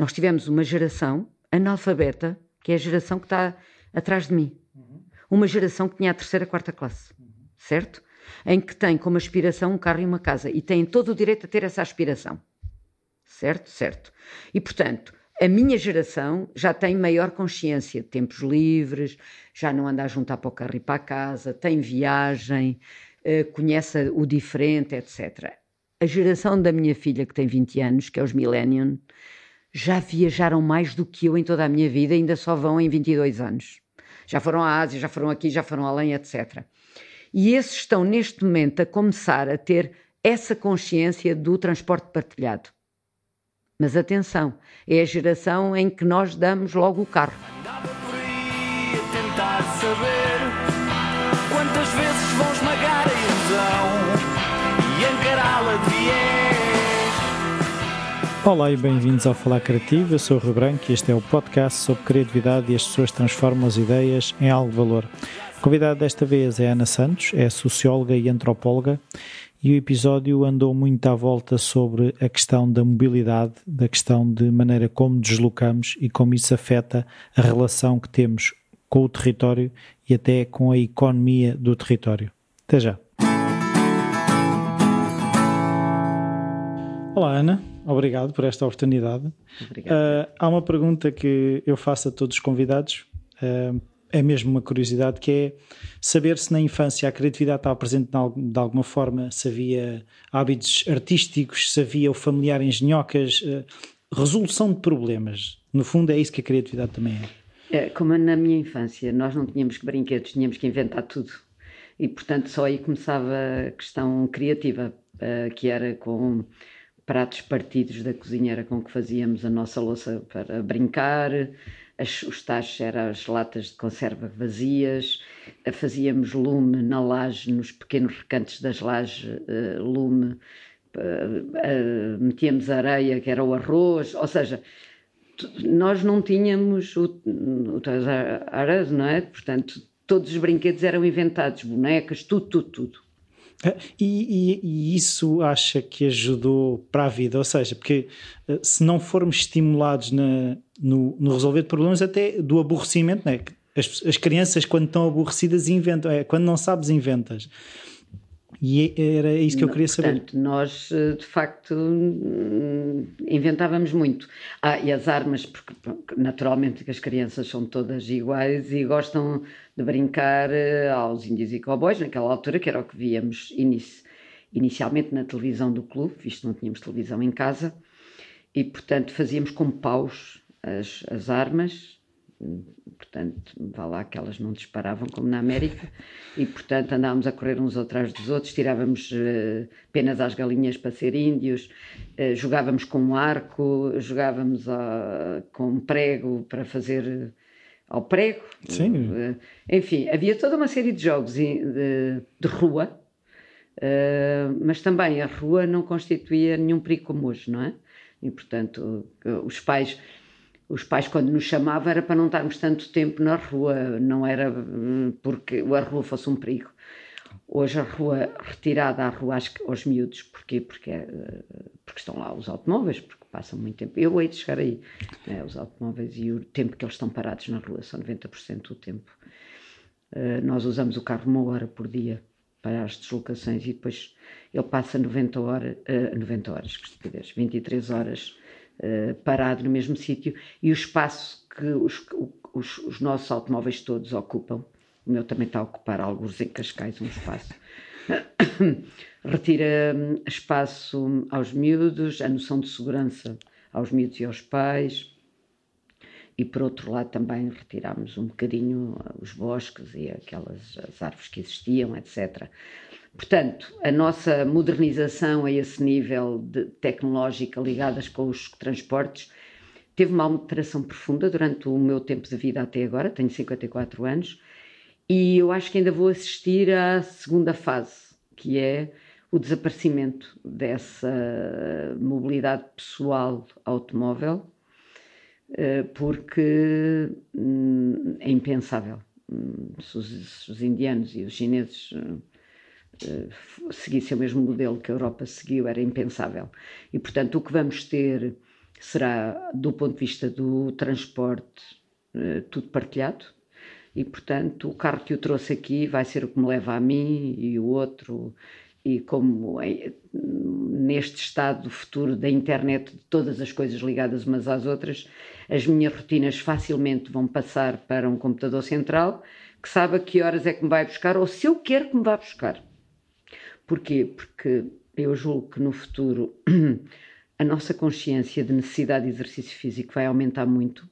Nós tivemos uma geração analfabeta, que é a geração que está atrás de mim. Uma geração que tinha a terceira, quarta classe, certo? Em que tem como aspiração um carro e uma casa e tem todo o direito a ter essa aspiração. Certo? Certo. E portanto, a minha geração já tem maior consciência de tempos livres, já não anda a juntar para o carro e para a casa, tem viagem, eh, conhece o diferente, etc. A geração da minha filha, que tem 20 anos, que é os Millennium, já viajaram mais do que eu em toda a minha vida, ainda só vão em 22 anos. Já foram à Ásia, já foram aqui, já foram além, etc. E esses estão neste momento a começar a ter essa consciência do transporte partilhado. Mas atenção, é a geração em que nós damos logo o carro. Olá e bem-vindos ao Falar Criativo. Eu sou o Rui Branco e este é o podcast sobre criatividade e as pessoas transformam as ideias em algo de valor. A convidada desta vez é Ana Santos, é socióloga e antropóloga e o episódio andou muito à volta sobre a questão da mobilidade, da questão de maneira como deslocamos e como isso afeta a relação que temos com o território e até com a economia do território. Até já. Olá, Ana. Obrigado por esta oportunidade. Uh, há uma pergunta que eu faço a todos os convidados. Uh, é mesmo uma curiosidade que é saber se na infância a criatividade estava presente de alguma forma, se havia hábitos artísticos, se havia o familiar engenhocas, uh, resolução de problemas. No fundo é isso que a criatividade também é. é. Como na minha infância, nós não tínhamos que brinquedos, tínhamos que inventar tudo. E portanto só aí começava a questão criativa, que era com pratos partidos da cozinha, com que fazíamos a nossa louça para brincar, as, os tachos eram as latas de conserva vazias, eh, fazíamos lume na laje, nos pequenos recantos das lajes, uh, lume, uh, metíamos areia, que era o arroz, ou seja, nós não tínhamos o, o não é? Portanto, todos os brinquedos eram inventados, bonecas, tudo, tudo, tudo. É, e, e, e, isso acha que ajudou para a vida? Ou seja, porque se não formos estimulados na, no, no resolver problemas até do aborrecimento, né? As, as crianças quando estão aborrecidas inventam, é, quando não sabes inventas. E era isso que eu queria saber. Portanto, nós eh, de facto hum, inventávamos muito. Ah, e as armas, porque naturalmente as crianças são todas iguais e gostam de brincar eh, aos índios e cowboys, naquela altura, que era o que víamos inici inicialmente na televisão do clube, visto que não tínhamos televisão em casa, e portanto fazíamos com paus as, as armas, portanto, vá lá que elas não disparavam como na América, e portanto andávamos a correr uns atrás dos outros, tirávamos uh, penas às galinhas para ser índios, uh, jogávamos com um arco, jogávamos uh, com um prego para fazer ao prego. Sim. enfim, havia toda uma série de jogos de, de rua, mas também a rua não constituía nenhum perigo como hoje, não é? E portanto, os pais os pais, quando nos chamavam, era para não estarmos tanto tempo na rua, não era hum, porque a rua fosse um perigo. Hoje a rua, retirada à rua aos miúdos, porquê? Porque, é, porque estão lá os automóveis, porque passam muito tempo. Eu hei de chegar aí, né, os automóveis e o tempo que eles estão parados na rua, são 90% do tempo. Uh, nós usamos o carro uma hora por dia para as deslocações e depois ele passa 90 horas, uh, 90 horas, que estupidez, 23 horas eh, parado no mesmo sítio e o espaço que os, os, os, nossos automóveis todos ocupam, o meu também está a ocupar alguns em Cascais, um espaço, retira hum, espaço aos miúdos, a noção de segurança aos miúdos e aos pais. E por outro lado também retiramos um bocadinho os bosques e aquelas as árvores que existiam, etc. Portanto, a nossa modernização a esse nível de tecnológica ligadas com os transportes teve uma alteração profunda durante o meu tempo de vida até agora, tenho 54 anos, e eu acho que ainda vou assistir à segunda fase, que é o desaparecimento dessa mobilidade pessoal automóvel, eh, porque hum, é impensável. Hum, se os indianos e os chineses hum, seguisse o mesmo modelo que a Europa seguiu era impensável. E, portanto, o que vamos ter será, do ponto de vista do transporte, uh, tudo partilhado. E, portanto, o carro que o trouxe aqui vai ser o que me leva a mim e o outro. E como neste estado futuro da internet, de todas as coisas ligadas umas às outras, as minhas rotinas facilmente vão passar para um computador central que sabe a que horas é que me vai buscar ou se eu quero que me vá buscar. Porquê? Porque eu julgo que no futuro a nossa consciência de necessidade de exercício físico vai aumentar muito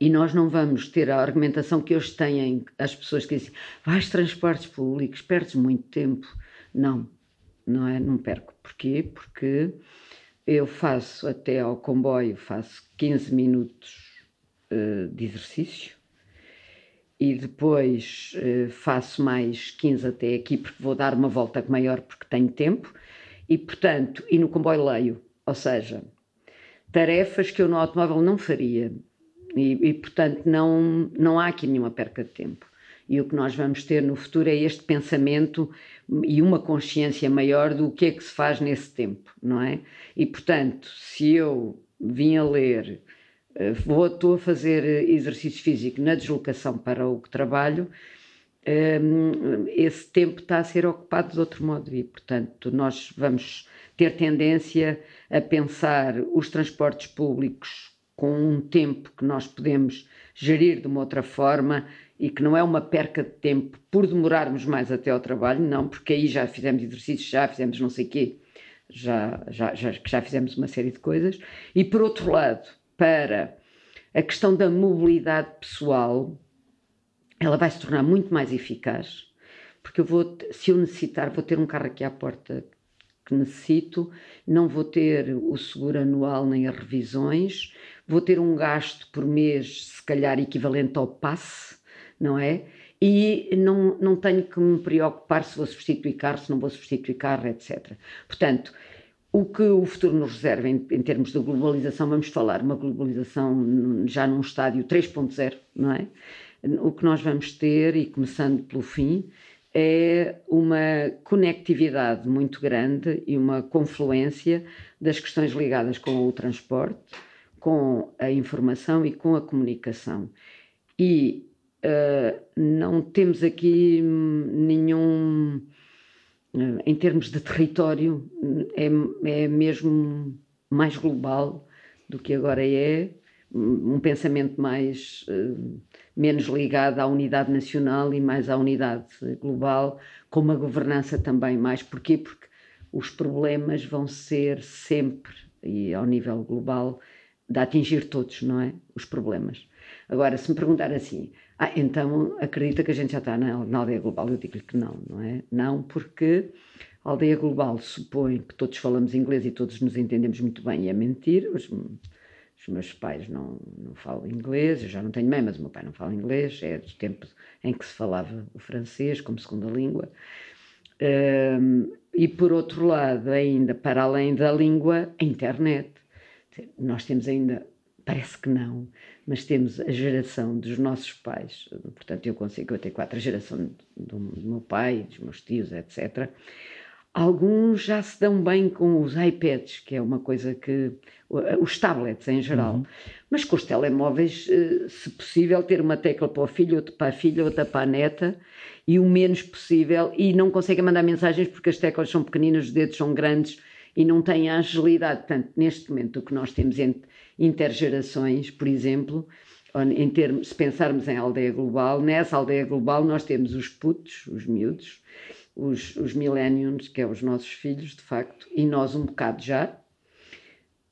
e nós não vamos ter a argumentação que hoje têm as pessoas que dizem vais transportes públicos, perdes muito tempo. Não, não é? Não perco. Porquê? Porque eu faço até ao comboio, faço 15 minutos uh, de exercício e depois uh, faço mais 15 até aqui porque vou dar uma volta maior porque tenho tempo e portanto, e no comboio leio, ou seja, tarefas que eu no automóvel não faria e, e portanto não, não há aqui nenhuma perca de tempo. E o que nós vamos ter no futuro é este pensamento e uma consciência maior do que é que se faz nesse tempo, não é? E portanto, se eu vim a ler eh, vou, estou a fazer exercício físico na deslocação para o trabalho, ehm, esse tempo está a ser ocupado de outro modo e, portanto, nós vamos ter tendência a pensar os transportes públicos com um tempo que nós podemos gerir de uma outra forma e que não é uma perca de tempo por demorarmos mais até ao trabalho, não, porque aí já fizemos exercícios, já fizemos não sei quê, já, já, já, já fizemos uma série de coisas. E por outro lado, para a questão da mobilidade pessoal, ela vai se tornar muito mais eficaz, porque eu vou, se eu necessitar, vou ter um carro aqui à porta que necessito, não vou ter o seguro anual nem as revisões, vou ter um gasto por mês, se calhar equivalente ao passe, não é? E não, não tenho que me preocupar se vou substituir carro, se não vou substituir carro, etc. Portanto, o que o futuro nos reserva em, em, termos de globalização, vamos falar uma globalização já num estádio 3.0, não é? O que nós vamos ter, e começando pelo fim, é uma conectividade muito grande e uma confluência das questões ligadas com o transporte, com a informação e com a comunicação. E uh, não temos aqui nenhum em termos de território, é, é mesmo mais global do que agora é, um pensamento mais uh, menos ligado à unidade nacional e mais à unidade global, com uma governança também mais. Porquê? Porque os problemas vão ser sempre, e ao nível global, de atingir todos, não é? Os problemas. Agora, se me perguntar assim, ah, então acredita que a gente já está na, na aldeia global? Eu digo-lhe que não, não é? Não, porque a aldeia global supõe que todos falamos inglês e todos nos entendemos muito bem, e é mentira. Os, os meus pais não, não falam inglês, eu já não tenho mãe, mas o meu pai não fala inglês, é do tempo em que se falava o francês como segunda língua. Um, e por outro lado, ainda para além da língua, a internet. Nós temos ainda, parece que não, mas temos a geração dos nossos pais, portanto eu ter quatro, a geração do, do meu pai, dos meus tios, etc. Alguns já se dão bem com os iPads, que é uma coisa que. os tablets em geral. Uhum. Mas com os telemóveis, eh, se possível, ter uma tecla para o filho, outra para a filha, outra para a neta, e o menos possível, e não conseguem mandar mensagens porque as teclas são pequeninas, os dedos são grandes e não têm a agilidade. Portanto, neste momento, o que nós temos entre intergerações, por exemplo, em termos, se pensarmos em aldeia global, nessa aldeia global nós temos os putos, os miúdos, os, os millennials, que é os nossos filhos, de facto, e nós um bocado já,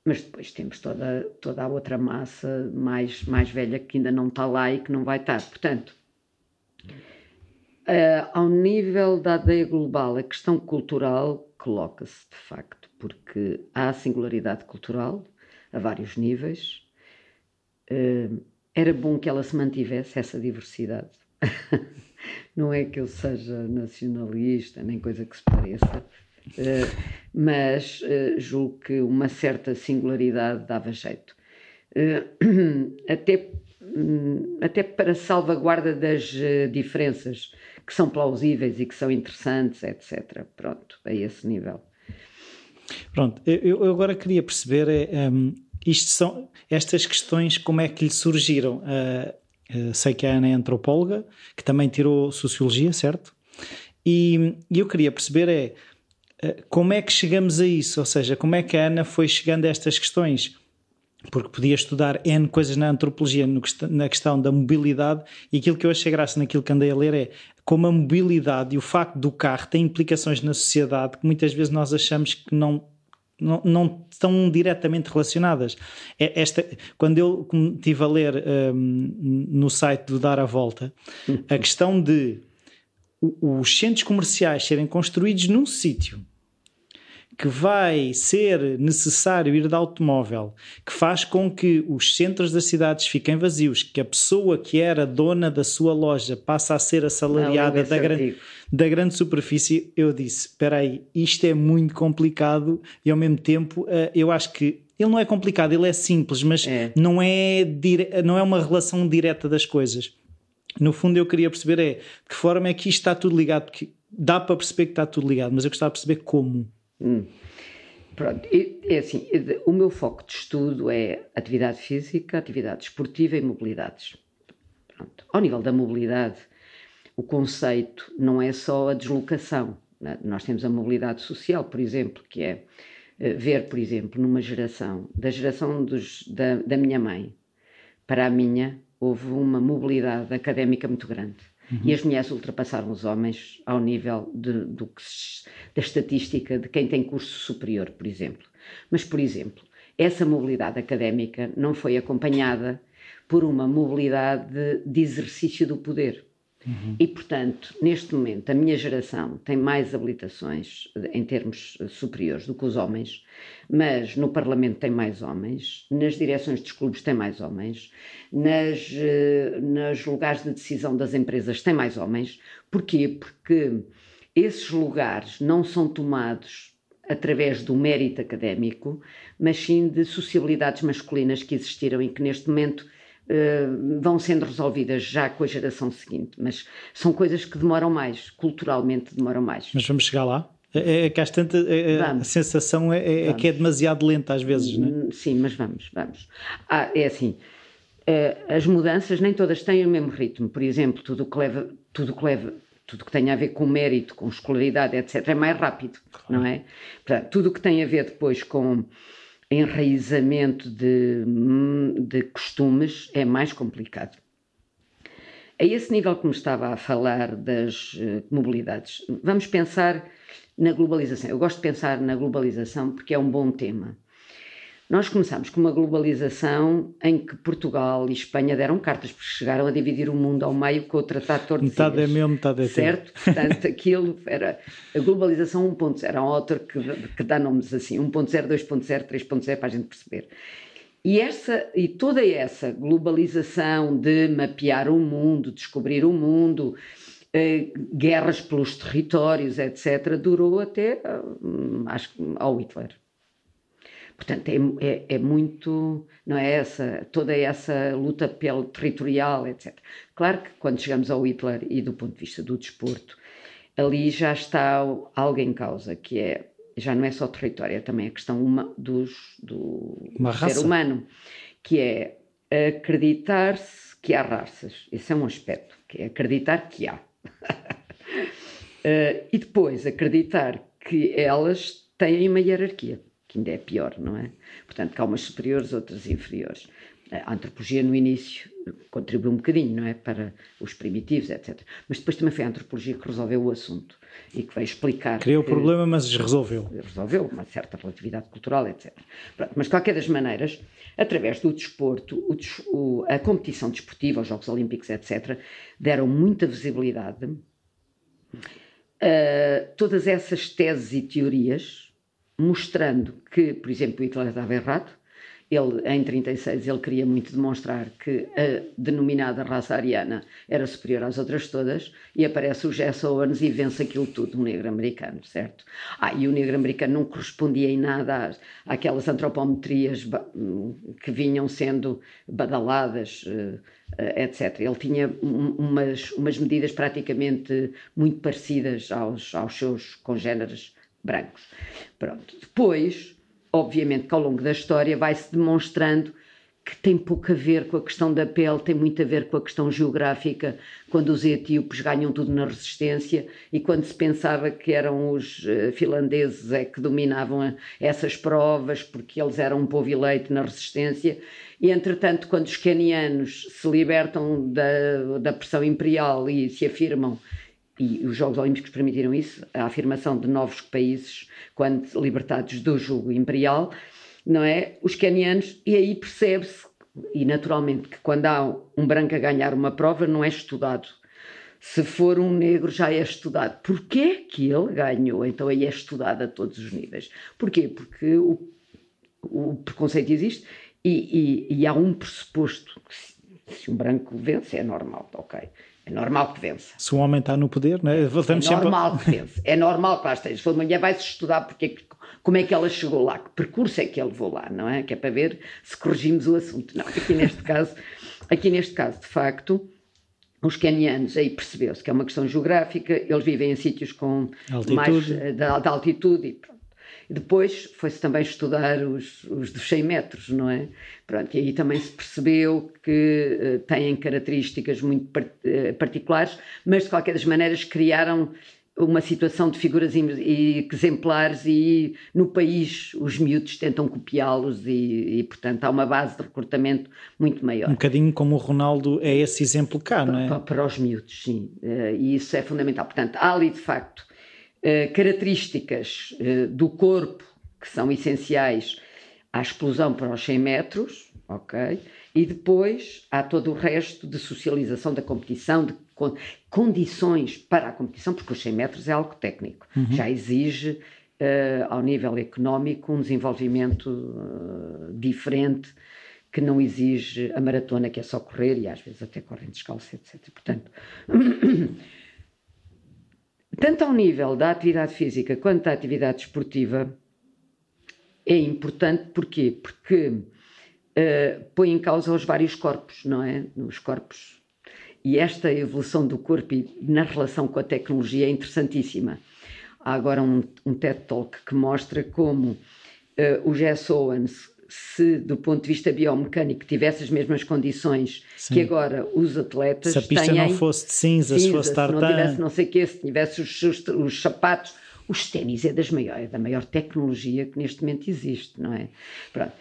mas depois temos toda, toda a outra massa mais, mais velha que ainda não está lá e que não vai estar. Portanto, uh, ao nível da aldeia global, a questão cultural coloca-se, de facto, porque há singularidade cultural, a vários níveis. Uh, era bom que ela se mantivesse, essa diversidade. Não é que eu seja nacionalista, nem coisa que se pareça, uh, mas uh, julgo que uma certa singularidade dava jeito. até, um, até para salvaguarda das diferenças que são plausíveis e que são interessantes, etc. Pronto, a esse nível. Pronto, eu, eu agora queria perceber é, um, isto são estas questões, como é que lhe surgiram? Uh, uh, sei que a Ana é antropóloga, que também tirou sociologia, certo? E, e eu queria perceber é uh, como é que chegamos a isso, ou seja, como é que a Ana foi chegando a estas questões? Porque podia estudar N coisas na antropologia, no, na questão da mobilidade, e aquilo que eu achei graça naquilo que andei a ler é como a mobilidade e o facto do carro tem implicações na sociedade que muitas vezes nós achamos que não não, não estão diretamente relacionadas. É esta, quando eu estive a ler um, no site do Dar a Volta, a questão de os centros comerciais serem construídos num sítio que vai ser necessário ir de automóvel, que faz com que os centros das cidades fiquem vazios, que a pessoa que era dona da sua loja passa a ser assalariada da, grande, da grande superfície, eu disse: espera aí, isto é muito complicado e ao mesmo tempo eh, eu acho que ele não é complicado, ele é simples, mas é. Não, é dire... não é uma relação direta das coisas. No fundo, eu queria perceber é de que forma é que isto está tudo ligado, porque dá para perceber que está tudo ligado, mas eu gostava de perceber como. Hum. Pronto, é assim, o meu foco de estudo é atividade física, atividade esportiva e mobilidades. Pronto. Ao nível da mobilidade, o conceito não é só a deslocação. Né? Nós temos a mobilidade social, por exemplo, que é eh, ver, por exemplo, numa geração, da geração dos, da, da minha mãe para a minha, houve uma mobilidade académica muito grande. Uhum. E as mulheres ultrapassaram os homens ao nível de, do que se, da estatística de quem tem curso superior, por exemplo. Mas, por exemplo, essa mobilidade académica não foi acompanhada por uma mobilidade de, de exercício do poder. Uhum. E, portanto, neste momento, a minha geração tem mais habilitações em termos superiores do que os homens, mas no Parlamento tem mais homens, nas direções dos clubes tem mais homens, nas, eh, nos lugares de decisão das empresas tem mais homens. Porquê? Porque esses lugares não são tomados através do mérito académico, mas sim de sociabilidades masculinas que existiram e que neste momento uh, vão sendo resolvidas já com a geração seguinte, mas são coisas que demoram mais, culturalmente demoram mais. Mas vamos chegar lá? É, é que às tantas, é, é a sensação é, é, que é demasiado lenta às vezes, não é? Hum, sim, mas vamos, vamos. Ah, é assim, uh, as mudanças nem todas têm o mesmo ritmo. Por exemplo, tudo que leva, tudo que leva, tudo que tem a ver com mérito, com escolaridade, etc., é mais rápido, claro. não é? Portanto, tudo que tem a ver depois com enraizamento de, de costumes é mais complicado. A esse nível que me estava a falar das uh, mobilidades, vamos pensar na globalização. Eu gosto de pensar na globalização porque é um bom tema. Nós começámos com uma globalização em que Portugal e Espanha deram cartas, porque chegaram a dividir o mundo ao meio com o Tratado de Tordesilhas. Metade é meu, metade é Certo? Portanto, aquilo era a globalização 1.0. Era um autor que, que dá nomes assim, 1.0, 2.0, 3.0, para a gente perceber. E, essa, e toda essa globalização de mapear o mundo, descobrir o mundo, eh, guerras pelos territórios, etc., durou até, hum, acho ao Hitler. Portanto, é, é, é, muito, não é essa, toda essa luta pelo territorial, etc. Claro que quando chegamos ao Hitler e do ponto de vista do desporto, ali já está algo em causa, que é, já não é só território, é também a questão uma, dos, do ser humano, que é acreditar-se que há raças. Esse é um aspecto, que é acreditar que há. uh, e depois acreditar que elas têm uma hierarquia que ainda é pior, não é? Portanto, que há umas superiores, outras inferiores. A antropologia no início contribuiu um bocadinho, não é? Para os primitivos, etc. Mas depois também foi a antropologia que resolveu o assunto e que veio explicar. Criou o problema, mas resolveu. Resolveu, uma certa relatividade cultural, etc. Pronto, mas de qualquer das maneiras, através do desporto, o, o, a competição desportiva, os Jogos Olímpicos, etc., deram muita visibilidade a todas essas teses e teorias mostrando que, por exemplo, Hitler estava errado. Ele, em 36, ele queria muito demonstrar que a denominada raça ariana era superior às outras todas e aparece o Jesse Owens e vence aquilo tudo, um negro americano, certo? Ah, e o negro americano não correspondia em nada às, àquelas antropometrias que vinham sendo badaladas, eh, etc. Ele tinha umas, umas medidas praticamente muito parecidas aos, aos seus congêneres brancos. Pronto. Depois, obviamente que ao longo da história vai-se demonstrando que tem pouco a ver com a questão da pele, tem muito a ver com a questão geográfica, quando os etíopes ganham tudo na resistência e quando se pensava que eram os uh, finlandeses é que dominavam essas provas porque eles eram um povo eleito na resistência e entretanto quando os canianos se libertam da, da pressão imperial e se afirmam e os Jogos Olímpicos permitiram isso, a afirmação de novos países quando libertados do jugo imperial, não é? Os canianos, e aí percebe-se, e naturalmente, que quando há um branco a ganhar uma prova, não é estudado. Se for um negro, já é estudado. Porquê que ele ganhou? Então aí é estudado a todos os níveis. Porquê? Porque o, o preconceito existe e, e, e, há um pressuposto que se, se um branco vence, é normal, ok. É normal que vença. Se um homem está no poder, não é? Voltamos é normal sempre... que vença. É normal que lá esteja. Se for uma mulher, vai-se estudar porque, como é que ela chegou lá, que percurso é que ele levou lá, não é? Que é para ver se corrigimos o assunto. Não, aqui neste caso, aqui neste caso, de facto, os canianos, aí percebeu-se que é uma questão geográfica, eles vivem em sítios com altitude. mais eh, de, de altitude e pronto depois foi-se também estudar os, os dos 100 metros, não é? Pronto, e aí também se percebeu que uh, têm características muito uh, particulares, mas de qualquer das maneiras criaram uma situação de figuras e exemplares e no país os miúdos tentam copiá-los e, e, portanto há uma base de recrutamento muito maior. Um bocadinho como o Ronaldo é esse exemplo cá, não é? Para, para os miúdos, sim. Uh, e isso é fundamental. Portanto, há ali de facto eh, características uh, do corpo que são essenciais à explosão para os 100 metros, ok? E depois há todo o resto de socialização da competição, de con condições para a competição, porque os 100 metros é algo técnico, uhum. já exige uh, ao nível económico um desenvolvimento diferente que não exige a maratona, que é só correr e às vezes até correm descalço, etc. Portanto, tanto ao nível da atividade física quanto da atividade esportiva, é importante porquê? Porque uh, põe em causa os vários corpos, não é? Os corpos. E esta evolução do corpo e na relação com a tecnologia é interessantíssima. Há agora um, um TED Talk que mostra como uh, o Jess Owens se do ponto de vista biomecânico tivesse as mesmas condições Sim. que agora os atletas se a pista têm, não fosse de cinza, cinza se fosse tartan... se não tivesse não sei o quê, se tivesse os, os, os sapatos os ténis é das maior, é da maior tecnologia que neste momento existe, não é? Pronto.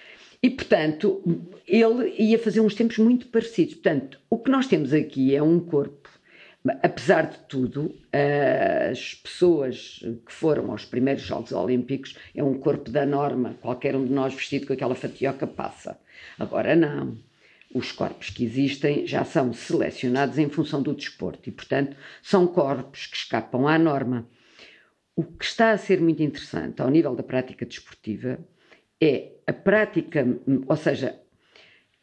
E, portanto, ele ia fazer uns tempos muito parecidos. Portanto, o que nós temos aqui é um corpo apesar de tudo, as pessoas que foram aos primeiros Jogos Olímpicos é um corpo da norma, qualquer um de nós vestido com aquela fatioca passa. Agora não. Os corpos que existem já são selecionados em função do desporto e, portanto, são corpos que escapam à norma. O que está a ser muito interessante ao nível da prática desportiva é a prática, ou seja,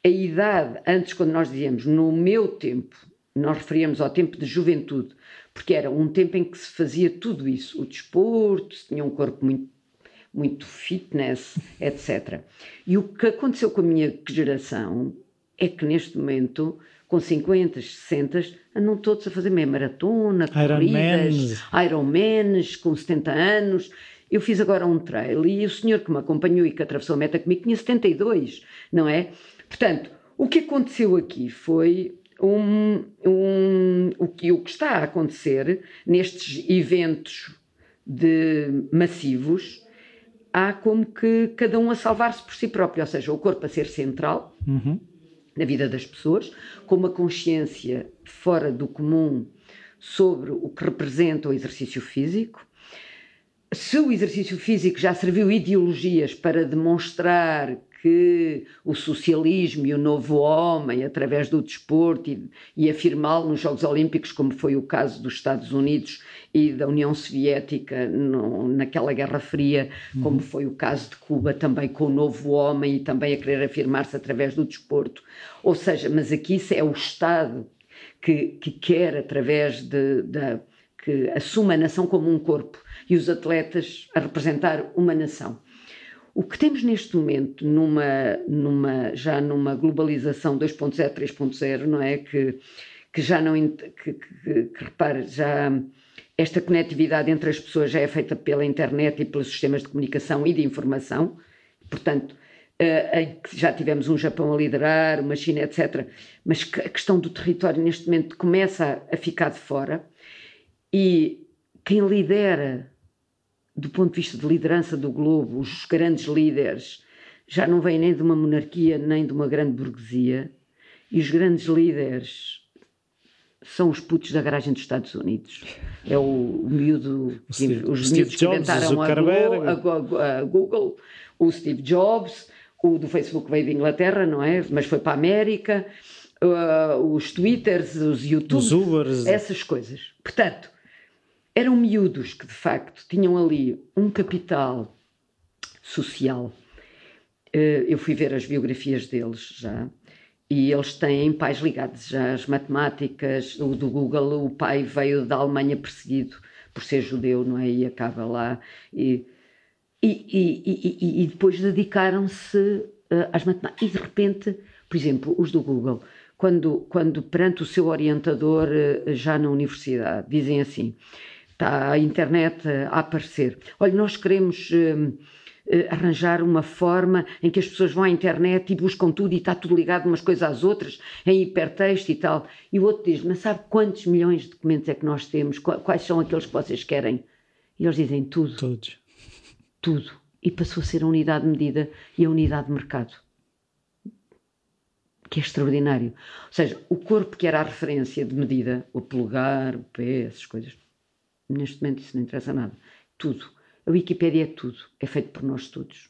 a idade, antes, quando nós dizíamos no meu tempo, nós referíamos ao tempo de juventude, porque era um tempo em que se fazia tudo isso, o desporto, se tinha um corpo muito, muito fitness, etc. E o que aconteceu com a minha geração é que neste momento, com 50, 60, andam todos a fazer meia maratona, corridas, Ironmans, com 70 anos. Eu fiz agora um trail e o senhor que me acompanhou e que atravessou a meta comigo tinha 72, não é? Portanto, o que aconteceu aqui foi um, um, o, que, o que está a acontecer nestes eventos de massivos, há como que cada um a salvar-se por si próprio, ou seja, o corpo a ser central uhum. na vida das pessoas, com uma consciência fora do comum sobre o que representa o exercício físico. Se o exercício físico já serviu ideologias para demonstrar que o socialismo e o novo homem, através do desporto e, e afirmá-lo nos Jogos Olímpicos, como foi o caso dos Estados Unidos e da União Soviética no, naquela Guerra Fria, uhum. como foi o caso de Cuba também com o novo homem e também a querer afirmar-se através do desporto. Ou seja, mas aqui isso é o Estado que, que quer, através de, de que assume a nação como um corpo e os atletas a representar uma nação. O que temos neste momento, numa, numa, já numa globalização 2.0, 3.0, não é? Que, que já não. Que, que, que repare, já esta conectividade entre as pessoas já é feita pela internet e pelos sistemas de comunicação e de informação, portanto, que já tivemos um Japão a liderar, uma China, etc. Mas a questão do território neste momento começa a ficar de fora e quem lidera do ponto de vista de liderança do globo, os grandes líderes já não vêm nem de uma monarquia nem de uma grande burguesia, e os grandes líderes são os putos da garagem dos Estados Unidos. É o, o miúdo, o Steve, os Steve miúdos Jobs, que inventaram a Google, a, a Google, o Steve Jobs, o do Facebook veio de Inglaterra, não é? Mas foi para a América, uh, os Twitters, os YouTubes, os Ubers. essas coisas. Portanto, eram miúdos que de facto tinham ali um capital social. Uh, eu fui ver as biografias deles já e eles têm pais ligados às matemáticas. O do Google, o pai veio da Alemanha perseguido por ser judeu, não é? E acaba lá. E, e, e, e depois dedicaram-se uh, às matemáticas. E de repente, por exemplo, os do Google, quando, quando perante o seu orientador uh, já na universidade, dizem assim: está a internet a aparecer. Olha, nós queremos. Uh, uh, arranjar uma forma em que as pessoas vão à internet e buscam tudo e está tudo ligado umas coisas às outras, em hipertexto e tal. E o outro diz: Mas sabe quantos milhões de documentos é que nós temos? Quais são aqueles que vocês querem? E eles dizem: Tudo. Todos. Tudo. E passou a ser a unidade de medida e a unidade de mercado. Que é extraordinário. Ou seja, o corpo que era a referência de medida, o polegar, o pé, essas coisas, neste momento isso não interessa nada. Tudo a Wikipédia é tudo, é feito por nós todos.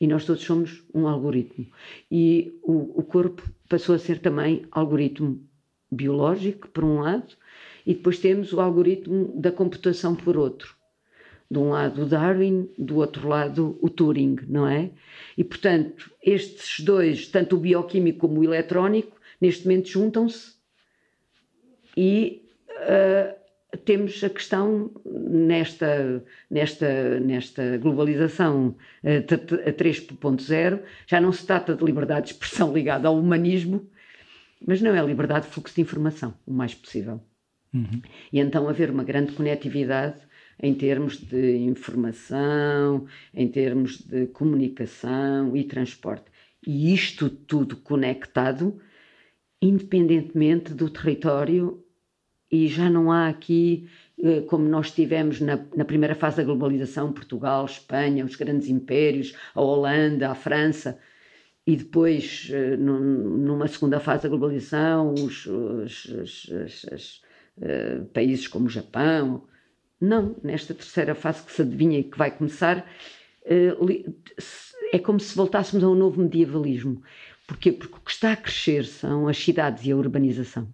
E nós todos somos um algoritmo. E o, o corpo passou a ser também algoritmo biológico, por um lado, e depois temos o algoritmo da computação por outro. De um lado o Darwin, do outro lado o Turing, não é? E portanto, estes dois, tanto o bioquímico como o eletrónico, neste momento juntam-se e uh, temos a questão nesta, nesta, nesta globalização eh, a 3.0, já não se trata de liberdade de expressão ligada ao humanismo, mas não é liberdade de fluxo de informação, o mais possível. Uhum. E então haver uma grande conectividade em termos de informação, em termos de comunicação e transporte. E isto tudo conectado, independentemente do território e já não há aqui, eh, como nós tivemos na, na, primeira fase da globalização, Portugal, Espanha, os grandes impérios, a Holanda, a França, e depois, eh, numa segunda fase da globalização, os, os, os, os uh, países como o Japão. Não, nesta terceira fase que se adivinha e que vai começar, é como se voltássemos a um novo medievalismo. Porquê? Porque o que está a crescer são as cidades e a urbanização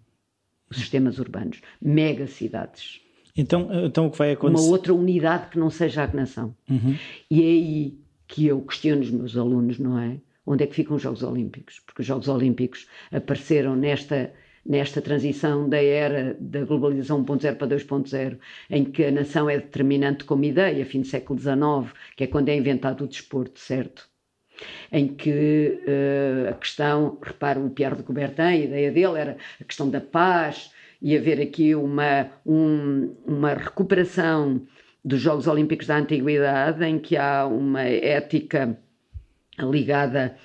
sistemas urbanos, megacidades. Então, então o que vai acontecer? Uma outra unidade que não seja a nação. Uhum. E é aí que eu questiono os meus alunos, não é? Onde é que ficam os Jogos Olímpicos? Porque os Jogos Olímpicos apareceram nesta nesta transição da era da globalização 1.0 para 2.0, em que a nação é determinante como ideia, fim do século XIX, que é quando é inventado o desporto, certo? Em que uh, a questão, repara, o Pierre de Coubertin, a ideia dele era a questão da paz e haver aqui uma, um, uma recuperação dos Jogos Olímpicos da Antiguidade, em que há uma ética ligada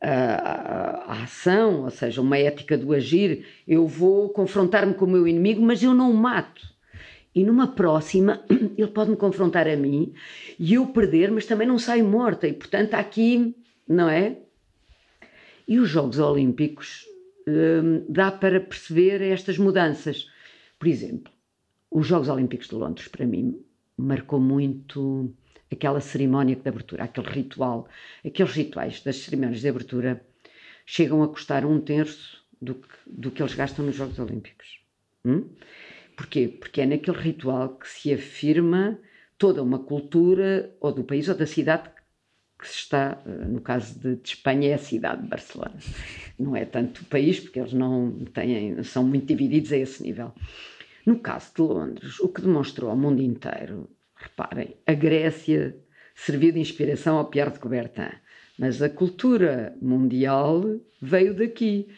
à, à ação, ou seja, uma ética do agir. Eu vou confrontar-me com o meu inimigo, mas eu não o mato. E numa próxima, ele pode me confrontar a mim e eu perder, mas também não saio morta. E portanto, aqui, não é? E os Jogos Olímpicos hum, dá para perceber estas mudanças. Por exemplo, os Jogos Olímpicos de Londres, para mim, marcou muito aquela cerimónia de abertura, aquele ritual. Aqueles rituais das cerimónias de abertura chegam a custar um terço do que, do que eles gastam nos Jogos Olímpicos. Hum? Porquê? Porque é naquele ritual que se afirma toda uma cultura, ou do país ou da cidade que se está, eh, no caso de, de, Espanha, é a cidade de Barcelona. Não é tanto o país, porque eles não têm, são muito divididos a esse nível. No caso de Londres, o que demonstrou ao mundo inteiro, reparem, a Grécia serviu de inspiração ao Pierre de Coubertin, mas a cultura mundial veio daqui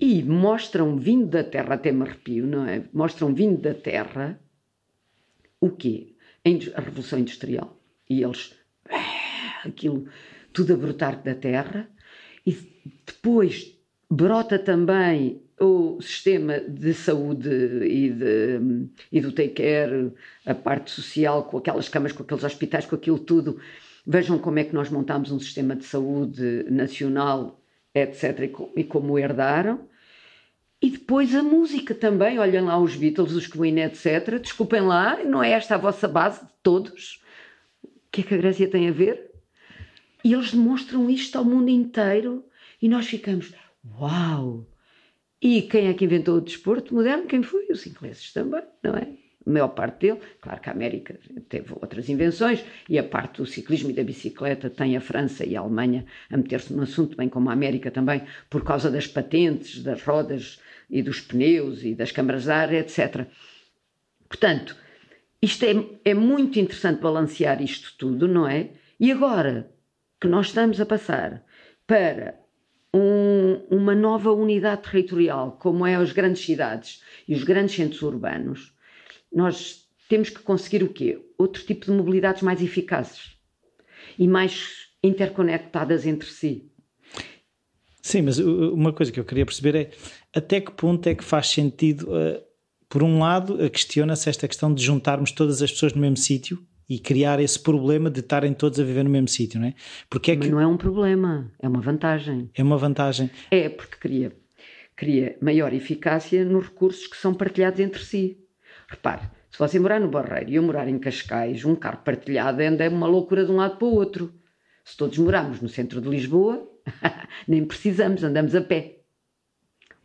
e mostram vindo da terra, até me arrepio, não é? Mostram vindo da terra O quê? A Revolução Industrial. E eles, ah, aquilo, tudo a brotar da terra, e depois brota também o sistema de saúde e, de, e do take care, a parte social, com aquelas camas, com aqueles hospitais, com aquilo tudo. Vejam como é que nós montamos um sistema de saúde nacional, etc., e como herdaram. E depois a música também, olhem lá os Beatles, os Queen, etc. Desculpem lá, não é esta a vossa base de todos? O que é que a Grécia tem a ver? E eles demonstram isto ao mundo inteiro e nós ficamos, uau! E quem é que inventou o desporto moderno? Quem foi? Os ingleses também, não é? A maior parte dele, claro que a América teve outras invenções e a parte do ciclismo e da bicicleta tem a França e a Alemanha a meter-se no assunto, bem como a América também, por causa das patentes, das rodas e dos pneus e das câmaras de ar, etc. Portanto, isto é, é muito interessante balancear isto tudo, não é? E agora que nós estamos a passar para um, uma nova unidade territorial, como é as grandes cidades e os grandes centros urbanos, nós temos que conseguir o quê? Outro tipo de mobilidades mais eficazes e mais interconectadas entre si. Sim, mas uma coisa que eu queria perceber é até que ponto é que faz sentido, uh, por um lado, questiona-se esta questão de juntarmos todas as pessoas no mesmo sítio e criar esse problema de estarem todos a viver no mesmo sítio, não é? Porque é Mas que... não é um problema, é uma vantagem. É uma vantagem. É, porque cria, cria maior eficácia nos recursos que são partilhados entre si. Repare, se você morar no Barreiro e eu morar em Cascais, um carro partilhado anda uma loucura de um lado para o outro. Se todos morarmos no centro de Lisboa, nem precisamos, andamos a pé.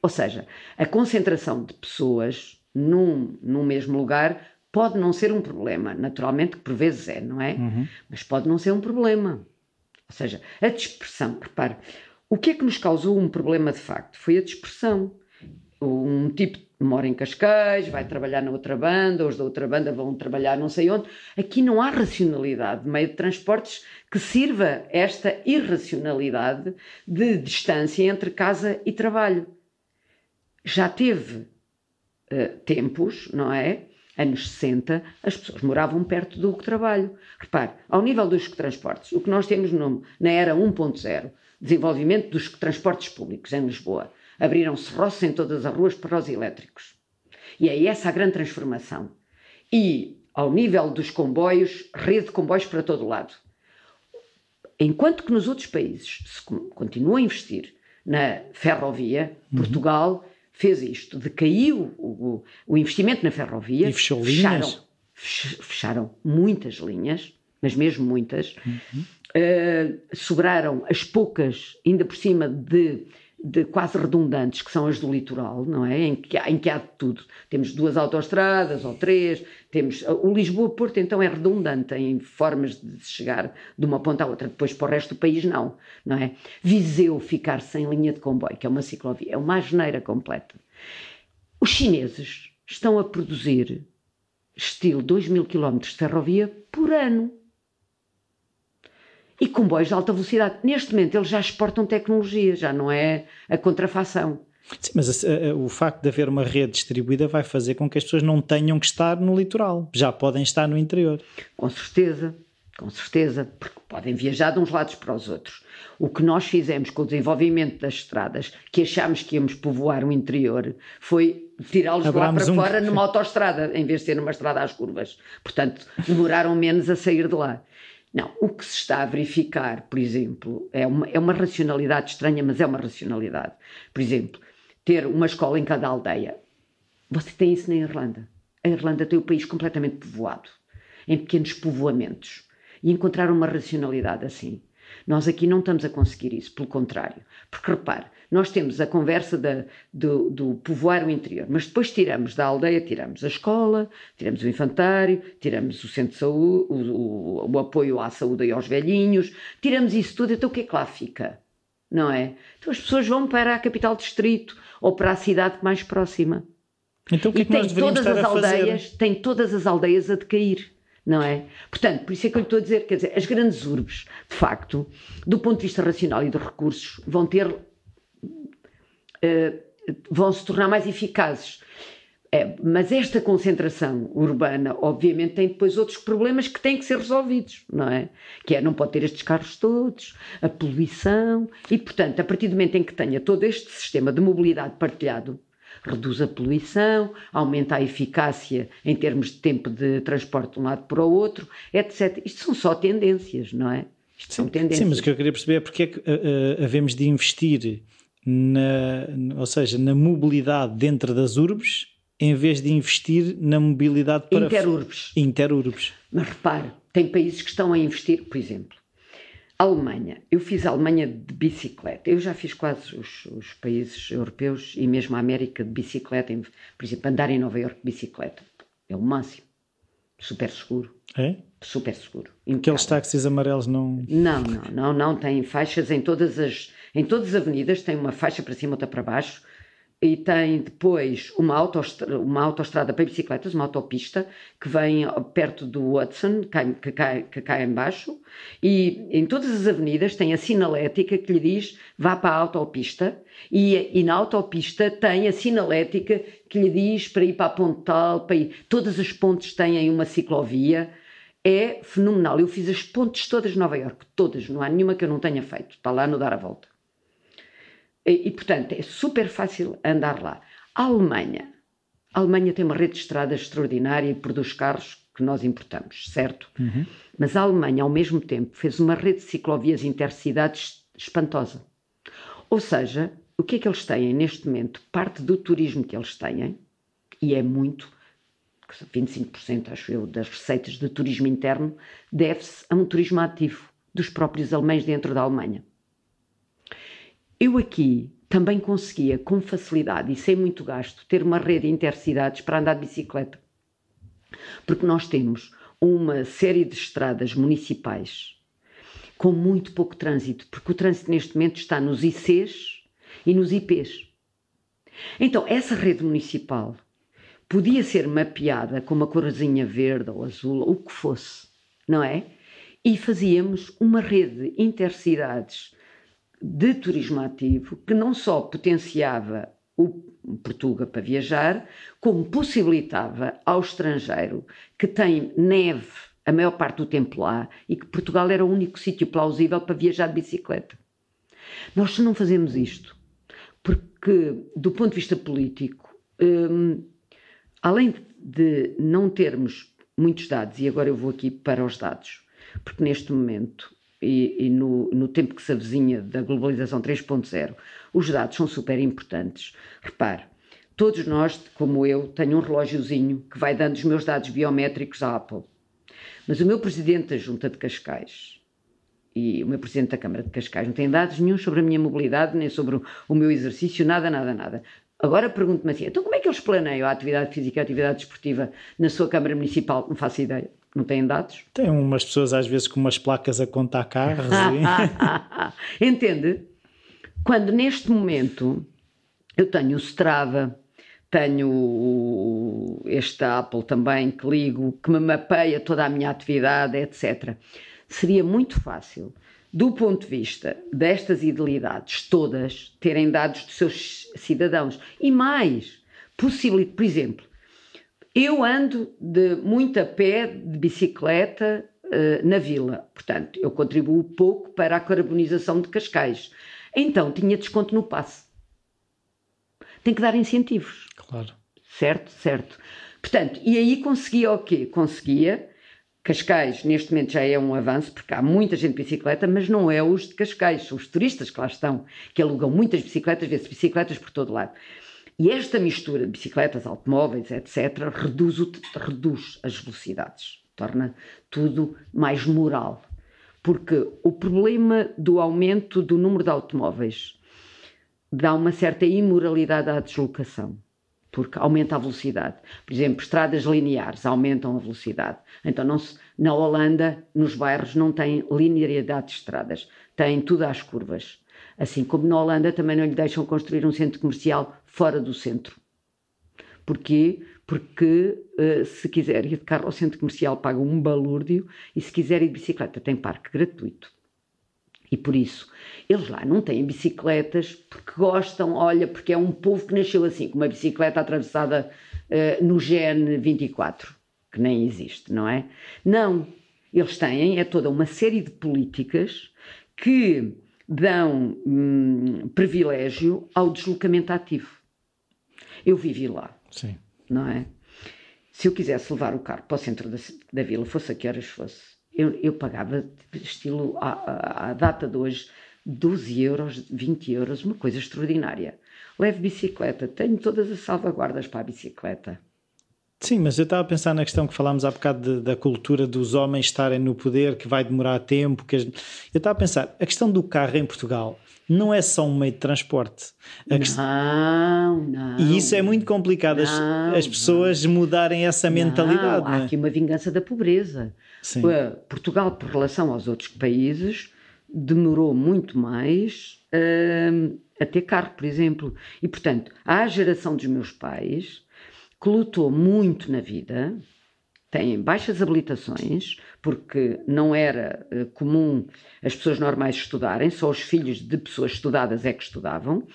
Ou seja, a concentração de pessoas num, num mesmo lugar Pode não ser um problema, naturalmente que por vezes é, não é? Uhum. Mas pode não ser um problema. Ou seja, a dispersão, repare, o que é que nos causou um problema de facto? Foi a dispersão. Um tipo mora em Cascais, vai trabalhar na outra banda, os da outra banda vão trabalhar não sei onde. Aqui não há racionalidade de meio de transportes que sirva esta irracionalidade de distância entre casa e trabalho. Já teve uh, tempos, não é? anos 60, as pessoas moravam perto do trabalho. Repare, ao nível dos transportes, o que nós temos no, na era 1.0, desenvolvimento dos transportes públicos em Lisboa, abriram-se roças em todas as ruas para os elétricos. E é essa a grande transformação. E, ao nível dos comboios, rede de comboios para todo o lado. Enquanto que nos outros países se continua a investir na ferrovia, uhum. Portugal fez isto, decaiu o, o investimento na ferrovia. E fechou fecharam? Fecharam muitas linhas, mas mesmo muitas. Uhum. Uh, sobraram as poucas, ainda por cima de de quase redundantes, que são as do litoral, não é? Em que, há, em que há de tudo. Temos duas autoestradas ou três, temos. O Lisboa-Porto, então, é redundante em formas de chegar de uma ponta à outra. Depois, para o resto do país, não, não é? Viseu ficar sem linha de comboio, que é uma ciclovia, é uma asneira completa. Os chineses estão a produzir estilo 2 mil quilómetros de ferrovia por ano e comboios de alta velocidade. Neste momento eles já exportam tecnologia, já não é a contrafação. Sim, mas a, a, o facto de haver uma rede distribuída vai fazer com que as pessoas não tenham que estar no litoral, já podem estar no interior. Com certeza, com certeza, porque podem viajar de uns lados para os outros. O que nós fizemos com o desenvolvimento das estradas, que achámos que íamos povoar o interior, foi tirá-los lá para um... fora numa autoestrada, em vez de ser numa estrada às curvas. Portanto, demoraram menos a sair de lá. Não, o que se está a verificar, por exemplo, é uma, é uma racionalidade estranha, mas é uma racionalidade. Por exemplo, ter uma escola em cada aldeia. Você tem isso na Irlanda. A Irlanda tem o país completamente povoado, em pequenos povoamentos. E encontrar uma racionalidade assim. Nós aqui não estamos a conseguir isso, pelo contrário. Porque repare, nós temos a conversa da, do, do povoar o interior, mas depois tiramos da aldeia, tiramos a escola, tiramos o infantário, tiramos o centro de saúde, o, o, o apoio à saúde e aos velhinhos, tiramos isso tudo, então o que é que lá fica? Não é? Então as pessoas vão para a capital distrito ou para a cidade mais próxima. Então o que é que nós deveríamos estar a aldeias, fazer? Tem todas as aldeias a decair não é? Portanto, por isso é que eu lhe estou a dizer, quer dizer, as grandes urbes, de facto, do ponto de vista racional e de recursos, vão ter vão se tornar mais eficazes. É, mas esta concentração urbana, obviamente, tem depois outros problemas que têm que ser resolvidos, não é? Que é, não pode ter estes carros todos, a poluição, e, portanto, a partir do momento em que tenha todo este sistema de mobilidade partilhado, reduz a poluição, aumenta a eficácia em termos de tempo de transporte de um lado para o outro, etc. Isto são só tendências, não é? Isto sim, são tendências. Sim, mas o que eu queria perceber é porque é que uh, uh, havemos de investir na, ou seja, na mobilidade dentro das urbes em vez de investir na mobilidade para interurbes. interurbes. Mas repare, tem países que estão a investir, por exemplo, Alemanha. Eu fiz a Alemanha de bicicleta. Eu já fiz quase os, os países europeus e mesmo a América de bicicleta. Por exemplo, andar em Nova York de bicicleta. É o máximo. Super seguro. É? Super seguro. Aqueles táxis amarelos não. Não, não, não, não. Tem faixas em todas as, em todas as avenidas, tem uma faixa para cima, outra para baixo e tem depois uma autoestrada, uma autoestrada para bicicletas, uma autopista, que vem perto do Hudson, que cai, que cai em baixo, e em todas as avenidas tem a sinalética que lhe diz vá para a autopista, e, e na autopista tem a sinalética que lhe diz para ir para a ponte tal, para ir. Todas as pontes têm uma ciclovia, é fenomenal. Eu fiz as pontes todas de Nova Iorque, todas, não há nenhuma que eu não tenha feito, está lá no dar a volta. E, e, portanto, é super fácil andar lá. A Alemanha. A Alemanha tem uma rede de estradas extraordinária e produz carros que nós importamos, certo? Uhum. Mas a Alemanha, ao mesmo tempo, fez uma rede de ciclovias intercidades espantosa. Ou seja, o que é que eles têm neste momento? Parte do turismo que eles têm, e é muito, 25% acho eu, das receitas de turismo interno, deve-se a um turismo ativo dos próprios alemães dentro da Alemanha. Eu aqui também conseguia, com facilidade e sem muito gasto, ter uma rede de intercidades para andar de bicicleta. Porque nós temos uma série de estradas municipais com muito pouco trânsito, porque o trânsito neste momento está nos ICs e nos IPs. Então, essa rede municipal podia ser mapeada com uma corzinha verde ou azul, ou o que fosse, não é? E fazíamos uma rede de intercidades de turismo ativo que não só potenciava o Portuga para viajar, como possibilitava ao estrangeiro que tem neve a maior parte do tempo lá e que Portugal era o único sítio plausível para viajar de bicicleta. Nós não fazemos isto porque, do ponto de vista político, hum, além de não termos muitos dados, e agora eu vou aqui para os dados, porque neste momento e, e no, no, tempo que se avizinha da globalização 3.0, os dados são super importantes. Repare, todos nós, como eu, tenho um relógiozinho que vai dando os meus dados biométricos à Apple. Mas o meu presidente da Junta de Cascais e o meu presidente da Câmara de Cascais não têm dados nenhum sobre a minha mobilidade, nem sobre o meu exercício, nada, nada, nada. Agora pergunto-me assim, então como é que eles planeiam a atividade física e a atividade desportiva na sua Câmara Municipal? Não faço ideia. Não têm dados? Tem umas pessoas às vezes com umas placas a contar carros. e... Entende? Quando neste momento eu tenho o Strava, tenho este Apple também que ligo, que me mapeia toda a minha atividade, etc. Seria muito fácil, do ponto de vista destas idealidades todas, terem dados dos seus cidadãos. E mais, possibilita, por exemplo, eu ando de muito a pé, de bicicleta, uh, na vila. Portanto, eu contribuo pouco para a carbonização de Cascais. Então, tinha desconto no passe. Tem que dar incentivos. Claro. Certo? Certo. Portanto, e aí conseguia o quê? Conseguia. Cascais, neste momento, já é um avanço, porque há muita gente de bicicleta, mas não é os de Cascais, são os turistas que lá estão, que alugam muitas bicicletas, vê-se bicicletas por todo lado. E esta mistura de bicicletas, automóveis, etc., reduz, o, reduz as velocidades, torna tudo mais moral. Porque o problema do aumento do número de automóveis dá uma certa imoralidade à deslocação, porque aumenta a velocidade. Por exemplo, estradas lineares aumentam a velocidade. Então, se, na Holanda, nos bairros, não tem linearidade de estradas, tem tudo às curvas. Assim como na Holanda também não lhe deixam construir um centro comercial fora do centro. Porquê? Porque uh, se quiser ir de carro ao centro comercial paga um balúrdio e se quiser ir de bicicleta tem parque gratuito. E por isso, eles lá não têm bicicletas porque gostam, olha, porque é um povo que nasceu assim, com uma bicicleta atravessada uh, no GN 24, que nem existe, não é? Não. Eles têm é toda uma série de políticas que dão hum, privilégio ao deslocamento ativo. Eu vivi lá. Sim. Não é? Se eu quisesse levar o carro para o centro da, da vila, fosse a que horas fosse, eu, eu pagava, estilo, à, à data de hoje, 12 euros, 20 euros, uma coisa extraordinária. Levo bicicleta, tenho todas as salvaguardas para a bicicleta. Sim, mas eu estava a pensar na questão que falámos há bocado de, da cultura dos homens estarem no poder, que vai demorar tempo. Que as... Eu estava a pensar, a questão do carro em Portugal não é só um meio de transporte. A não, não. E isso é muito complicado, não, as, as, pessoas não. mudarem essa mentalidade. Há é? aqui uma vingança da pobreza. Sim. Portugal, por relação aos outros países, demorou muito mais uh, a ter carro, por exemplo. E, portanto, a geração dos meus pais que lutou muito na vida, tem baixas habilitações, porque não era uh, comum as pessoas normais estudarem, só os filhos de pessoas estudadas é que estudavam,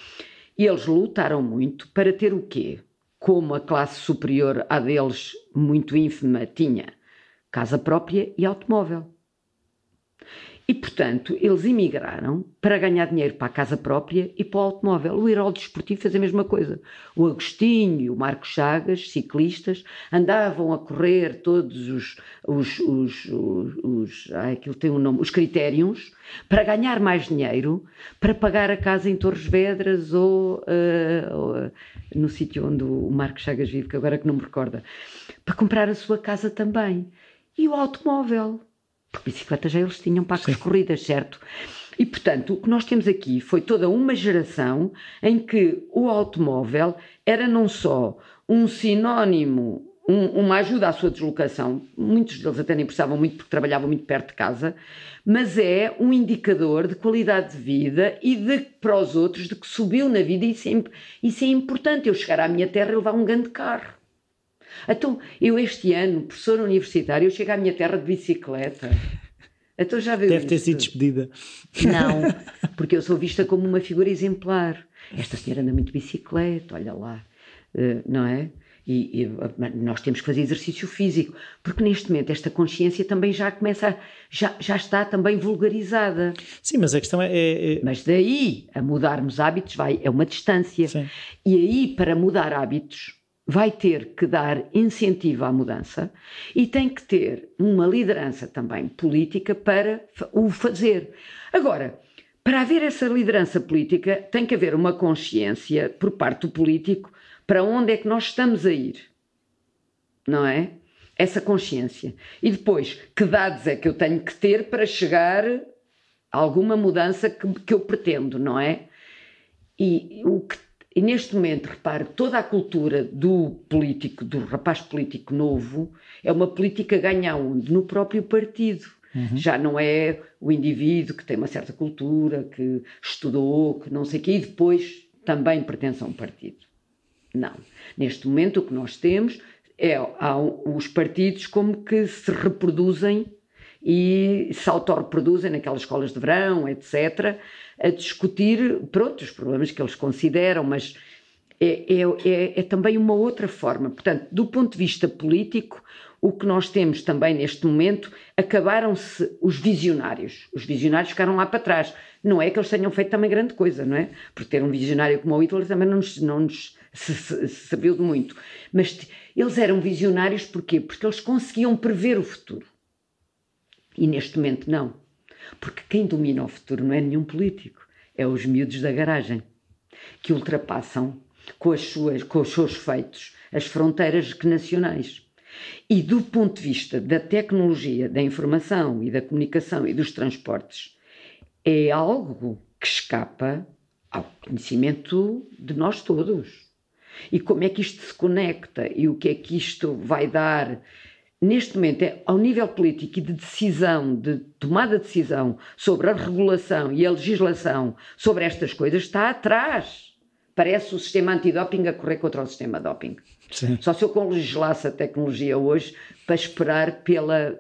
e eles lutaram muito para ter o quê? Como a classe superior a deles, muito ínfima, tinha casa própria e automóvel. E, portanto, eles emigraram para ganhar dinheiro para a casa própria e para o automóvel. O Heraldo Desportivo fez a mesma coisa. O Agostinho e o Marco Chagas, ciclistas, andavam a correr todos os, os, os, os, os ai, aquilo tem um nome, os critérios, para ganhar mais dinheiro, para pagar a casa em Torres Vedras ou, uh, ou no sítio onde o Marco Chagas vive, que agora que não me recorda, para comprar a sua casa também. E o automóvel porque bicicletas já eles tinham para as corridas, certo? E, portanto, o que nós temos aqui foi toda uma geração em que o automóvel era não só um sinónimo, um, uma ajuda à sua deslocação, muitos deles até nem precisavam muito porque trabalhavam muito perto de casa, mas é um indicador de qualidade de vida e de para os outros de que subiu na vida e isso é, isso é importante. Eu chegar à minha terra e levar um grande carro. Então, eu este ano, professor universitário, eu chego à minha terra de bicicleta. Então já viu Deve ter sido despedida. Não, porque eu sou vista como uma figura exemplar. Esta senhora anda muito de bicicleta, olha lá, uh, não é? E, e, nós temos que fazer exercício físico, porque neste momento esta consciência também já começa, a, já, já está também vulgarizada. Sim, mas a questão é, é, é... Mas daí a mudarmos hábitos vai, é uma distância. Sim. E aí, para mudar hábitos, vai ter que dar incentivo à mudança e tem que ter uma liderança também política para o fazer. Agora, para haver essa liderança política, tem que haver uma consciência por parte do político para onde é que nós estamos a ir. Não é? Essa consciência. E depois, que dados é que eu tenho que ter para chegar a alguma mudança que, que eu pretendo, não é? E o que e neste momento, repare, toda a cultura do político, do rapaz político novo, é uma política ganha onde? No próprio partido. Uhum. Já não é o indivíduo que tem uma certa cultura, que estudou, que não sei o quê, e depois também pertence a um partido. Não. Neste momento, o que nós temos é há os partidos como que se reproduzem e se autorreproduzem naquelas escolas de verão, etc., a discutir, pronto, os problemas que eles consideram, mas é, é, é, é também uma outra forma. Portanto, do ponto de vista político, o que nós temos também neste momento, acabaram-se os visionários. Os visionários ficaram lá para trás. Não é que eles tenham feito também grande coisa, não é? Porque ter um visionário como o Hitler também não nos, não nos serviu de muito. Mas eles eram visionários porquê? Porque eles conseguiam prever o futuro. E neste momento não. Porque quem domina o futuro não é nenhum político, é os miúdos da garagem, que ultrapassam com, as suas, com os seus feitos as fronteiras nacionais. E do ponto de vista da tecnologia, da informação e da comunicação e dos transportes, é algo que escapa ao conhecimento de nós todos. E como é que isto se conecta e o que é que isto vai dar neste momento, é, ao nível político e de decisão, de tomada de decisão sobre a regulação e a legislação sobre estas coisas, está atrás. Parece o sistema antidoping a correr contra o sistema doping. Sim. Só se eu legislasse a tecnologia hoje para esperar pela.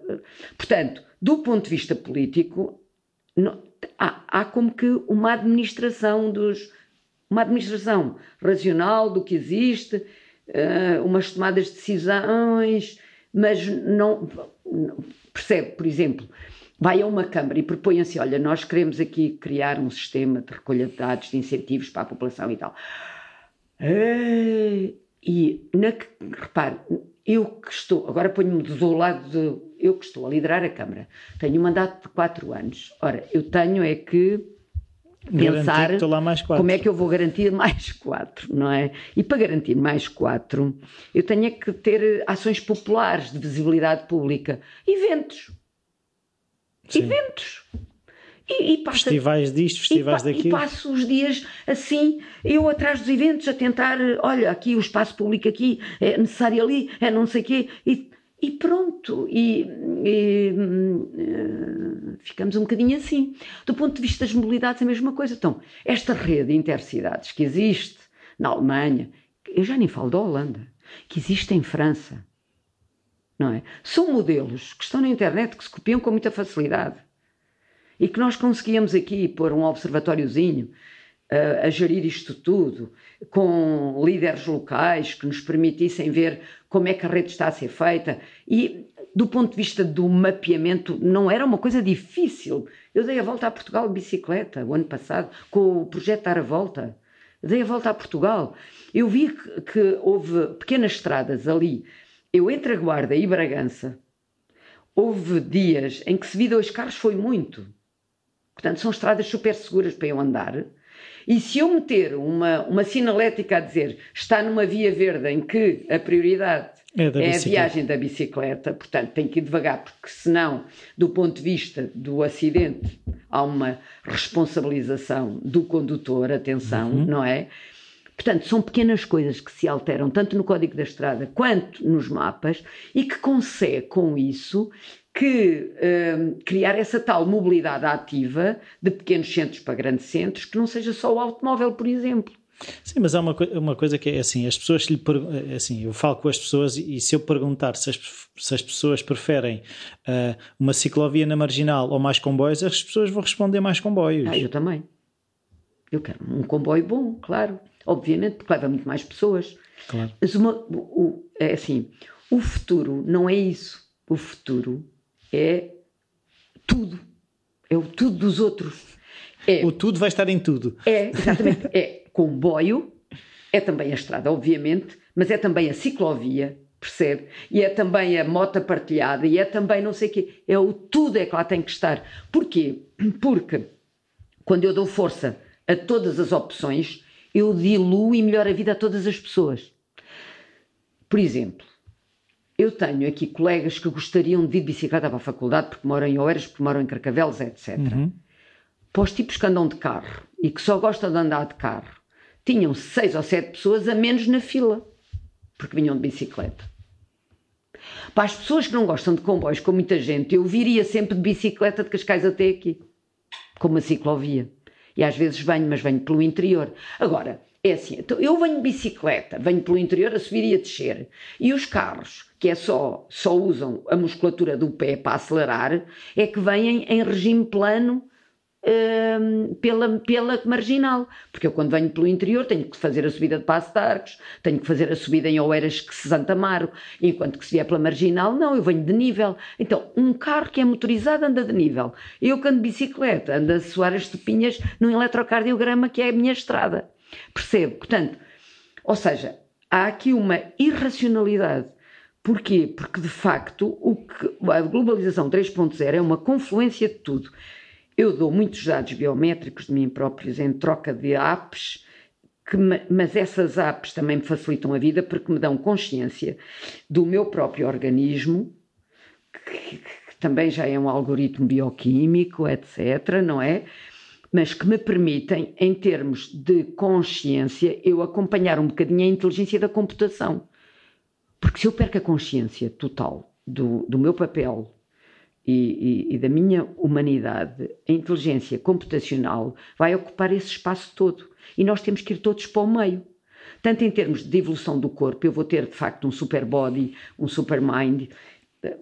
Portanto, do ponto de vista político, não, há, há como que uma administração dos. uma administração racional do que existe uh, umas tomadas de decisões, mas não, percebe, por exemplo, vai a uma Câmara e propõe assim: olha, nós queremos aqui criar um sistema de recolha de dados, de incentivos para a população e tal. E, na, repare, eu que estou, agora ponho-me do lado de, eu que estou a liderar a Câmara, tenho um mandato de quatro anos. Ora, eu tenho é que pensar como é que eu vou garantir mais quatro, não é? E para garantir mais quatro, eu tenho é que ter ações populares de visibilidade pública, eventos. Sim. Eventos. E, e passa, festivais disto, festivais e, daquilo. E passo os dias assim, eu atrás dos eventos, a tentar, olha, aqui o espaço público aqui, é necessário ali, é não sei o quê, e, e pronto. E, e uh, ficamos um bocadinho assim. Do ponto de vista das mobilidades, a mesma coisa. Então, esta rede de intercidades que existe na Alemanha, eu já nem falo da Holanda, que existe em França, não é? São modelos que estão na internet que se copiam com muita facilidade e que nós conseguíamos aqui pôr um observatóriozinho a gerir isto tudo, com líderes locais que nos permitissem ver como é que a rede está a ser feita e do ponto de vista do mapeamento não era uma coisa difícil. Eu dei a volta a Portugal de bicicleta o ano passado com o projeto Dar a Volta. dei a volta a Portugal. Eu vi que, que houve pequenas estradas ali. Eu entre a Guarda e Bragança houve dias em que se vi dois carros foi muito. Portanto, são estradas super seguras para eu andar. E se eu meter uma, uma sinalética a dizer está numa via verde em que a prioridade é, é a viagem da bicicleta, portanto tem que ir devagar, porque senão, do ponto de vista do acidente, há uma responsabilização do condutor, atenção, uhum. não é? Portanto, são pequenas coisas que se alteram tanto no código da estrada quanto nos mapas e que consegue com isso que um, criar essa tal mobilidade ativa de pequenos centros para grandes centros, que não seja só o automóvel, por exemplo. Sim, mas há uma, uma coisa que é assim, as pessoas lhe é assim, eu falo com as pessoas e, e se eu perguntar se as, se as pessoas preferem uh, uma ciclovia na marginal ou mais comboios, as pessoas vão responder mais comboios. Ah, eu também. Eu quero um comboio bom, claro. Obviamente, porque leva muito mais pessoas. Claro. Mas uma, o, é assim, o futuro não é isso. O futuro é tudo. É o tudo dos outros. É, o tudo vai estar em tudo. É, exatamente. é comboio, é também a estrada, obviamente, mas é também a ciclovia, percebe? E é também a moto partilhada, e é também não sei o quê. É o tudo é que lá tem que estar. Porquê? Porque quando eu dou força a todas as opções, eu diluo e melhoro a vida a todas as pessoas. Por exemplo, eu tenho aqui colegas que gostariam de ir de bicicleta para a faculdade porque moram em Oeiras, porque moram em Carcavelos, etc. Uhum. Para os tipos que andam de carro e que só gostam de andar de carro, tinham seis ou sete pessoas a menos na fila, porque vinham de bicicleta. Para as pessoas que não gostam de comboios com muita gente, eu viria sempre de bicicleta de Cascais até aqui, com uma ciclovia. E às vezes venho, mas venho pelo interior. Agora, é assim, então eu venho de bicicleta, venho pelo interior a subir e a descer. E os carros, que é só, só usam a musculatura do pé para acelerar, é que vêm em regime plano hum, pela, pela marginal. Porque eu quando venho pelo interior tenho que fazer a subida de Passo de Arcos, tenho que fazer a subida em Oeiras que se Santa Amaro, enquanto que se vier pela marginal, não, eu venho de nível. Então, um carro que é motorizado anda de nível. Eu que ando de bicicleta, ando a suar as estupinhas num eletrocardiograma que é a minha estrada. Percebe? Portanto, ou seja, há aqui uma irracionalidade. Porquê? Porque de facto o que, a globalização 3.0 é uma confluência de tudo. Eu dou muitos dados biométricos de mim próprios em troca de apps, que, mas essas apps também me facilitam a vida porque me dão consciência do meu próprio organismo, que, que também já é um algoritmo bioquímico, etc., não é? mas que me permitem, em termos de consciência, eu acompanhar um bocadinho a inteligência da computação. Porque se eu perco a consciência total do, do meu papel e, e, e, da minha humanidade, a inteligência computacional vai ocupar esse espaço todo. E nós temos que ir todos para o meio. Tanto em termos de evolução do corpo, eu vou ter de facto um super body, um super mind,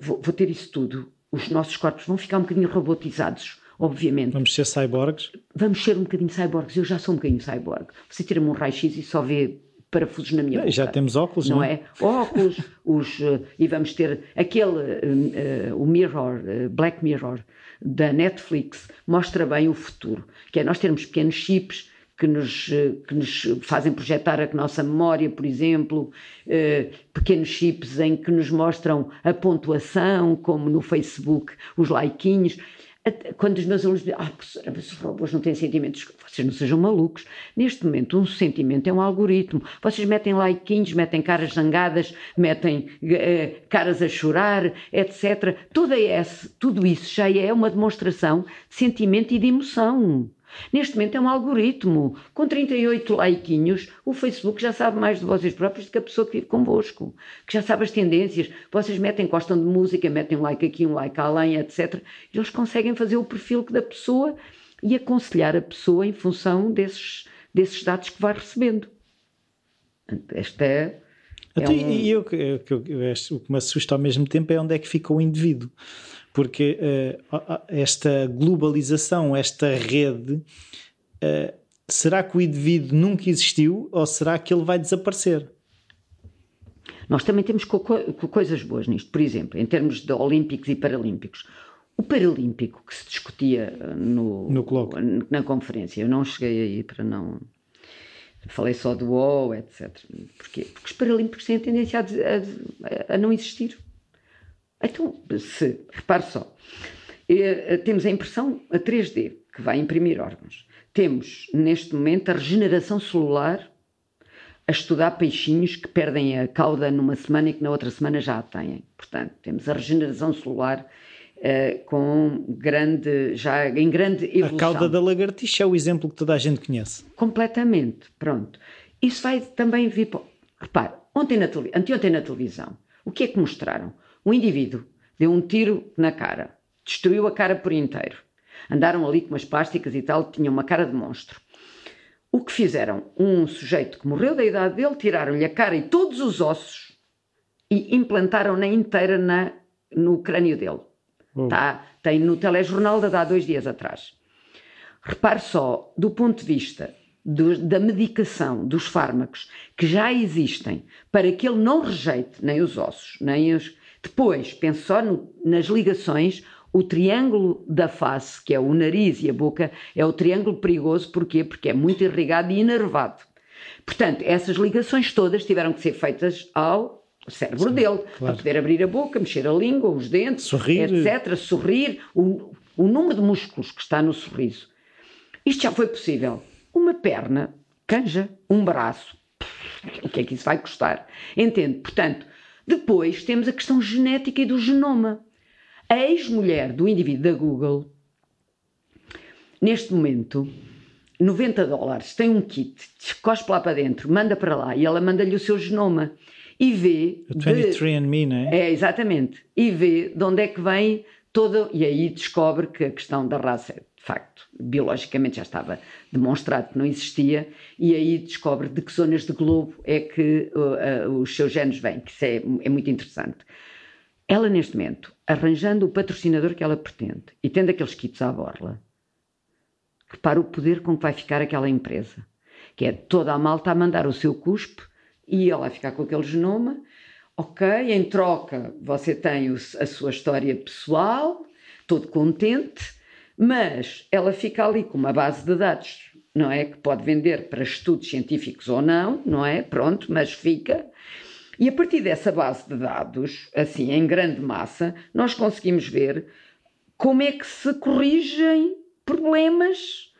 vou, vou ter isso tudo. Os nossos corpos vão ficar um bocadinho robotizados obviamente. Vamos ser cyborgs? Vamos ser um bocadinho cyborgs. Eu já sou um bocadinho cyborg. Você tira-me um raio-x e só vê parafusos na minha boca. Já temos óculos, não, não é? Óculos, os, uh, e vamos ter aquele, uh, o Mirror, Black Mirror, da Netflix, mostra bem o futuro, que é nós termos pequenos chips que nos, que nos fazem projetar a nossa memória, por exemplo, pequenos chips em que nos mostram a pontuação, como no Facebook, os likeinhos quando os meus alunos dizem, ah, professora, mas os robôs não têm sentimentos, vocês não sejam malucos. Neste momento, um sentimento é um algoritmo. Vocês metem likeins, metem caras zangadas, metem uh, caras a chorar, etc. Tudo, esse, tudo isso já é uma demonstração de sentimento e de emoção. Neste momento é um algoritmo. Com 38 likeinhos, o Facebook já sabe mais de vocês próprios do que a pessoa que vive convosco, que já sabe as tendências. Vocês metem, gostam de música, metem um like aqui, um like além, etc. Eles conseguem fazer o perfil da pessoa e aconselhar a pessoa em função desses, desses dados que vai recebendo. Esta é. é um... E eu, eu, eu, o que me assusta ao mesmo tempo é onde é que fica o indivíduo porque uh, esta globalização, esta rede, uh, será que o indivíduo nunca existiu ou será que ele vai desaparecer? Nós também temos co co coisas boas nisto. Por exemplo, em termos de Olímpicos e Paralímpicos, o Paralímpico que se discutia eh, no, no na conferência, eu não cheguei aí para não. Falei só do O, etc. Porquê? Porque os Paralímpicos têm a tendência a, a, a não existir. Então, se, repare só, eh, temos a impressão a 3D, que vai imprimir órgãos. Temos, neste momento, a regeneração celular a estudar peixinhos que perdem a cauda numa semana e que na outra semana já a têm. Portanto, temos a regeneração celular uh, com grande, já em grande evolução. A cauda da lagartixa é o exemplo que toda a gente conhece. Completamente, pronto. Isso vai também vir... Para... Repare, ontem na anteontem na televisão, o que é que mostraram? Um indivíduo deu um tiro na cara, destruiu a cara por inteiro. Andaram ali com umas plásticas e tal, tinham uma cara de monstro. O que fizeram? Um sujeito que morreu da idade dele, tiraram-lhe a cara e todos os ossos e implantaram-na inteira na, no crânio dele. Oh. Tá, tem no telejornal de há dois dias atrás. Repare só, do ponto de vista do, da medicação, dos fármacos que já existem, para que ele não rejeite nem os ossos, nem os, depois, pense só no, nas ligações, o triângulo da face, que é o nariz e a boca, é o triângulo perigoso, porquê? Porque é muito irrigado e enervado. Portanto, essas ligações todas tiveram que ser feitas ao cérebro Sim, dele, claro. para poder abrir a boca, mexer a língua, os dentes, sorrir. etc., sorrir, o, o número de músculos que está no sorriso. Isto já foi possível. Uma perna, canja, um braço, o que é que isso vai custar? Entende? Portanto, depois temos a questão genética e do genoma. A ex-mulher do indivíduo da Google, neste momento, 90 dólares, tem um kit, cospe lá para dentro, manda para lá e ela manda-lhe o seu genoma e vê. O 23andMe, não é? É, exatamente. E vê de onde é que vem toda. E aí descobre que a questão da raça de facto, biologicamente já estava demonstrado que não existia, e aí descobre de que zonas de globo é que uh, uh, os seus genes vêm, que isso é, é muito interessante. Ela, neste momento, arranjando o patrocinador que ela pretende e tendo aqueles kits à borla, repara o poder com que vai ficar aquela empresa, que é toda a malta a mandar o seu cuspe e ela vai ficar com aquele genoma. Ok, em troca você tem a sua história pessoal, todo contente, mas ela fica ali com uma base de dados, não é? Que pode vender para estudos científicos ou não, não é? Pronto, mas fica. E a partir dessa base de dados, assim, em grande massa, nós conseguimos ver como é que se corrigem problemas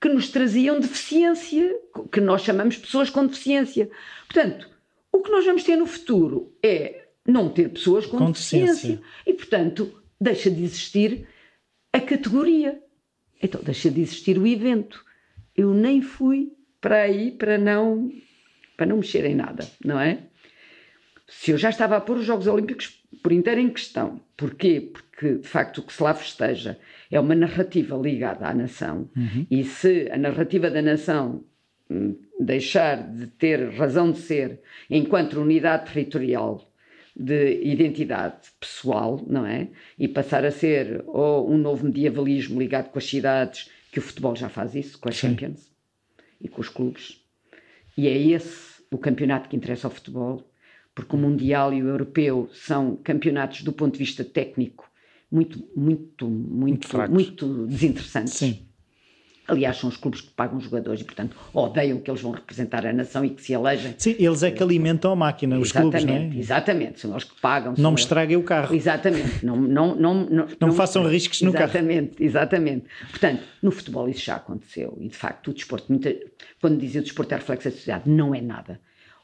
que nos traziam deficiência, que nós chamamos pessoas com deficiência. Portanto, o que nós vamos ter no futuro é não ter pessoas com, com deficiência. deficiência. E, portanto, deixa de existir a categoria. Então deixa de existir o evento. Eu nem fui para aí para não, para não mexer em nada, não é? Se eu já estava a pôr os Jogos Olímpicos por inteiro em questão, porquê? Porque de facto o que se lá festeja é uma narrativa ligada à nação, uhum. e se a narrativa da nação hum, deixar de ter razão de ser enquanto unidade territorial de identidade pessoal, não é? E passar a ser ou um novo medievalismo ligado com as cidades, que o futebol já faz isso, com as Sim. Champions e com os clubes. E é esse o campeonato que interessa ao futebol, porque o Mundial e o Europeu são campeonatos do ponto de vista técnico muito, muito, muito, muito, muito desinteressantes. Sim. Aliás, são os clubes que pagam os jogadores e, portanto, odeiam que eles vão representar a nação e que se elejem. Sim, eles é que alimentam a máquina, os exatamente, clubes, não é? Exatamente, são eles que pagam. Não me eles... estraguem o carro. Exatamente, não, não, não, não, não, não façam riscos no exatamente, carro. Exatamente, exatamente. Portanto, no futebol isso já aconteceu e, de facto, o desporto, muita... quando dizia o desporto é reflexo da sociedade, não é nada.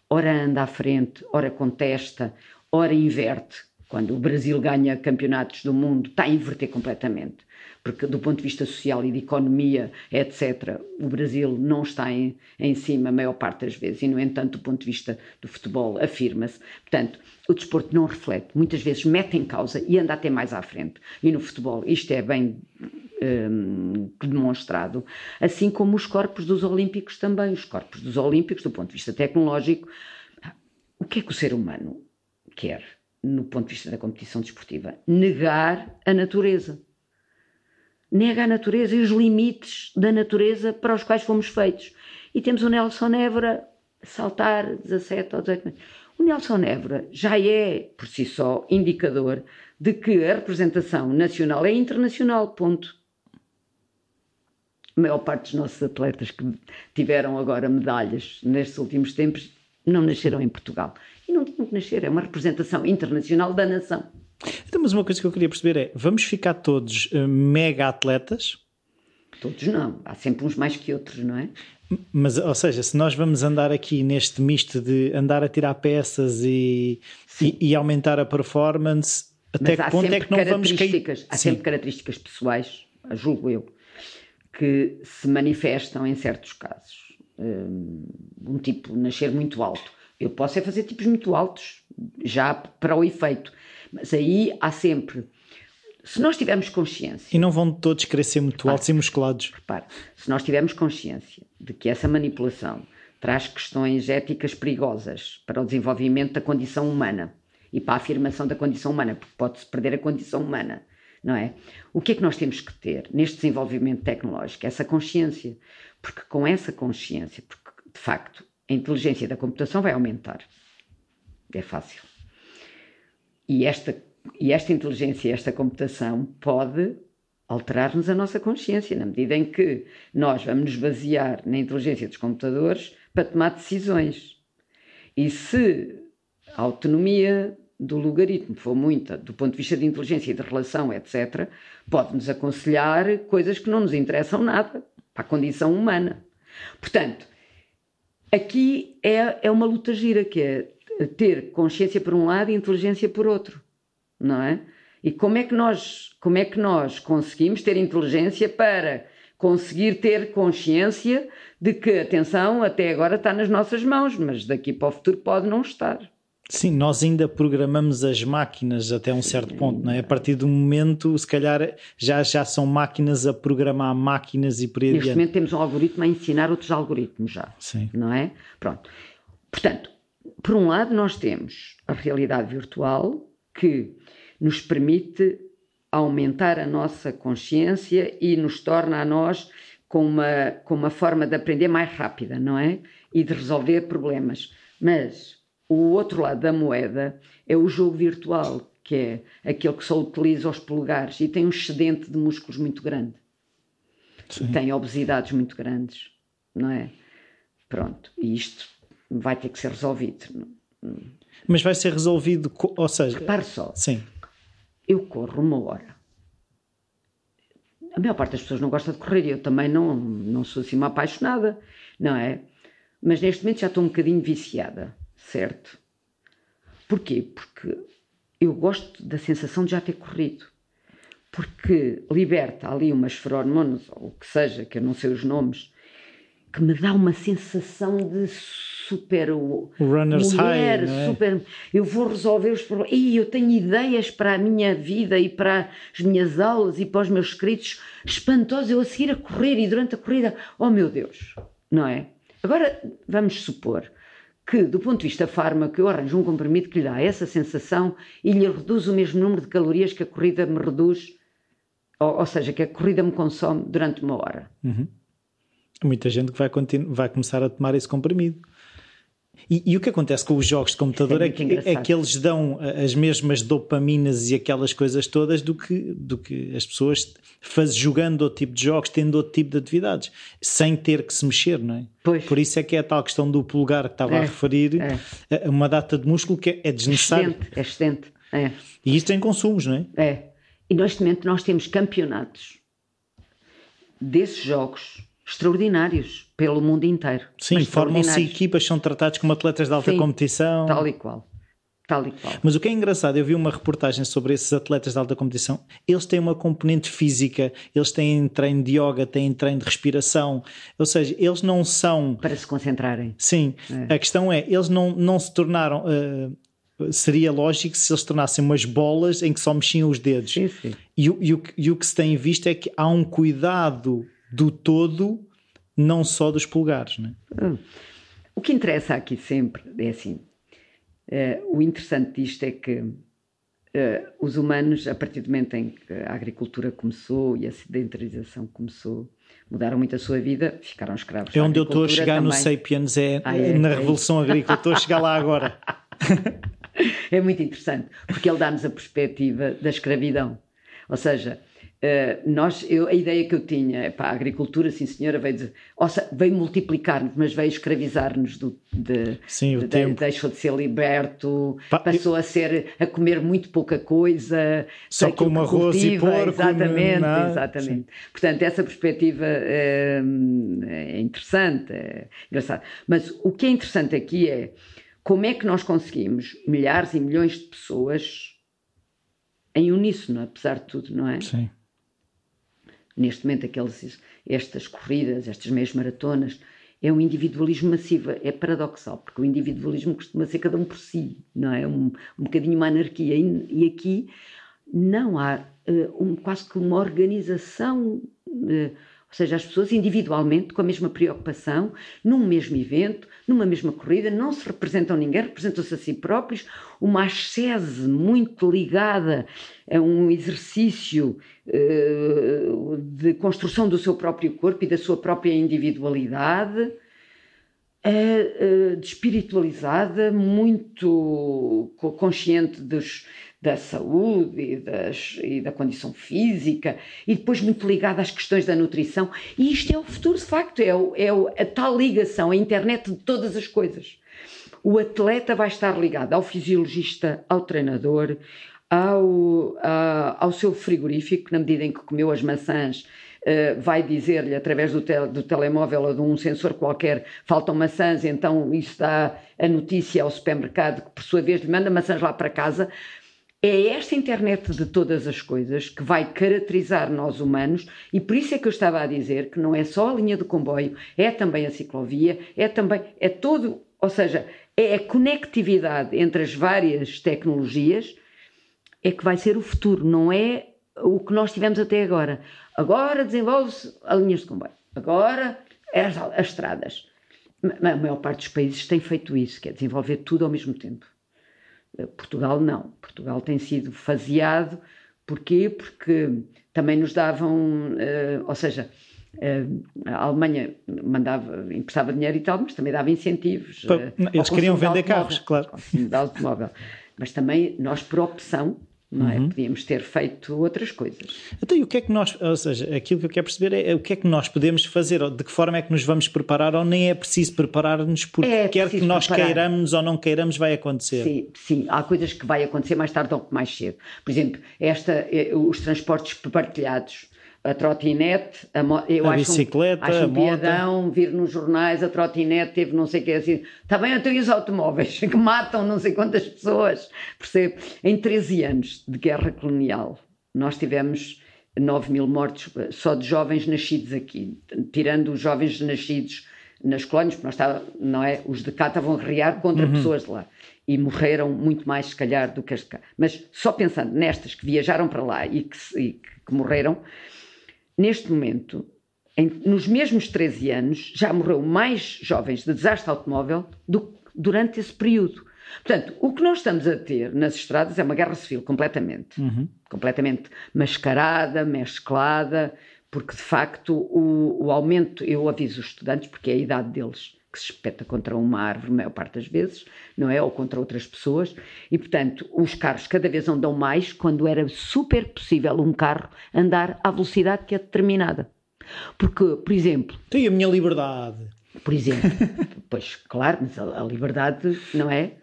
Ora anda à frente, ora contesta, ora inverte. Quando o Brasil ganha campeonatos do mundo, está a inverter completamente porque do ponto de vista social e de economia, etc., o Brasil não está em, em cima a maior parte das vezes, e no entanto, do ponto de vista do futebol, afirma-se. Portanto, o desporto não reflete, muitas vezes mete em causa e anda até mais à frente. E no futebol isto é bem hum, demonstrado, assim como os corpos dos olímpicos também. Os corpos dos olímpicos, do ponto de vista tecnológico, o que é que o ser humano quer, no ponto de vista da competição desportiva? Negar a natureza nega a natureza e os limites da natureza para os quais fomos feitos. E temos o Nelson Évora saltar 17 ou 18 metros. O Nelson Évora já é, por si só, indicador de que a representação nacional é internacional, ponto. A maior parte dos nossos atletas que tiveram agora medalhas nestes últimos tempos não nasceram em Portugal. E não tinham que nascer, é uma representação internacional da nação. Então, mas uma coisa que eu queria perceber é: vamos ficar todos uh, mega atletas? Todos não, há sempre uns mais que outros, não é? Mas, ou seja, se nós vamos andar aqui neste misto de andar a tirar peças e, e, e, aumentar a performance, até que ponto é que não vamos cair? Há Sim. sempre características pessoais, julgo eu, que se manifestam em certos casos. Hum, um tipo nascer muito alto. Eu posso é fazer tipos muito altos, já para o efeito. Mas aí há sempre. Se nós tivermos consciência. E não vão todos crescer muito repare, altos e musculados. Repare, se nós tivermos consciência de que essa manipulação traz questões éticas perigosas para o desenvolvimento da condição humana e para a afirmação da condição humana, porque pode-se perder a condição humana, não é? O que é que nós temos que ter neste desenvolvimento tecnológico? Essa consciência. Porque com essa consciência, porque de facto a inteligência da computação vai aumentar. É fácil. E esta, e esta inteligência, esta computação pode alterar-nos a nossa consciência, na medida em que nós vamos nos basear na inteligência dos computadores para tomar decisões. E se a autonomia do logaritmo for muita, do ponto de vista de inteligência e de relação, etc., pode-nos aconselhar coisas que não nos interessam nada para a condição humana. Portanto, aqui é, é uma luta gira, que é ter consciência por um lado e inteligência por outro, não é? E como é que nós, como é que nós conseguimos ter inteligência para conseguir ter consciência de que, atenção, até agora está nas nossas mãos, mas daqui para o futuro pode não estar. Sim, nós ainda programamos as máquinas até um certo ponto, não é? A partir do momento, se calhar, já, já são máquinas a programar máquinas e por aí Neste momento temos um algoritmo a ensinar outros algoritmos já, Sim. não é? Pronto. Portanto, por um lado, nós temos a realidade virtual que nos permite aumentar a nossa consciência e nos torna a nós com uma, com uma forma de aprender mais rápida, não é? E de resolver problemas. Mas o outro lado da moeda é o jogo virtual, que é aquele que só utiliza os polegares e tem um excedente de músculos muito grande. Sim. Tem obesidades muito grandes, não é? Pronto, e isto vai ter que ser resolvido. Mas vai ser resolvido, ou seja. Repare só. Sim. Eu corro uma hora. A maior parte das pessoas não gosta de correr e eu também não, não sou assim uma apaixonada, não é? Mas neste momento já estou um bocadinho viciada, certo? Porquê? Porque eu gosto da sensação de já ter corrido. Porque liberta ali umas feromonas, ou o que seja, que eu não sei os nomes, que me dá uma sensação de super Runner's mulher, high, é? super. Eu vou resolver os problemas. E eu tenho ideias para a minha vida e para as minhas aulas e para os meus escritos espantosos. Eu a seguir a correr e durante a corrida, oh meu Deus, não é? Agora vamos supor que, do ponto de vista fármaco, eu arranjo um comprimido que lhe dá essa sensação e lhe reduz o mesmo número de calorias que a corrida me reduz, ou, ou seja, que a corrida me consome durante uma hora. Uhum. Muita gente que vai, vai começar a tomar esse comprimido. E, e, o que acontece com os jogos de computador é, é, que, é, que, eles dão as mesmas dopaminas e aquelas coisas todas do que, do que as pessoas fazem jogando outro tipo de jogos, tendo outro tipo de atividades, sem ter que se mexer, não é? Pois. Por isso é que é a tal questão do pulgar que estava é, a referir, é. uma data de músculo que é desnecessário. É excedente, é. E isso tem consumos, não é? É. E neste momento nós temos campeonatos desses jogos extraordinários pelo mundo inteiro. Sim, formam-se equipas, são tratados como atletas de alta Sim, competição. Tal e qual. Tal e qual. Mas o que é engraçado, eu vi uma reportagem sobre esses atletas de alta competição, eles têm uma componente física, eles têm treino de yoga, têm treino de respiração, ou seja, eles não são. Para se concentrarem. Sim, é. a questão é, eles não, não se tornaram. Uh, seria lógico se eles tornassem umas bolas em que só mexiam os dedos. Sim, sim. E, e, e, e o que se tem visto é que há um cuidado do todo, não só dos polegares. Né? O que interessa aqui sempre é assim: uh, o interessante disto é que uh, os humanos, a partir do momento em que a agricultura começou e a sedentarização começou, mudaram muito a sua vida, ficaram escravos. É onde eu estou a chegar também. no Sapiens, é, ah, é na é Revolução Agrícola, estou a chegar lá agora. é muito interessante, porque ele dá-nos a perspectiva da escravidão. Ou seja, Uh, nós, eu, a ideia que eu tinha, pá, a agricultura, sim senhora, veio, dizer, seja, veio multiplicar-nos, mas veio escravizar-nos do, de, sim, de, tempo. deixou de ser liberto, pá, passou eu... a ser, a comer muito pouca coisa. Só com arroz cultiva, e porco. Exatamente, não, exatamente. Sim. Portanto, essa perspectiva é, é interessante, é engraçado. Mas o que é interessante aqui é como é que nós conseguimos milhares e milhões de pessoas em uníssono, apesar de tudo, não é? Sim neste momento aqueles, estas corridas, estas meias maratonas, é um individualismo massivo. É paradoxal, porque o individualismo costuma ser cada um por si, não é? Um, um bocadinho uma anarquia. E, e aqui não há uh, um, quase que uma organização. Uh, ou seja, as pessoas individualmente, com a mesma preocupação, num mesmo evento, numa mesma corrida, não se representam ninguém, representam-se a si próprios, uma ascese muito ligada a um exercício uh, de construção do seu próprio corpo e da sua própria individualidade, uh, uh, espiritualizada, muito consciente dos, da saúde e, das, e, da condição física e depois muito ligada às questões da nutrição. E isto é o futuro, de facto, é, o, é o, a tal ligação, a internet de todas as coisas. O atleta vai estar ligado ao fisiologista, ao treinador, ao, ao seu frigorífico, na medida em que comeu as maçãs. Uh, vai dizer-lhe através do, tel do telemóvel ou de um sensor qualquer faltam maçãs, então isso dá a notícia ao supermercado que por sua vez lhe manda maçãs lá para casa é esta internet de todas as coisas que vai caracterizar nós humanos e por isso é que eu estava a dizer que não é só a linha do comboio, é também a ciclovia, é também, é todo, ou seja, é a conectividade entre as várias tecnologias é que vai ser o futuro, não é o que nós tivemos até agora. Agora desenvolve-se a linhas de comboio, agora as, as estradas. A maior parte dos países tem feito isso, que é desenvolver tudo ao mesmo tempo. Portugal não. Portugal tem sido faseado. Porquê? Porque também nos davam, uh, ou seja, uh, a Alemanha mandava, emprestava dinheiro e tal, mas também dava incentivos. Uh, Eles queriam vender carros, claro. De automóvel. Mas também nós, por opção, não é? Uhum. Podíamos ter feito outras coisas. Então, e o que é que nós, ou seja, aquilo que eu quero perceber é, é o que é que nós podemos fazer, ou de que forma é que nos vamos preparar, ou nem é preciso preparar-nos, porque é quer que nós preparar. queiramos ou não queiramos, vai acontecer. Sim, sim, há coisas que vai acontecer mais tarde ou mais cedo. Por exemplo, esta, eh, os transportes partilhados a trotinete, a, eu a acho bicicleta, um, acho um piadão vir nos jornais, a trotinete teve não sei o que assim. Também eu tenho os automóveis que matam não sei quantas pessoas, percebe? Em 13 anos de guerra colonial, nós tivemos 9 mil mortos só de jovens nascidos aqui, tirando os jovens nascidos nas colónias, porque nós estava, não é? Os de cá estavam a guerrear contra uhum. pessoas de lá e morreram muito mais, se calhar, do que as de cá. Mas só pensando nestas que viajaram para lá e que, e que morreram, neste momento, em, nos mesmos 13 anos, já morreu mais jovens de desastre automóvel do que durante esse período. Portanto, o que nós estamos a ter nas estradas é uma guerra civil, completamente. Uhum. Completamente mascarada, mesclada, porque de facto o, o, aumento, eu aviso os estudantes, porque é a idade deles, que se espeta contra uma árvore, a maior parte das vezes, não é? Ou contra outras pessoas. E, portanto, os carros cada vez andam mais quando era super possível um carro andar à velocidade que é determinada. Porque, por exemplo. Tem a minha liberdade. Por exemplo. pois, claro, mas a, a liberdade, não é?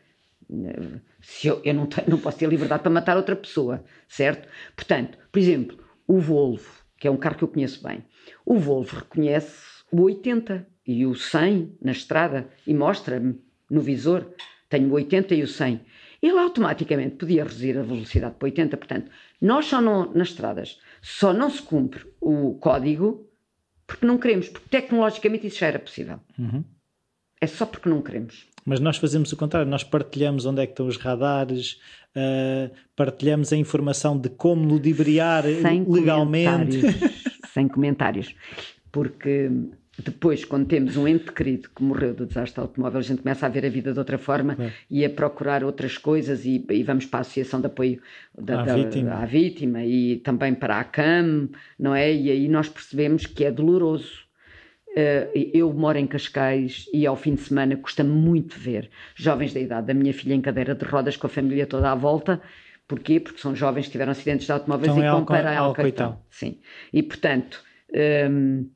Se eu, eu não, tenho, não posso ter liberdade para matar outra pessoa, certo? Portanto, por exemplo, o Volvo, que é um carro que eu conheço bem, o Volvo reconhece o 80 e o 100 na estrada e mostra-me no visor, tenho o 80 e o 100. Ele automaticamente podia reduzir a velocidade para 80, portanto, nós só não, nas estradas, só não se cumpre o código porque não queremos, porque tecnologicamente isso já era possível. Uhum. É só porque não queremos. Mas nós fazemos o contrário, nós partilhamos onde é que estão os radares, uh, partilhamos a informação de como ludibriar sem legalmente. Comentários, sem comentários. Porque depois, quando temos um ente querido que morreu do desastre automóvel, a gente começa a ver a vida de outra forma é. e a procurar outras coisas e, e, vamos para a Associação de Apoio da, à, da, vítima. à, vítima. e também para a CAM, não é? E aí nós percebemos que é doloroso. Uh, eu moro em Cascais e ao fim de semana custa muito ver jovens da idade da minha filha em cadeira de rodas com a família toda à volta. Porquê? Porque são jovens que tiveram acidentes de automóveis então e é vão para Alcoitão. Sim. E portanto. Um,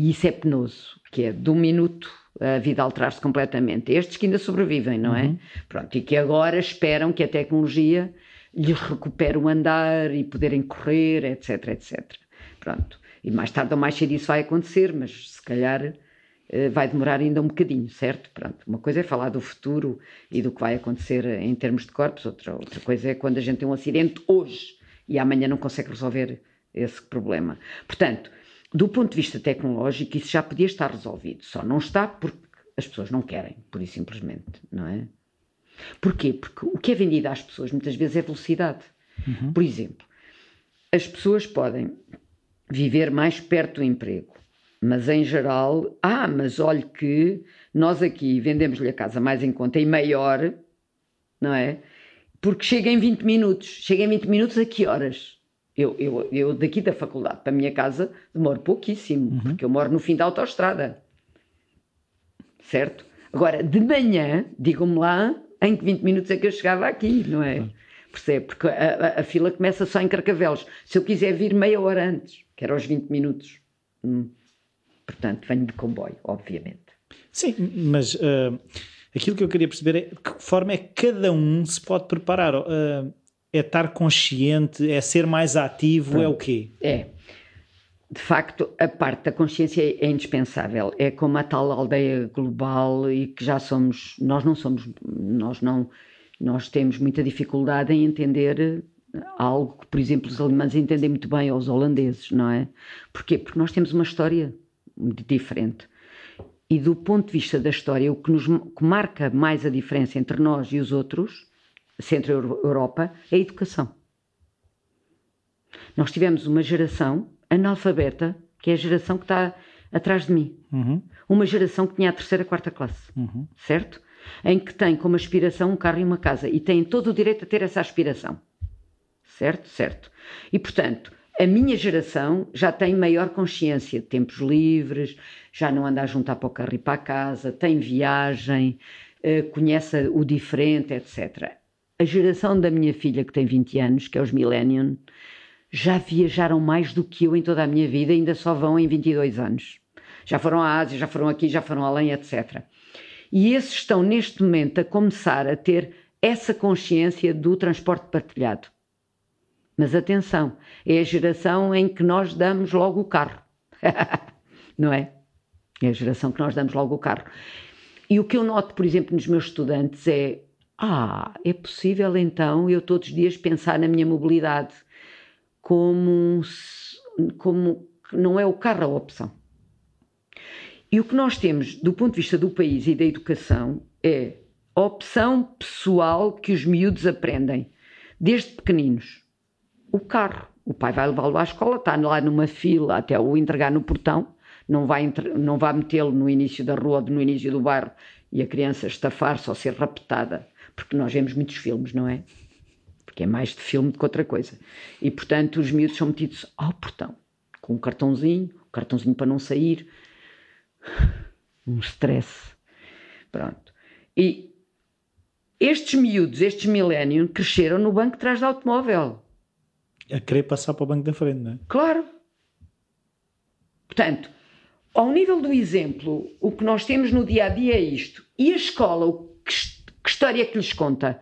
e isso é penoso, que é de um minuto a vida alterar-se completamente. Estes que ainda sobrevivem, não é? Uhum. Pronto, e que agora esperam que a tecnologia lhes recupere o andar e poderem correr, etc, etc. Pronto. E mais tarde ou mais cedo isso vai acontecer, mas se calhar eh, vai demorar ainda um bocadinho, certo? Pronto. Uma coisa é falar do futuro e do que vai acontecer em termos de corpos, outra, outra coisa é quando a gente tem um acidente hoje e amanhã não consegue resolver esse problema. Portanto, do ponto de vista tecnológico, isso já podia estar resolvido. Só não está porque as pessoas não querem, por e simplesmente, não é? Porquê? Porque o que é vendido às pessoas muitas vezes é velocidade. Uhum. Por exemplo, as pessoas podem viver mais perto do emprego, mas em geral, ah, mas olhe que nós aqui vendemos-lhe a casa mais em conta e maior, não é? Porque chega em 20 minutos. Chega em 20 minutos a que horas? Eu, eu, eu daqui da faculdade para a minha casa demoro pouquíssimo, Uhum. porque eu moro no fim da autoestrada. Certo? Agora, de manhã, digam-me lá em que 20 minutos é que eu chegava aqui, não é? Percebe? Porque a, a- a fila começa só em Carcavelos. Se eu quiser vir meia hora antes, que era aos 20 minutos. hum, Portanto, venho de comboio, obviamente. Sim, mas uh, aquilo que eu queria perceber é de que forma é que cada um se pode preparar. Uh, é estar consciente, é ser mais ativo, é o quê? É. De facto, a parte da consciência é, é indispensável. É como a tal aldeia global e que já somos. Nós não somos. Nós não. Nós temos muita dificuldade em entender algo que, por exemplo, os alemães entendem muito bem, ou os holandeses, não é? Porquê? Porque nós temos uma história diferente. E do ponto de vista da história, o que, nos, que marca mais a diferença entre nós e os outros, Centro Europa, é a educação. Nós tivemos uma geração analfabeta, que é a geração que está atrás de mim. Uhum, Uma geração que tinha a terceira, quarta classe, uhum. certo? Em que tem como aspiração um carro e uma casa. E tem todo o direito a ter essa aspiração. Certo? Certo. E, portanto, a minha geração já tem maior consciência de tempos livres, já não anda a juntar para o carro e para a casa, tem viagem, eh, conhece o diferente, etc. A geração da minha filha, que tem 20 anos, que é os Millennium, já viajaram mais do que eu em toda a minha vida ainda só vão em 22 anos. Já foram à Ásia, já foram aqui, já foram além, etc. E esses estão neste momento a começar a ter essa consciência do transporte partilhado. Mas atenção, é a geração em que nós damos logo o carro. Não é? É a geração que nós damos logo o carro. E o que eu noto, por exemplo, nos meus estudantes é: ah, é possível então eu todos os dias pensar na minha mobilidade como, como não é o carro a opção. E o que nós temos do ponto de vista do país e da educação é a opção pessoal que os miúdos aprendem desde pequeninos. O carro. O pai vai levá-lo à escola, está lá numa fila até o entregar no portão, não vai, não vai metê-lo no início da rua ou no início do bairro e a criança estafar-se ou ser raptada, porque nós vemos muitos filmes, não é? Porque é mais de filme do que outra coisa. E portanto os miúdos são metidos ao portão, com um cartãozinho, um cartãozinho para não sair, um stress. Pronto. E estes miúdos, estes millennials, cresceram no banco de trás do automóvel. A querer passar para o banco da frente, não é? Claro. Portanto, ao nível do exemplo, o que nós temos no dia a dia é isto. E a escola, que, que história é que lhes conta?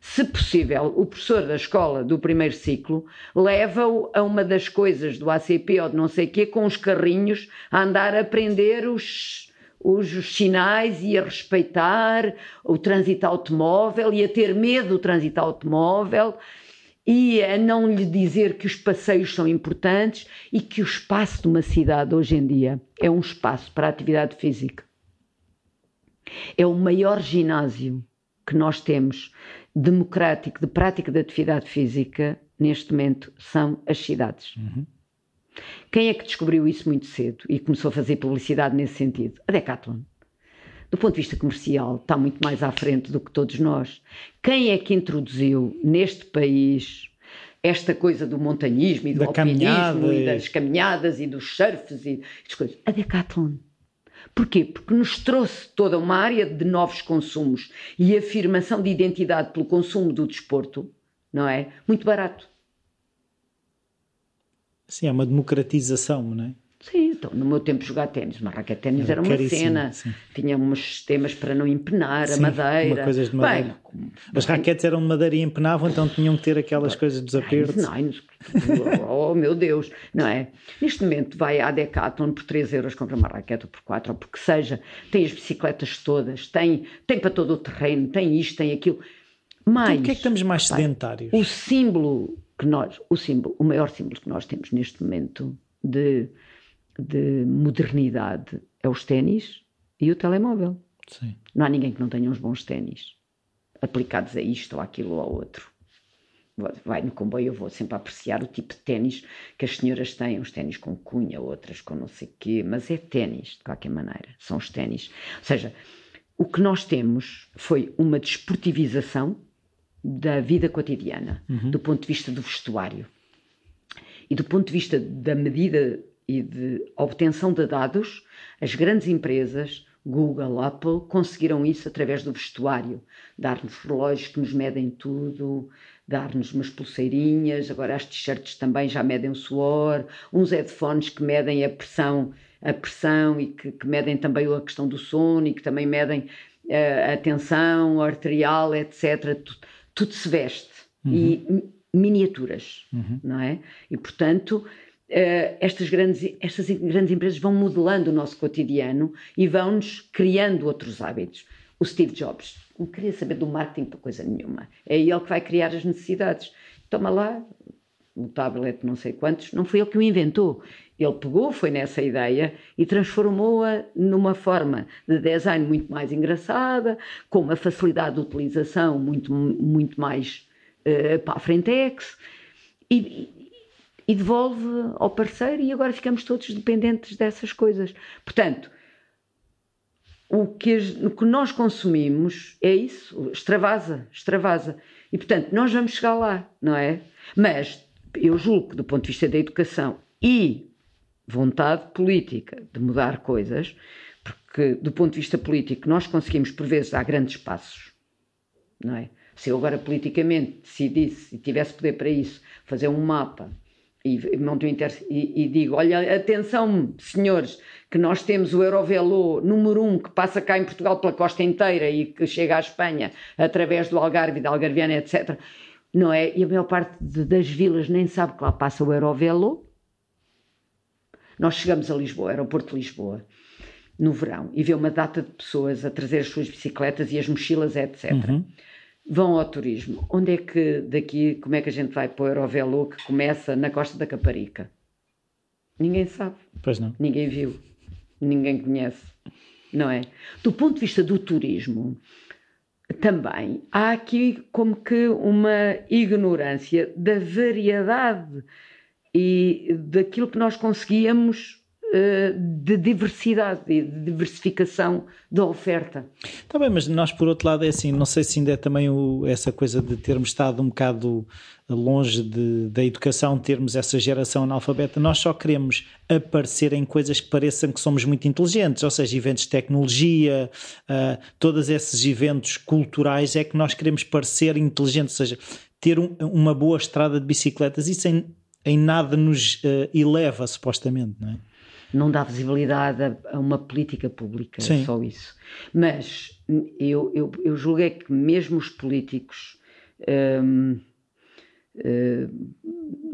Se possível, o professor da escola do primeiro ciclo leva-o a uma das coisas do ACP ou de não sei o quê, com os carrinhos, a andar a aprender os, os, os sinais e a respeitar o trânsito automóvel e a ter medo do trânsito automóvel e a não lhe dizer que os passeios são importantes e que o espaço de uma cidade hoje em dia é um espaço para a atividade física. É o maior ginásio que nós temos democrático de prática de atividade física neste momento são as cidades. Uhum. Quem é que descobriu isso muito cedo e começou a fazer publicidade nesse sentido? A Decathlon. Do ponto de vista comercial, está muito mais à frente do que todos nós. Quem é que introduziu neste país esta coisa do montanhismo e do da alpinismo e das caminhadas e dos surfs e das coisas? A Decathlon. Porquê? Porque nos trouxe toda uma área de novos consumos e afirmação de identidade pelo consumo do desporto, não é? Muito barato. Sim, é uma democratização, não é? Sim, então, no meu tempo jogar ténis, uma raquete ténis era, era uma cena, sim. tinha uns sistemas para não empenar sim, a madeira. Uma coisas de madeira. Bem, As raquetes eram de madeira e empenavam, então tinham que ter aquelas coisas dos apertos. Não, oh meu Deus, não é? Neste momento vai à Decathlon por 3 euros compra uma raquete ou por 4, ou porque seja, tem as bicicletas todas, tem, tem para todo o terreno, tem isto, tem aquilo. Mas, então, que é que estamos mais sedentários? O símbolo que nós, o símbolo, o maior símbolo que nós temos neste momento de de modernidade é os ténis e o telemóvel. Sim. Não há ninguém que não tenha uns bons ténis aplicados a isto ou aquilo ou ao outro. Vai no comboio, eu vou sempre apreciar o tipo de ténis que as senhoras têm, uns ténis com cunha, outras com não sei o quê, mas é ténis, de qualquer maneira, são os ténis. Ou seja, o que nós temos foi uma desportivização da vida cotidiana, uhum. do ponto de vista do vestuário. E do ponto de vista da medida e de obtenção de dados, as grandes empresas, Google, Apple, conseguiram isso através do vestuário, dar-nos relógios que nos medem tudo, dar-nos umas pulseirinhas, agora as t-shirts também já medem o suor, uns headphones que medem a pressão, a pressão e que, que medem também a questão do sono e que também medem uh, a tensão arterial, etc. Tudo, tudo se veste. Uhum. E miniaturas, uhum. não é? E portanto estas, grandes, estas grandes empresas vão modelando o nosso cotidiano e vão-nos criando outros hábitos. O Steve Jobs não queria saber do marketing para coisa nenhuma. É ele que vai criar as necessidades. Toma lá o tablet, não sei quantos, não foi ele que o inventou. Ele pegou, foi nessa ideia e transformou-a numa forma de design muito mais engraçada, com uma facilidade de utilização muito, muito mais uh, para a frentex. E, e devolve ao parceiro e agora ficamos todos dependentes dessas coisas. Portanto, o que, o que nós consumimos é isso, extravasa, extravasa. E portanto, nós vamos chegar lá, não é? Mas eu julgo que do ponto de vista da educação e vontade política de mudar coisas, porque do ponto de vista político nós conseguimos por vezes dar grandes passos, não é? Se eu agora politicamente decidisse e tivesse poder para isso, fazer um mapa e, monto inter, e, e, digo: olha, atenção, senhores, que nós temos o Eurovelo número um que passa cá em Portugal pela costa inteira e que chega à Espanha através do Algarve, da Algarviana, etc. Não é? E a maior parte de, das vilas nem sabe que lá passa o Eurovelo. Nós chegamos a Lisboa, aeroporto de Lisboa, no verão, e vê uma data de pessoas a trazer as suas bicicletas e as mochilas, etc. Uhum vão ao turismo. Onde é que daqui, como é que a gente vai para o Eurovelo que começa na Costa da Caparica? Ninguém sabe. Pois não. Ninguém viu. Ninguém conhece. Não é? Do ponto de vista do turismo, também há aqui como que uma ignorância da variedade e daquilo que nós conseguíamos de diversidade e de diversificação da oferta. Está bem, mas nós por outro lado é assim, não sei se ainda é também o, essa coisa de termos estado um bocado longe de, da educação, termos essa geração analfabeta, nós só queremos aparecer em coisas que pareçam que somos muito inteligentes, ou seja, eventos de tecnologia, uh, todos esses eventos culturais é que nós queremos parecer inteligentes, ou seja, ter um, uma boa estrada de bicicletas, isso em, em nada nos uh, eleva, supostamente, não é? Não dá visibilidade a, uma política pública, é Sim. é só isso. Mas eu, eu, eu julguei que mesmo os políticos. Um, eh,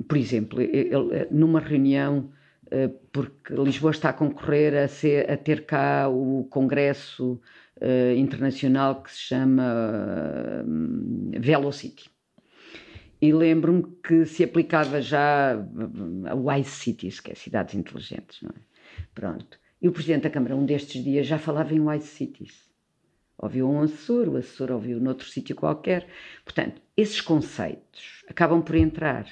por exemplo, ele, numa reunião, uh, porque Lisboa está a concorrer a, ser, a ter cá o Congresso uh, Internacional que se chama Velocity. E lembro-me que se aplicava já a Wise Cities, que é cidades inteligentes, não é? Pronto. E o Presidente da Câmara, um destes dias, já falava em Wise Cities ouviu um assessor, o assessor ouviu noutro sítio qualquer. Portanto, esses conceitos acabam por entrar.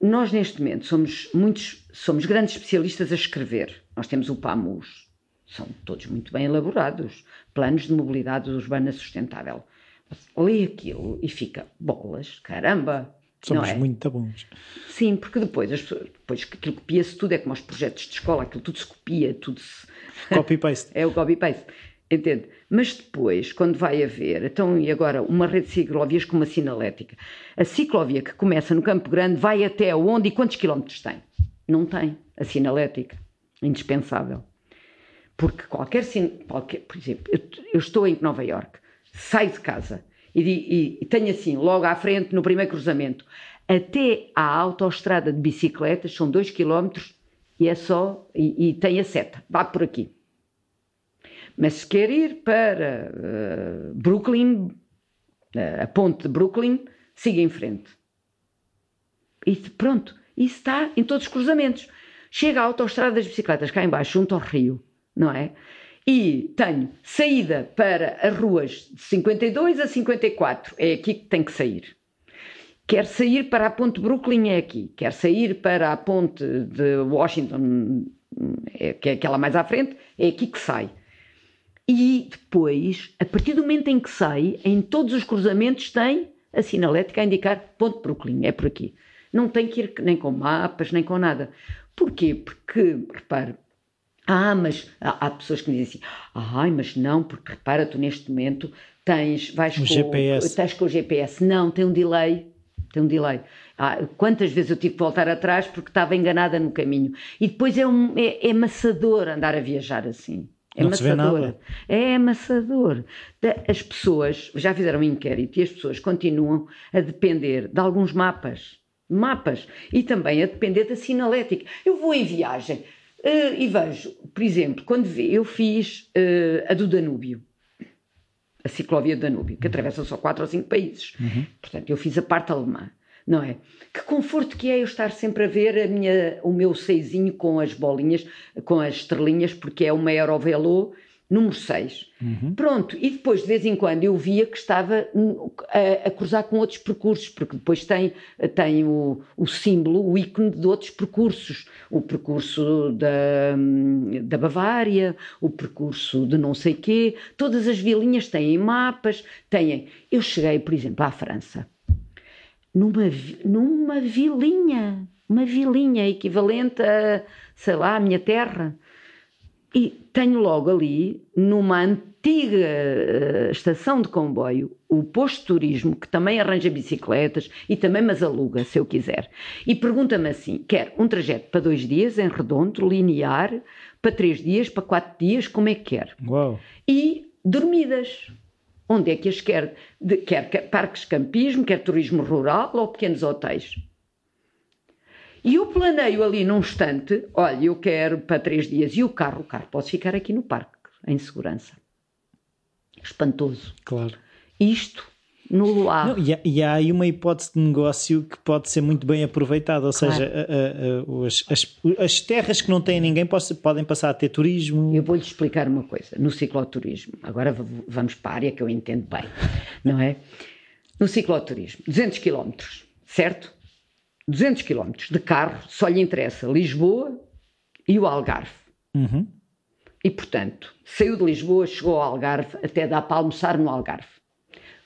Nós, neste momento, somos, muitos, somos grandes especialistas a escrever. Nós temos o PAMUS, são todos muito bem elaborados planos de mobilidade urbana sustentável. Lê aquilo e fica bolas, caramba! Somos é? muito bons. Sim, porque depois, as pessoas, depois aquilo copia-se tudo, é como os projetos de escola, aquilo tudo se copia, tudo se. Copy-paste. é o copy-paste. Entende? Mas depois, quando vai haver, então e agora, uma rede de ciclovias com uma sinalética, a ciclovia que começa no Campo Grande vai até onde e quantos quilómetros tem? Não tem a sinalética. Indispensável. Porque qualquer, qualquer por exemplo, eu, eu estou em Nova York, saio de casa e, e, e tenho assim, logo à frente, no primeiro cruzamento, até à autoestrada de bicicletas, são dois quilómetros e é só, e, e tem a seta, vá por aqui. Mas se quer ir para uh, Brooklyn, uh, a ponte de Brooklyn, siga em frente. E pronto, isso está em todos os cruzamentos. Chega à autoestrada das bicicletas cá embaixo, junto ao rio, não é? E tenho saída para as ruas de 52 a 54, é aqui que tem que sair. Quer sair para a ponte Brooklyn, é aqui. Quer sair para a ponte de Washington, é, que é aquela mais à frente, é aqui que sai. E depois, a partir do momento em que sai, em todos os cruzamentos tem a sinalética a indicar ponto Brooklyn, é por aqui. Não tem que ir nem com mapas, nem com nada. Porquê? Porque, repare, ah, mas há, há, pessoas que me dizem assim, ai, mas não, porque repara, tu neste momento tens, vais com, GPS. Tens com o GPS. Não, tem um delay. Tem um delay. Ah, quantas vezes eu tive que voltar atrás porque estava enganada no caminho. E depois é, um, é, é maçador andar a viajar assim. É não amassador. É amassador. As pessoas já fizeram um inquérito e as pessoas continuam a depender de alguns mapas. Mapas. E também a depender da sinalética. Eu vou em viagem uh, e vejo, por exemplo, quando vi, eu fiz uh, a do Danúbio. A ciclovia do Danúbio, que atravessa só quatro ou cinco países. Uhum. Portanto, eu fiz a parte alemã não é? Que conforto que é eu estar sempre a ver a minha, o meu seisinho com as bolinhas, com as estrelinhas, porque é uma Eurovelo número 6. Uhum. Pronto, e depois de vez em quando eu via que estava a, a, cruzar com outros percursos, porque depois tem, tem o, o símbolo, o ícone de outros percursos. O percurso da, da Bavária, o percurso de não sei quê, todas as vilinhas têm mapas, têm. Eu cheguei, por exemplo, à França numa, numa vilinha, uma vilinha equivalente a, sei lá, a minha terra. E tenho logo ali, numa antiga uh, estação de comboio, o posto de turismo, que também arranja bicicletas e também mas aluga, se eu quiser. E pergunta-me assim: quer um trajeto para dois dias, em redondo, linear, para três dias, para quatro dias, como é que quer? Uau. E dormidas. Onde é que as quer? De, quer, quer parques de campismo, quer turismo rural ou pequenos hotéis? E eu planeio ali num instante, olha, eu quero para três dias, e o carro, o carro pode ficar aqui no parque, em segurança. Espantoso. Claro. Isto no luar. Não, e, há, e, há, aí uma hipótese de negócio que pode ser muito bem aproveitada, ou claro. seja, a, a, a, as, as, as, terras que não têm ninguém podem passar a ter turismo. Eu vou-lhe explicar uma coisa, no cicloturismo, agora vamos para a área que eu entendo bem, não é? No cicloturismo, 200 km, certo? 200 km de carro, só lhe interessa Lisboa e o Algarve. Uhum. E, portanto, saiu de Lisboa, chegou ao Algarve, até dá para almoçar no Algarve.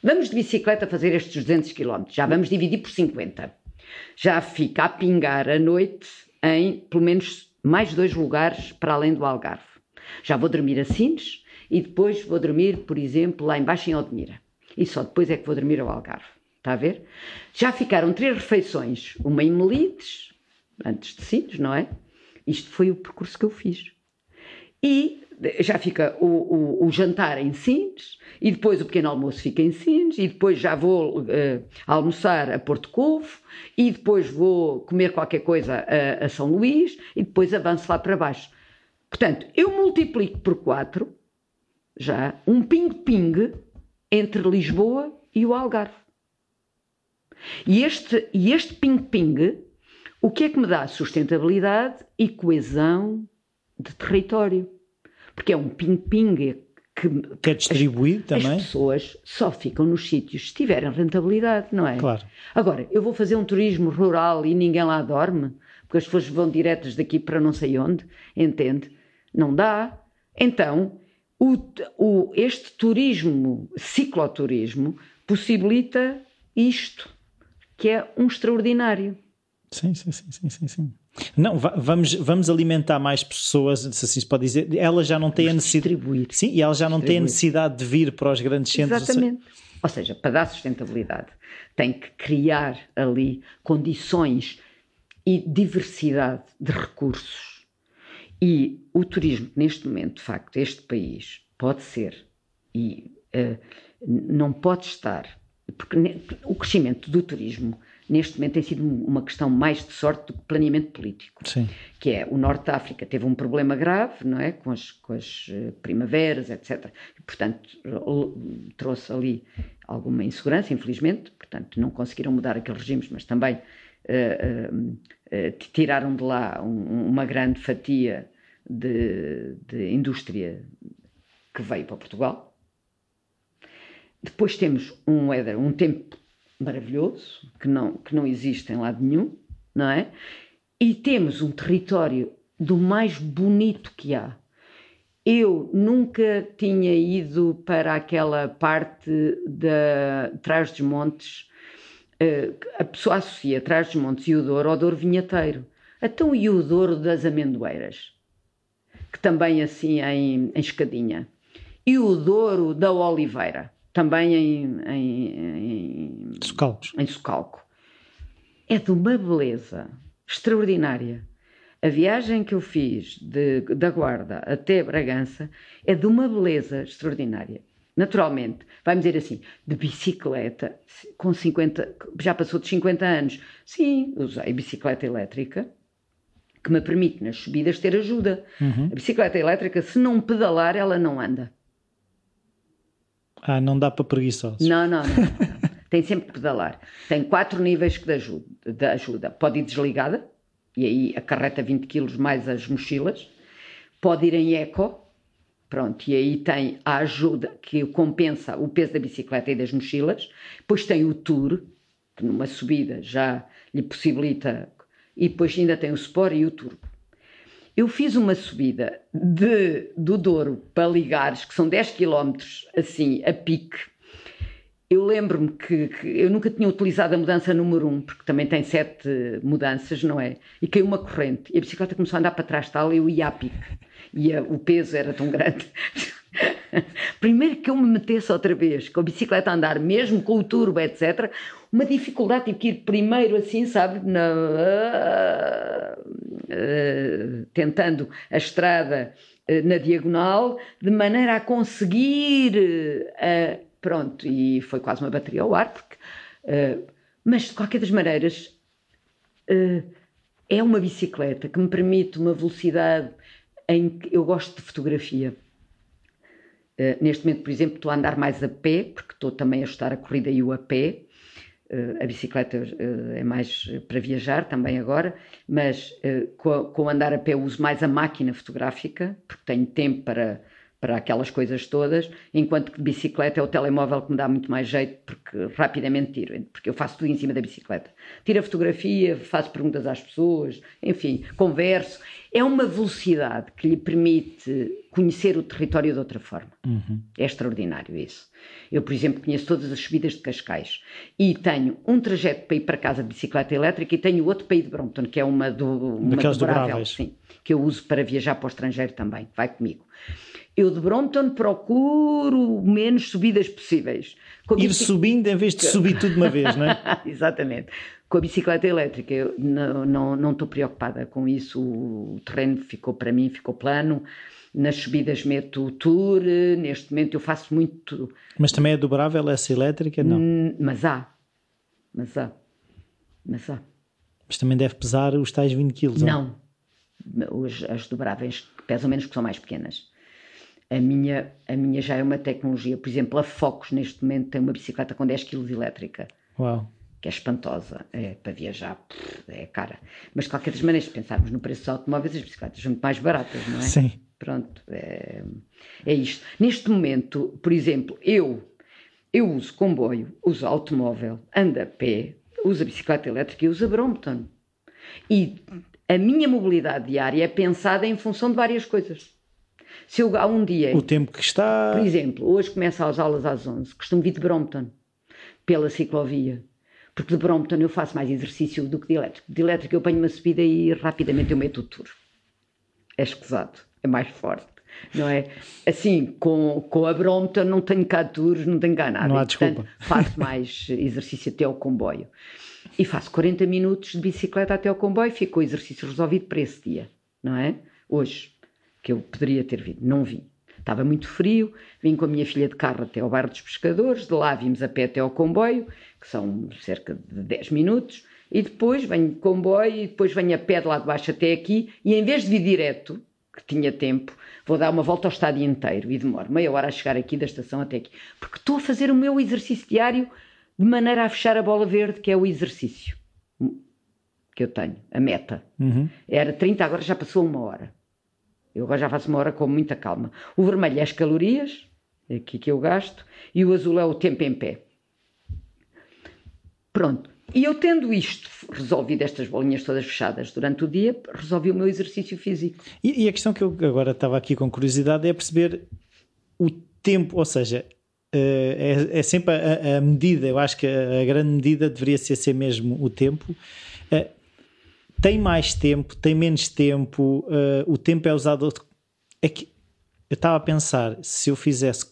Vamos de bicicleta fazer estes 200 km, já vamos dividir por 50. Já fica a pingar a noite em pelo menos mais dois lugares para além do Algarve. Já vou dormir a Sines e depois vou dormir, por exemplo, lá embaixo em Odmira. E só depois é que vou dormir ao Algarve. Está a ver? Já ficaram três refeições, uma em Melides, antes de Sines, não é? Isto foi o percurso que eu fiz. E já fica o, o, o, jantar em Sines, e depois o pequeno almoço fica em Sines, e depois já vou uh, almoçar a Porto Covo, e depois vou comer qualquer coisa a, a, São Luís, e depois avanço lá para baixo. Portanto, eu multiplico por 4, já, um ping-ping entre Lisboa e o Algarve. E este, e este ping-ping, o que é que me dá? Sustentabilidade e coesão de território. Porque é um ping-ping que, que é distribuído as, também. As pessoas só ficam nos sítios se tiverem rentabilidade, não é? Claro. Agora, eu vou fazer um turismo rural e ninguém lá dorme, porque as pessoas vão diretas daqui para não sei onde, entende? Não dá. Então, o, o, este turismo, cicloturismo, possibilita isto, que é um extraordinário. Sim, sim, sim, sim, sim, sim. Não, vamos, vamos alimentar mais pessoas, se assim se pode dizer. Elas já não têm a necessidade. Distribuir. Sim, e elas já não têm a necessidade de vir para os grandes centros. Exatamente. Ou seja, para dar sustentabilidade, tem que criar ali condições e diversidade de recursos. E o turismo, neste momento, de facto, este país pode ser e uh, não pode estar, porque o crescimento do turismo neste momento tem sido uma questão mais de sorte do que planeamento político. Sim. Que é, o Norte da África teve um problema grave, não é? Com as, com as eh, primaveras, etc. E, portanto, trouxe ali alguma insegurança, infelizmente. Portanto, não conseguiram mudar aqueles regimes, mas também uh, uh, uh, tiraram de lá um, uma grande fatia de, de indústria que veio para Portugal. Depois temos um weather, um tempo maravilhoso, que não, que não existe em lado nenhum, não é? E temos um território do mais bonito que há. Eu nunca tinha ido para aquela parte da Trás dos Montes. Uh, a pessoa associa Trás dos Montes e o Douro ao Douro Vinheteiro. Então, e o Douro das Amendoeiras? Que também assim em, em escadinha. E o Douro da Oliveira? Também em, em, em, Socalcos. em Socalco. É de uma beleza extraordinária. A viagem que eu fiz de, da Guarda até Bragança é de uma beleza extraordinária. Naturalmente, vamos dizer assim, de bicicleta, com 50, já passou de 50 anos. Sim, usei bicicleta elétrica, que me permite nas subidas ter ajuda. Uhum. A bicicleta elétrica, se não pedalar, ela não anda. Ah, não dá para preguiçosos. Não, não, não. Tem sempre que pedalar. Tem quatro níveis de ajuda, de ajuda. Pode ir desligada, e aí acarreta 20 kg mais as mochilas. Pode ir em eco, pronto, e aí tem a ajuda que compensa o peso da bicicleta e das mochilas. Depois tem o tour, que numa subida já lhe possibilita. E depois ainda tem o Sport e o Turbo. Eu fiz uma subida de, do Douro para Ligares, que são 10 km assim, a pique. Eu lembro-me que, que, eu nunca tinha utilizado a mudança número 1, porque também tem sete mudanças, não é? E caiu uma corrente e a bicicleta começou a andar para trás tal, eu ia a pique. E a, o peso era tão grande. Primeiro que eu me metesse outra vez com a bicicleta a andar, mesmo com o turbo, etc., uma dificuldade, tive que ir primeiro assim, sabe, na, uh, tentando a estrada uh, na diagonal, de maneira a conseguir, uh, pronto, e foi quase uma bateria ao ar, porque, mas de qualquer das maneiras, é uma bicicleta que me permite uma velocidade em que eu gosto de fotografia. Uh, neste momento, por exemplo, estou a andar mais a pé, porque estou também a ajustar a corrida e o a pé. Uh, a bicicleta uh, é mais para viajar também agora, mas com, com andar a pé uso mais a máquina fotográfica, porque tenho tempo para, para aquelas coisas todas, enquanto que bicicleta é o telemóvel que me dá muito mais jeito, porque rapidamente tiro, porque eu faço tudo em cima da bicicleta. Tiro a fotografia, faço perguntas às pessoas, enfim, converso é uma velocidade que lhe permite conhecer o território de outra forma. Uhum. É extraordinário isso. Eu, por exemplo, conheço todas as subidas de Cascais e tenho um trajeto para ir para casa de bicicleta elétrica e tenho outro para ir de Brompton, que é uma, do, uma Daquelas dobrável, dobráveis. sim, que eu uso para viajar para o estrangeiro também. Vai comigo. Eu de Brompton procuro menos subidas possíveis. Ir subindo em vez de subir tudo de uma vez, não é? Exatamente. Com a bicicleta elétrica, eu não, não, não estou preocupada com isso. O terreno ficou para mim, ficou plano. Nas subidas meto o tour. Neste momento eu faço muito. Mas também é dobrável essa elétrica? Não. Hum, Mas há. Mas há. Mas há. Mas também deve pesar os tais 20 quilos. Não. Os, as dobráveis que pesam menos que são mais pequenas. A minha, a minha já é uma tecnologia. Por exemplo, a Focus neste momento tem uma bicicleta com 10 kg elétrica. Uau. que é espantosa, é para viajar, é cara. Mas de qualquer das maneiras, se pensarmos no preço dos automóveis, as bicicletas são muito mais baratas, não é? Sim. Pronto, é, é isto. Neste momento, por exemplo, eu, eu uso comboio, uso automóvel, ando a pé, uso a bicicleta elétrica e uso a Brompton. E a minha mobilidade diária é pensada em função de várias coisas. Se eu há um dia O tempo que está. por exemplo, hoje começa as aulas às 11, costumo vir de Brompton, pela ciclovia. Porque de Brompton eu faço mais exercício do que de elétrico. De elétrico eu ponho uma subida e rapidamente eu meto o tour. É escusado, é mais forte. Não é? Assim, com, com a Brompton não tenho cá tours, não tenho cá nada. Não há E, portanto, desculpa. faço mais exercício até ao comboio. E faço 40 minutos de bicicleta até ao comboio, fica o exercício resolvido para esse dia, não é? Hoje, que eu poderia ter vindo, não vim. Estava muito frio, vim com a minha filha de carro até ao bairro dos pescadores, de lá vimos a pé até ao comboio, que são cerca de 10 minutos, e depois venho de comboio e depois venho a pé de lá de baixo até aqui, e em vez de vir direto, que tinha tempo, vou dar uma volta ao estádio inteiro e demoro meia hora a chegar aqui da estação até aqui, porque estou a fazer o meu exercício diário de maneira a fechar a bola verde, que é o exercício que eu tenho, a meta. Uhum. Era 30, agora já passou uma hora. Eu agora já faço uma hora com muita calma. O vermelho é as calorias, é aqui que eu gasto, e o azul é o tempo em pé. Pronto. E eu tendo isto resolvido, estas bolinhas todas fechadas durante o dia, resolvi o meu exercício físico. E, e a questão que eu agora estava aqui com curiosidade é perceber o tempo, ou seja, é, é sempre a, a medida, eu acho que a, a grande medida deveria ser, ser mesmo o tempo. Eh, tem mais tempo, tem menos tempo, eh, o tempo é usado. É que eu estava a pensar, se eu fizesse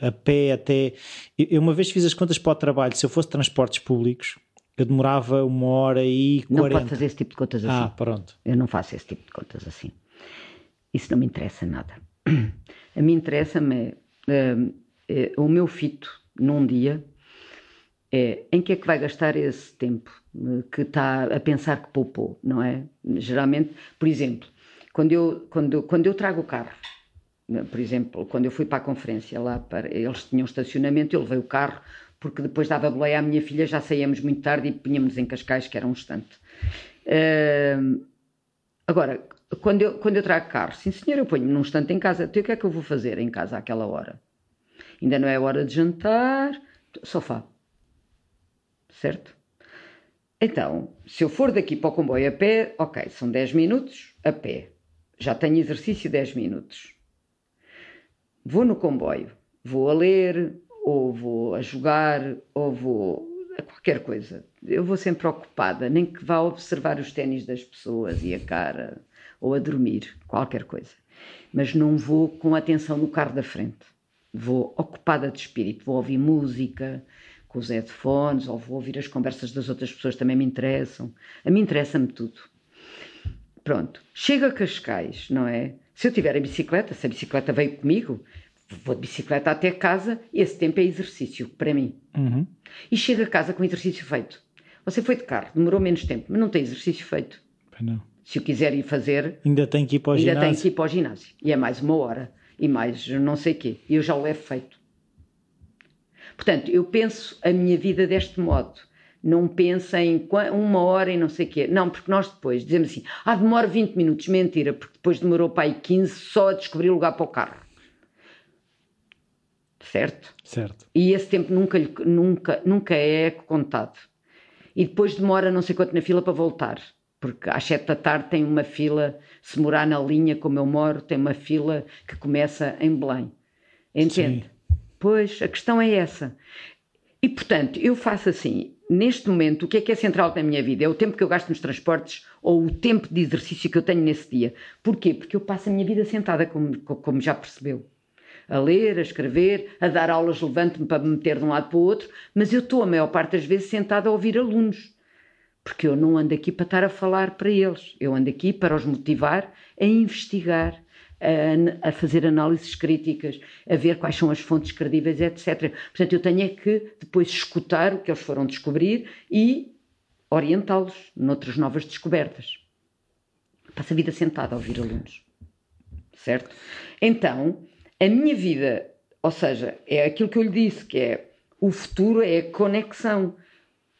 a pé até. Eu uma vez fiz as contas para o trabalho, se eu fosse transportes públicos, eu demorava uma hora e Não pode fazer esse tipo de contas assim. Ah, pronto. Eu não faço esse tipo de contas assim. Isso não me interessa nada. A mim interessa-me é, é, o meu fito num dia é em que é que vai gastar esse tempo eh, que está a pensar que poupou, não é? Geralmente, por exemplo, quando eu, quando, quando eu trago o carro, eh, por exemplo, quando eu fui para a conferência lá, para, eles tinham estacionamento, eu levei o carro, porque depois dava boleia à minha filha, já saíamos muito tarde e punhamos em Cascais, que era um instante. Ahm, agora, quando eu, quando eu trago carro, sim senhor, eu ponho-me num instante em casa, então o que é que eu vou fazer em casa àquela hora? Ainda não é hora de jantar, sofá. Certo? Então, se eu for daqui para o comboio a pé, ok, são 10 minutos a pé. Já tenho exercício 10 minutos. Vou no comboio, vou a ler, ou vou a jogar, ou vou a qualquer coisa. Eu vou sempre ocupada, nem que vá observar os ténis das pessoas e a cara, ou a dormir, qualquer coisa. Mas não vou com atenção no carro da frente. Vou ocupada de espírito, vou ouvir música com os headphones, ou vou ouvir as conversas das outras pessoas, também me interessam. A mim interessa-me tudo. Pronto, chego a Cascais, não é? Se eu tiver a bicicleta, se a bicicleta veio comigo, vou de bicicleta até casa, esse tempo é exercício para mim. Uhum. E chego a casa com exercício feito. Você foi de carro, demorou menos tempo, mas não tem exercício feito. Não. Se o quiser ir fazer, Ainda tem que ir para o ainda tem ginásio. que ir para o ginásio. E é mais uma hora. E mais não sei o quê. E eu já o levo feito. Portanto, eu penso a minha vida deste modo. Não penso em uma hora e não sei o quê. Não, porque nós depois dizemos assim, ah, demora 20 minutos. Mentira, porque depois demorou para aí 15 só a descobrir o lugar para o carro. Certo? Certo. E esse tempo nunca, nunca, nunca é contado. E depois demora não sei quanto na fila para voltar. Porque às sete da tarde tem uma fila, se morar na linha como eu moro, tem uma fila que começa em Belém. Entende? Sim. Pois, a questão é essa. E, portanto, eu faço assim, neste momento, o que é que é central na minha vida? É o tempo que eu gasto nos transportes ou o tempo de exercício que eu tenho nesse dia. Porquê? Porque eu passo a minha vida sentada, como, como já percebeu. A ler, a escrever, a dar aulas, levanto-me para me meter de um lado para o outro, mas eu estou a maior parte das vezes sentada a ouvir alunos. Porque eu não ando aqui para estar a falar para eles, eu ando aqui para os motivar a investigar, a, a, fazer análises críticas, a ver quais são as fontes credíveis, etc. Portanto, eu tenho é que depois escutar o que eles foram descobrir e orientá-los noutras novas descobertas. Passo a vida sentada a ouvir alunos. Certo? Então, a minha vida, ou seja, é aquilo que eu lhe disse, que é o futuro é a conexão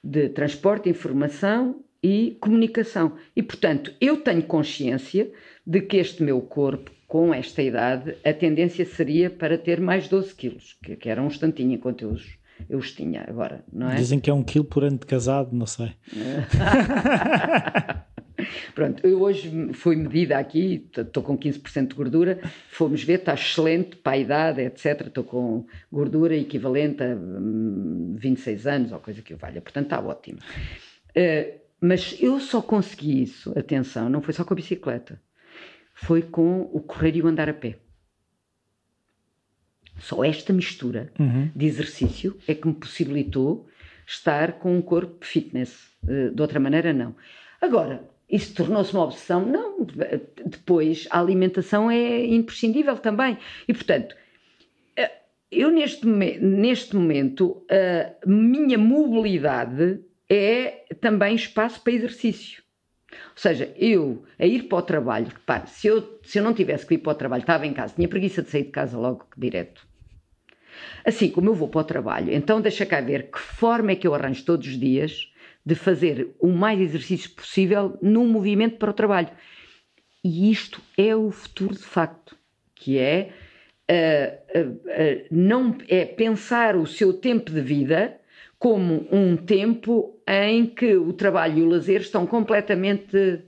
de transporte, informação e comunicação. E, portanto, eu tenho consciência de que este meu corpo, com esta idade, a tendência seria para ter mais 12 quilos, que, que era um instantinho enquanto eu os, eu os tinha agora, não é? Dizem que é um quilo por ano de casado, não sei. Pronto, eu hoje fui medida aqui, estou com 15% de gordura, fomos ver, está excelente para a idade, etc. Estou com gordura equivalente a 26 hum, anos, ou coisa que o valha, portanto está ótimo. Uh, mas eu só consegui isso, atenção, não foi só com a bicicleta, foi com o correr e o andar a pé. Só esta mistura uhum. de exercício é que me possibilitou estar com um corpo fitness. Eh, de outra maneira, não. Agora, isso tornou-se uma obsessão? Não. Depois, a alimentação é imprescindível também. E, portanto, eh, eu neste, neste momento, a minha mobilidade é também espaço para exercício. Ou seja, eu a ir para o trabalho, repare, se eu, se eu não tivesse que ir para o trabalho, estava em casa, tinha preguiça de sair de casa logo direto. Assim como eu vou para o trabalho, então deixa cá ver que forma é que eu arranjo todos os dias de fazer o mais exercício possível num movimento para o trabalho. E isto é o futuro de facto, que é, uh, uh, uh, não, é pensar o seu tempo de vida como um tempo em que o trabalho e o lazer estão completamente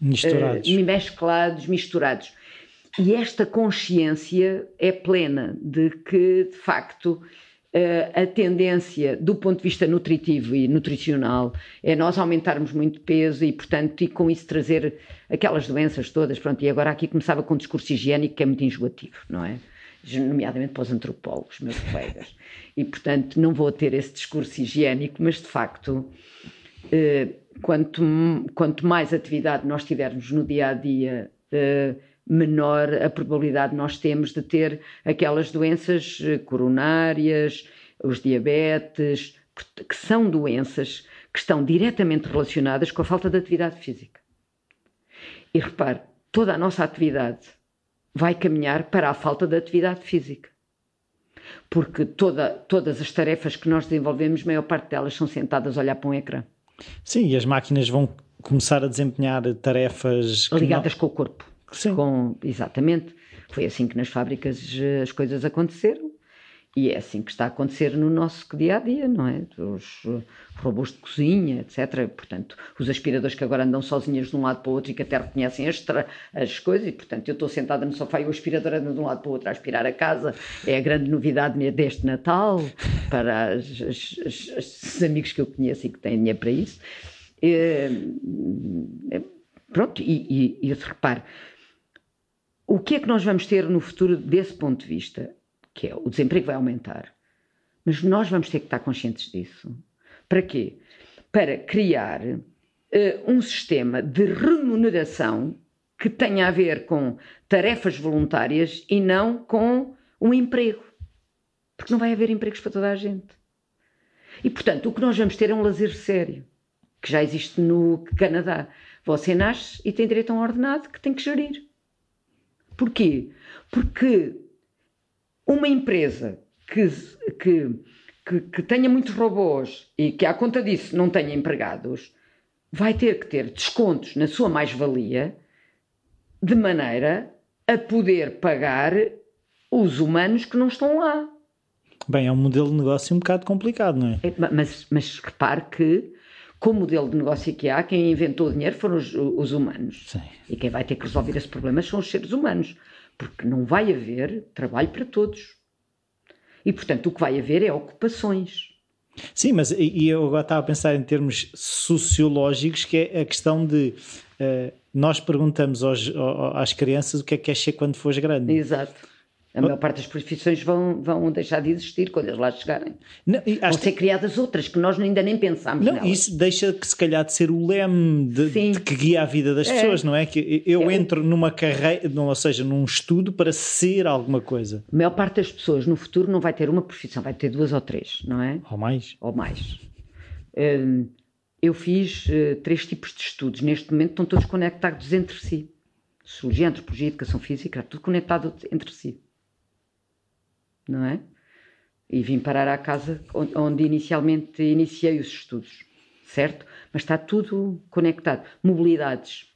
misturados, mesclados, misturados. E esta consciência é plena de que, de facto, a tendência do ponto de vista nutritivo e nutricional é nós aumentarmos muito peso e, portanto, e com isso trazer aquelas doenças todas. Pronto, e agora aqui começava com um discurso higiênico que é muito enjoativo, não é? Nomeadamente para os antropólogos, meus colegas. E, portanto, não vou ter esse discurso higiênico, mas de facto, eh, quanto, quanto mais atividade nós tivermos no dia a dia eh, menor a probabilidade nós temos de ter aquelas doenças eh, coronárias, os diabetes, que são doenças que estão diretamente relacionadas com a falta de atividade física. E repare, toda a nossa atividade vai caminhar para a falta de atividade física. Porque toda, todas as tarefas que nós desenvolvemos, a maior parte delas são sentadas a olhar para um ecrã. Sim, e as máquinas vão começar a desempenhar tarefas ligadas não... com o corpo. Sim. Com, exatamente. Foi assim que nas fábricas eh, as coisas aconteceram. E é assim que está a acontecer no nosso dia a dia, não é? Os eh, robôs de cozinha, etc. Portanto, os aspiradores que agora andam sozinhos de um lado para o outro e que até reconhecem as, as coisas. E, portanto, eu estou sentada no sofá e o aspirador anda de um lado para o outro a aspirar a casa. É a grande novidade deste Natal para os amigos que eu conheço e que têm dinheiro para isso. É, pronto, e, e, e repare o que é que nós vamos ter no futuro desse ponto de vista? Que é o desemprego vai aumentar. Mas nós vamos ter que estar conscientes disso. Para quê? Para criar uh, um sistema de remuneração que tenha a ver com tarefas voluntárias e não com um emprego. Porque não vai haver empregos para toda a gente. E, portanto, o que nós vamos ter é um lazer sério, que já existe no Canadá. Você nasce e tem direito a um ordenado que tem que gerir. Porquê? Porque uma empresa que, que, que, que tenha muitos robôs e que, à conta disso, não tenha empregados, vai ter que ter descontos na sua mais-valia de maneira a poder pagar os humanos que não estão lá. Bem, é um modelo de negócio um bocado complicado, não é? é mas, mas repare que como modelo de negócio que há, quem inventou o dinheiro foram os, os humanos. Sim. E quem vai ter que resolver esse problema são os seres humanos. Porque não vai haver trabalho para todos. E, portanto, o que vai haver é ocupações. Sim, mas e eu agora estava a pensar em termos sociológicos, que é a questão de uh, nós perguntamos aos, às crianças o que é que queres ser quando fores grande. Exato. A maior parte das profissões vão, vão deixar de existir quando eles lá chegarem. Não, vão ser criadas outras que nós ainda nem pensámos não, nelas. Isso deixa que se calhar de ser o leme de, de que guia a vida das é. pessoas, não é? Que eu é. entro numa carreira, ou seja, num estudo para ser alguma coisa. A maior parte das pessoas no futuro não vai ter uma profissão, vai ter duas ou três, não é? Ou mais. Ou mais. Hum, eu fiz uh, três tipos de estudos. Neste momento estão todos conectados entre si. Sociologia, antropologia, educação física, tudo conectado entre si não é? E vim parar à casa onde inicialmente iniciei os estudos, certo? Mas está tudo conectado. Mobilidades,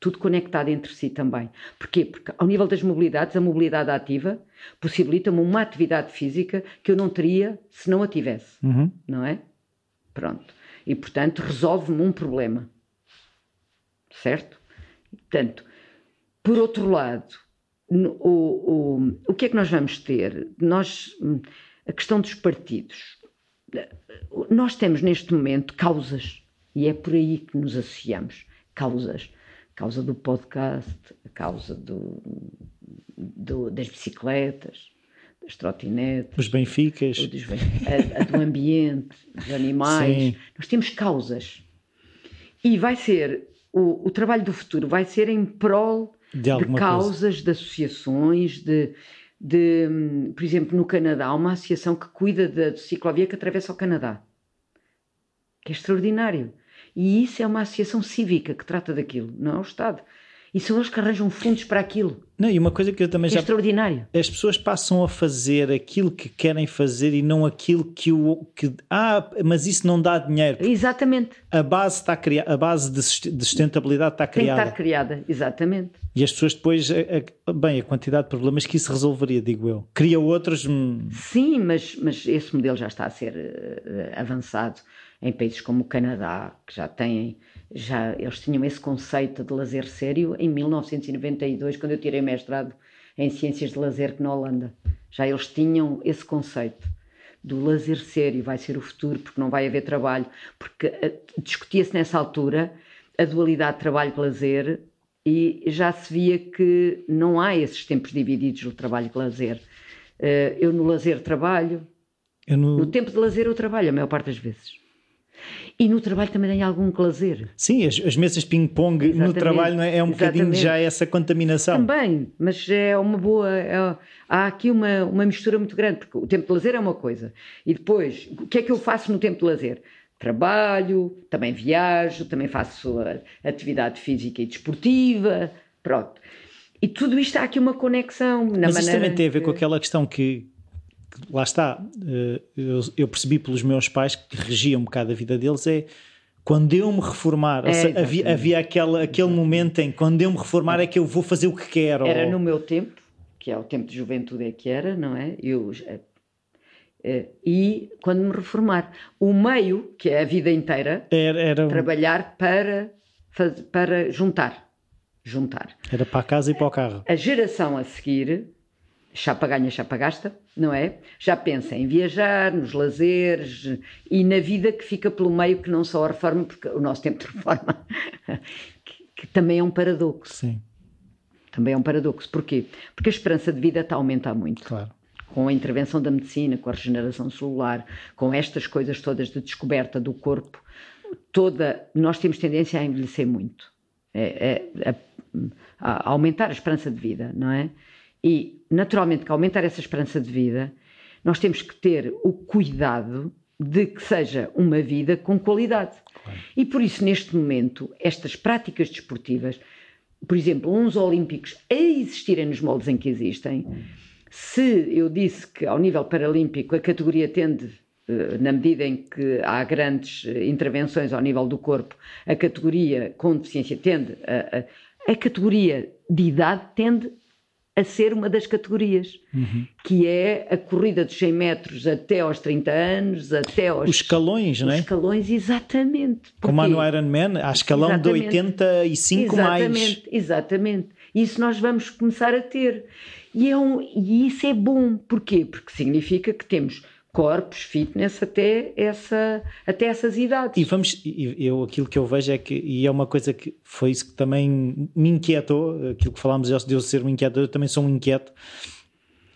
tudo conectado entre si também. Porquê? Porque ao nível das mobilidades, a mobilidade ativa possibilita-me uma atividade física que eu não teria se não a tivesse, uhum. não é? Pronto. E portanto resolve-me um problema, certo? Portanto, por outro lado, o, o, o que é que nós vamos ter? Nós, a questão dos partidos. Nós temos neste momento causas, e é por aí que nos associamos. Causas. A causa do podcast, a causa do, do das bicicletas, das trotinetes. Os Benficas. Dos, a, a, do ambiente, dos animais. Sim. Nós temos causas. E vai ser, o, o trabalho do futuro vai ser em prol de, de causas, coisa. de associações, de, de, por exemplo, no Canadá, há uma associação que cuida da ciclovia que atravessa o Canadá, que é extraordinário. E isso é uma associação cívica que trata daquilo, não é o Estado. E são eles que arranjam fundos para aquilo. Não, e uma coisa que eu também é já. extraordinário. As pessoas passam a fazer aquilo que querem fazer e não aquilo que o. Que, ah, mas isso não dá dinheiro. Exatamente. A base está criada, a base de sustentabilidade está criada. Tem que estar criada, exatamente. E as pessoas depois. Bem, a quantidade de problemas que isso resolveria, digo eu. Cria outros. Hum... Sim, mas, mas esse modelo já está a ser uh, avançado em países como o Canadá, que já têm já eles tinham esse conceito de lazer sério em 1992, quando eu tirei mestrado em Ciências de Lazer na Holanda. Já eles tinham esse conceito do lazer sério, vai ser o futuro, porque não vai haver trabalho. Porque eh, discutia-se nessa altura a dualidade trabalho-lazer e já se via que não há esses tempos divididos do trabalho e lazer. Eh, eu no lazer trabalho, no... no tempo de lazer eu trabalho a maior parte das vezes. E no trabalho também tem algum lazer. Sim, as, as mesas ping-pong no trabalho não é, é um Exatamente. bocadinho já essa contaminação. Também, mas é uma boa. É, há aqui uma, uma mistura muito grande, porque o tempo de lazer é uma coisa. E depois, o que é que eu faço no tempo de lazer? Trabalho, também viajo, também faço atividade física e desportiva, pronto. E tudo isto há aqui uma conexão na Mas maneira. Isso também tem a ver com aquela questão que, lá está, eh, eu, percebi pelos meus pais que regiam um bocado a vida deles é quando eu me reformar, é, seja, havia, havia aquele, aquele momento em quando eu me reformar é que eu vou fazer o que quero. Era ou... no meu tempo, que é o tempo de juventude é que era, não é? Eu, eh, e quando me reformar, o meio, que é a vida inteira, era, era... trabalhar para, para juntar. Juntar. Era para a casa e para o carro. A geração a seguir chapa ganha, chapa gasta, não é? Já pensa em viajar, nos lazeres e na vida que fica pelo meio, que não só a reforma, porque o nosso tempo de reforma, que, que, também é um paradoxo. Sim. Também é um paradoxo. Porquê? Porque a esperança de vida está a aumentar muito. Claro. Com a intervenção da medicina, com a regeneração celular, com estas coisas todas de descoberta do corpo, toda, nós temos tendência a envelhecer muito. É, é, a, a aumentar a esperança de vida, não é? E, naturalmente, que aumentar essa esperança de vida, nós temos que ter o cuidado de que seja uma vida com qualidade. Claro. E por isso, neste momento, estas práticas desportivas, por exemplo, uns olímpicos a existirem nos moldes em que existem, se eu disse que ao nível paralímpico a categoria tende, eh, na medida em que há grandes eh, intervenções ao nível do corpo, a categoria com deficiência tende, a, a, a categoria de idade tende a ser uma das categorias, uhum. que é a corrida dos 100 metros até aos 30 anos, até aos... Os escalões, não é? Os escalões, exatamente. Como há no Ironman, há escalão exatamente. de 85 exatamente, mais. Exatamente, exatamente. Isso nós vamos começar a ter. E, é um, e isso é bom. Porquê? Porque significa que temos corpos, fitness até, essa, até essas idades. E vamos, eu aquilo que eu vejo é que, e é uma coisa que foi isso que também me inquietou, aquilo que falámos de eu ser um inquieto, eu também sou um inquieto,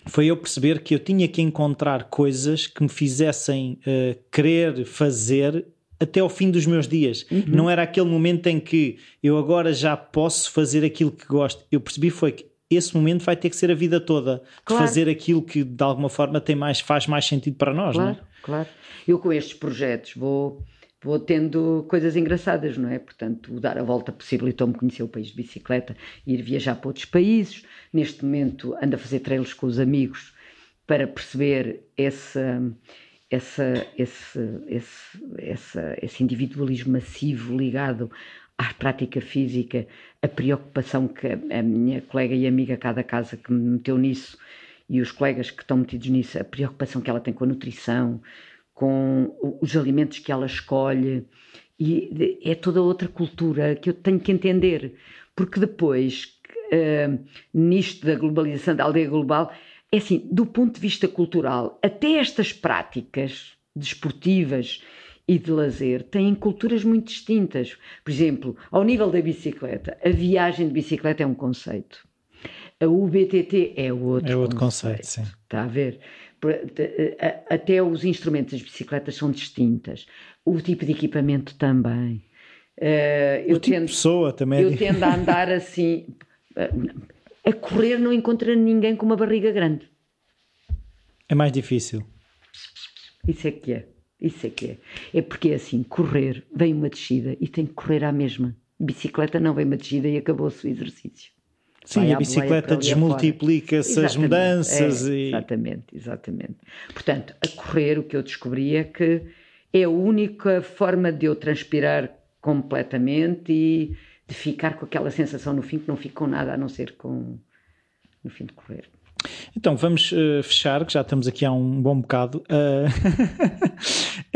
foi eu perceber que eu tinha que encontrar coisas que me fizessem uh, querer fazer até ao fim dos meus dias. Uhum. Não era aquele momento em que eu agora já posso fazer aquilo que gosto. Eu percebi foi que esse momento vai ter que ser a vida toda claro. de fazer aquilo que de alguma forma tem mais, faz mais sentido para nós, claro, não é? Claro. Eu com estes projetos vou vou tendo coisas engraçadas, não é? Portanto, o dar a volta possibilitou-me conhecer o país de bicicleta, ir viajar para outros países. Neste momento ando a fazer trails com os amigos para perceber esse, esse, esse, esse, esse, esse individualismo massivo ligado à prática física, a preocupação que a minha colega e amiga cada casa que me meteu nisso e os colegas que estão metidos nisso, a preocupação que ela tem com a nutrição, com os alimentos que ela escolhe, e é toda outra cultura que eu tenho que entender, porque depois, uh, nisto da globalização, da aldeia global, é assim, do ponto de vista cultural, até estas práticas desportivas e de lazer têm culturas muito distintas. Por exemplo, ao nível da bicicleta, a viagem de bicicleta é um conceito. A UBTT é outro, é outro conceito. conceito sim. Está a ver? Até os instrumentos das bicicletas são distintas. O tipo de equipamento também. Uh, o tipo tendo, de pessoa também. É eu tendo a andar assim. A correr não encontra ninguém com uma barriga grande. É mais difícil. Isso é que é. Isso é que é. É porque é assim, correr, vem uma descida e tem que correr à mesma. Bicicleta não vem uma descida e acabou-se o exercício. Sim, Vai a bicicleta desmultiplica-se as mudanças. É, e... Exatamente, exatamente. Portanto, a correr o que eu descobri é que é a única forma de eu transpirar completamente e de ficar com aquela sensação no fim que não fico com nada a não ser com no fim de correr. Então vamos uh, fechar, que já estamos aqui há um bom bocado. Uh,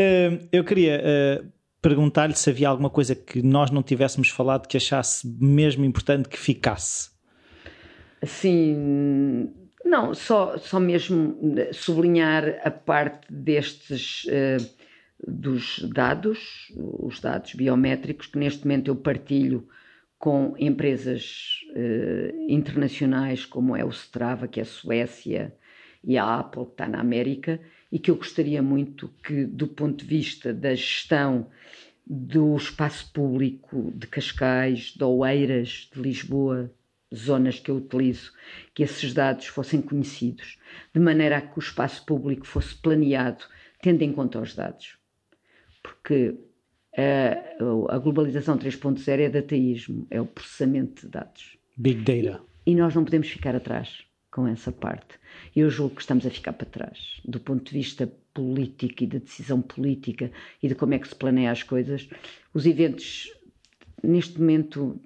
uh, eu queria perguntar-lhe se havia alguma coisa que nós não tivéssemos falado que achasse mesmo importante que ficasse. Sim, não, só, só mesmo sublinhar a parte destes dos dados, os dados biométricos que neste momento eu partilho com empresas uh, internacionais como é o Strava, que é a Suécia, e a Apple, que está na América, e que eu gostaria muito que, do ponto de vista da gestão do espaço público de Cascais, de Oeiras, de Lisboa, zonas que eu utilizo, que esses dados fossem conhecidos, de maneira a que o espaço público fosse planeado tendo em conta os dados. Porque a, globalização 3.0 é dataísmo, é o processamento de dados. Big data. E, e nós não podemos ficar atrás com essa parte. Eu julgo que estamos a ficar para trás, do ponto de vista político e de decisão política e de como é que se planeia as coisas. Os eventos, neste momento,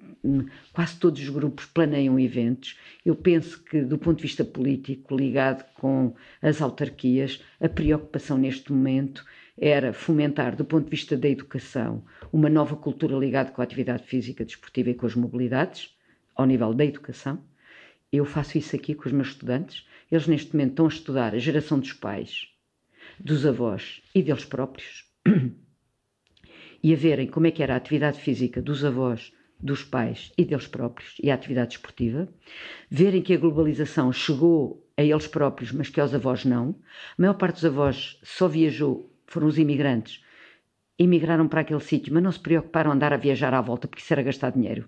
quase todos os grupos planeiam eventos. Eu penso que, do ponto de vista político, ligado com as autarquias, a preocupação neste momento era fomentar, do ponto de vista da educação, uma nova cultura ligada com a atividade física, desportiva e com as mobilidades, ao nível da educação. Eu faço isso aqui com os meus estudantes. Eles, neste momento, estão a estudar a geração dos pais, dos avós e deles próprios e a verem como é que era a atividade física dos avós, dos pais e deles próprios e a atividade esportiva, verem que a globalização chegou a eles próprios, mas que aos avós não. A maior parte dos avós só viajou foram os imigrantes. Imigraram para aquele sítio, mas não se preocuparam em andar a viajar à volta, porque isso era gastar dinheiro.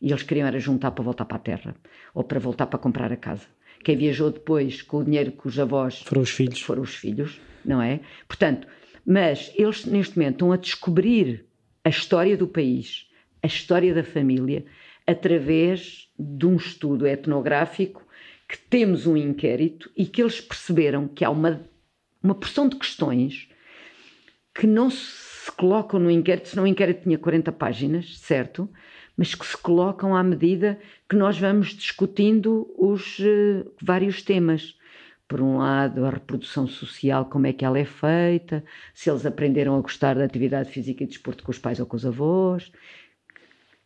E eles queriam era juntar para voltar para a terra, ou para voltar para comprar a casa. Quem viajou depois com o dinheiro que os avós... Foram os filhos. Foram os filhos, não é? Portanto, mas eles neste momento estão a descobrir a história do país, a história da família, através de um estudo etnográfico que temos um inquérito e que eles perceberam que há uma, uma porção de questões que não se colocam no inquérito, senão o inquérito tinha 40 páginas, certo? mas que se colocam à medida que nós vamos discutindo os uh, vários temas. Por um lado, a reprodução social, como é que ela é feita, se eles aprenderam a gostar da atividade física e desporto com os pais ou com os avós,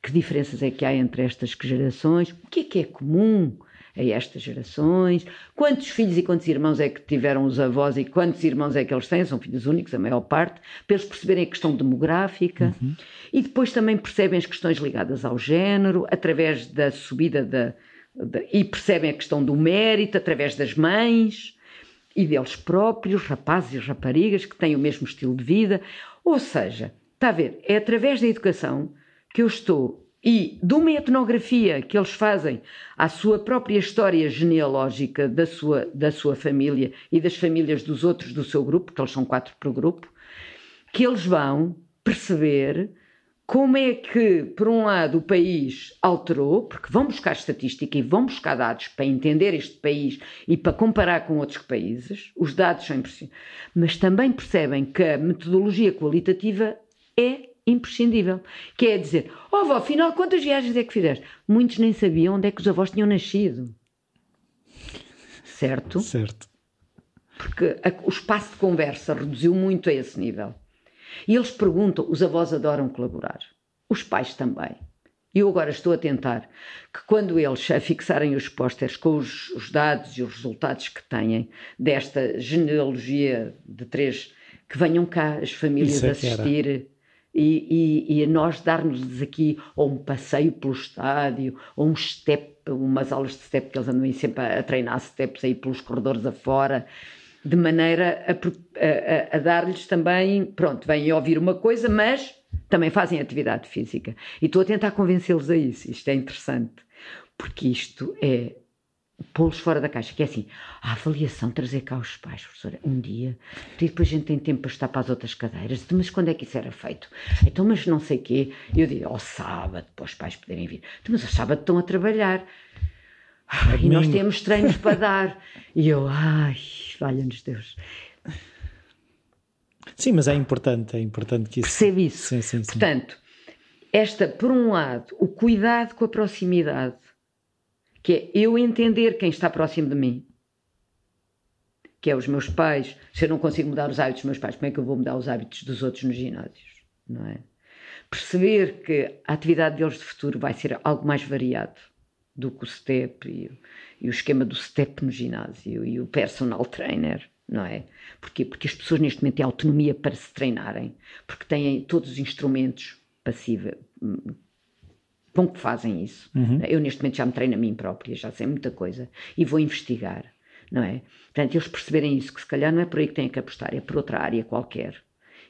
que diferenças é que há entre estas gerações, o que é que é comum a estas gerações, quantos filhos e quantos irmãos é que tiveram os avós e quantos irmãos é que eles têm, são filhos únicos, a maior parte, para eles perceberem a questão demográfica uhum. e depois também percebem as questões ligadas ao género, através da subida da, e percebem a questão do mérito, através das mães e deles próprios, rapazes e raparigas que têm o mesmo estilo de vida. Ou seja, está a ver, é através da educação que eu estou e de uma etnografia que eles fazem à sua própria história genealógica da sua, da sua família e das famílias dos outros do seu grupo, porque eles são quatro por grupo, que eles vão perceber como é que, por um lado, o país alterou, porque vão buscar estatística e vão buscar dados para entender este país e para comparar com outros países, os dados são impressionantes, mas também percebem que a metodologia qualitativa é imprescindível. Que é dizer, ó oh, avó, afinal, quantas viagens é que fizeste? Muitos nem sabiam onde é que os avós tinham nascido. Certo? Certo. Porque a, o espaço de conversa reduziu muito a esse nível. E eles perguntam, os avós adoram colaborar. Os pais também. E eu agora estou a tentar que quando eles fixarem os pósteres com os, os, dados e os resultados que têm desta genealogia de três, que venham cá as famílias é assistir e, e, e nós darmos-lhes aqui ou um passeio pelo estádio, ou um step, umas aulas de step que eles andam sempre a, a treinar steps aí pelos corredores afora, de maneira a, a, a dar-lhes também, pronto, vêm ouvir uma coisa, mas também fazem atividade física. E estou a tentar convencê-los a isso, isto é interessante, porque isto é pô-los fora da caixa, que é assim, a avaliação, trazer cá os pais, professora, um dia, e depois a gente tem tempo para estar para as outras cadeiras, mas quando é que isso era feito? Então, mas não sei o quê, eu digo, ao sábado, para os pais poderem vir, então, mas ao sábado estão a trabalhar, e nós temos treinos para dar, e eu, ai, valha-nos Deus. Sim, mas é importante, é importante que isso... Percebe isso. Sim, sim, sim. Portanto, esta, por um lado, o cuidado com a proximidade, que é eu entender quem está próximo de mim, que é os meus pais. Se eu não consigo mudar os hábitos dos meus pais, como é que eu vou mudar os hábitos dos outros nos ginásios? Não é? Perceber que a atividade deles de futuro vai ser algo mais variado do que o STEP e, e o esquema do STEP no ginásio e o personal trainer, não é? Porquê? Porque as pessoas neste momento têm autonomia para se treinarem, porque têm todos os instrumentos passivos com que fazem isso. Uhum. Eu neste momento já me treino a mim própria, já sei muita coisa e vou investigar, não é? Portanto, eles perceberem isso, que se calhar não é por aí que têm que apostar, é por outra área qualquer,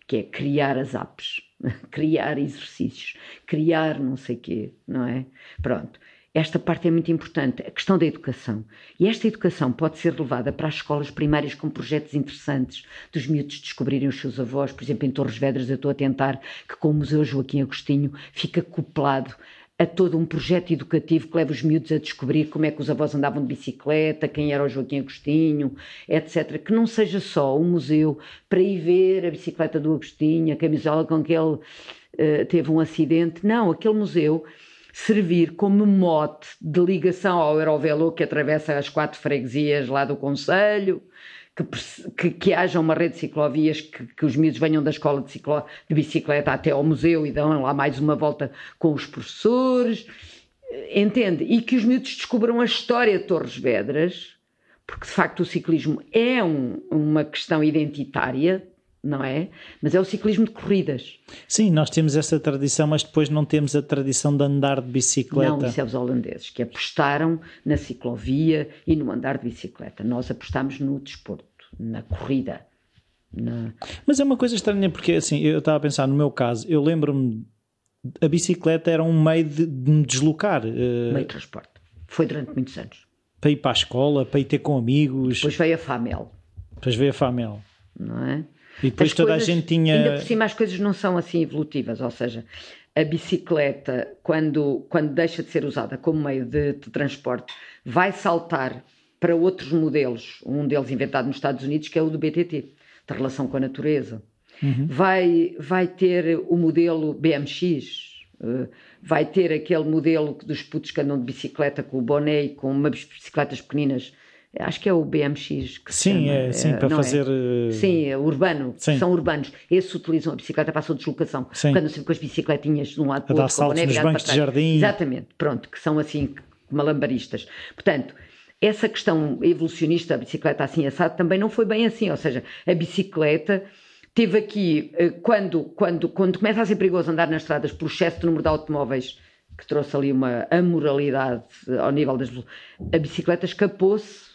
que é criar as apps, criar exercícios, criar não sei quê, não é? Pronto. Esta parte é muito importante, a questão da educação. E esta educação pode ser levada para as escolas primárias com projetos interessantes, dos miúdos descobrirem os seus avós. Por exemplo, em Torres Vedras, eu estou a tentar que com o Museu Joaquim Agostinho fica acoplado a todo um projeto educativo que leva os miúdos a descobrir como é que os avós andavam de bicicleta, quem era o Joaquim Agostinho, etc. Que não seja só um museu para ir ver a bicicleta do Agostinho, a camisola com que ele uh, teve um acidente. Não, aquele museu servir como mote de ligação ao Eurovelo que atravessa as quatro freguesias lá do Conselho, que, que, que, haja uma rede de ciclovias, que, que os miúdos venham da escola de, ciclo, de bicicleta até ao museu e dão lá mais uma volta com os professores, entende? E que os miúdos descubram a história de Torres Vedras, porque de facto o ciclismo é um, uma questão identitária, não é? Mas é o ciclismo de corridas. Sim, nós temos essa tradição, mas depois não temos a tradição de andar de bicicleta. Não, isso é os holandeses, que apostaram na ciclovia e no andar de bicicleta. Nós apostamos no desporto, na corrida. Na... Mas é uma coisa estranha, porque assim, eu estava a pensar no meu caso, eu lembro-me, a bicicleta era um meio de, de me deslocar. Eh, meio de transporte. Foi durante muitos anos. Para ir para a escola, para ir ter com amigos. Depois veio a Famel. Depois veio a Famel. Não é? E depois as toda coisas, a gente tinha. Ainda por cima as coisas não são assim evolutivas, ou seja, a bicicleta, quando, quando deixa de ser usada como meio de, de transporte, vai saltar para outros modelos, um deles inventado nos Estados Unidos, que é o do BTT, de relação com a natureza. Uhum. Vai, vai ter o modelo BMX, Uh, vai ter aquele modelo dos putos que andam de bicicleta com o boné e com umas bicicletas pequeninas acho que é o BMX que sim, é, sim, é, para fazer é? sim, é urbano, sim. são urbanos esses utilizam a bicicleta para a sua deslocação sim. quando sempre com as bicicletinhas de um lado para o outro, saltos nos bancos de jardim exatamente, pronto, que são assim malambaristas, portanto essa questão evolucionista da bicicleta assim assado também não foi bem assim, ou seja, a bicicleta teve aqui, eh, quando, quando, quando começa a ser perigoso andar nas estradas pelo excesso de número de automóveis que trouxe ali uma amoralidade ao nível das a bicicleta escapou-se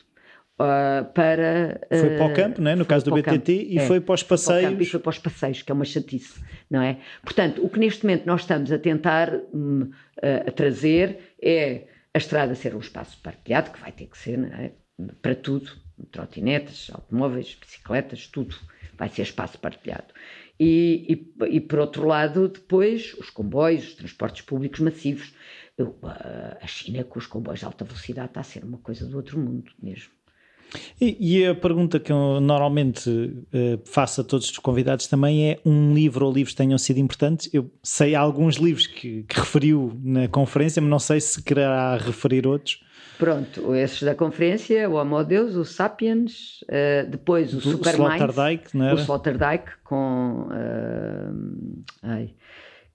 Uh, para. Uh, foi para o campo, não é? no caso do BTT, campo. e é, foi para os passeios. Para e foi para os passeios, que é uma chatice, não é? Portanto, o que neste momento nós estamos a tentar um, a trazer é a estrada ser um espaço partilhado, que vai ter que ser, é? Para tudo: trotinetas, automóveis, bicicletas, tudo vai ser espaço partilhado. E, e, e por outro lado, depois, os comboios, os transportes públicos massivos. A China com os comboios de alta velocidade está a ser uma coisa do outro mundo mesmo. E, e, a pergunta que eu normalmente uh, faço a todos os convidados também é um livro ou livros tenham sido importantes. Eu sei alguns livros que, que referiu na conferência, mas não sei se quererá referir outros. Pronto, esses da conferência, o Homo Deus, o Sapiens, uh, depois o Supermind, o Sloterdijk com... Uh, ai,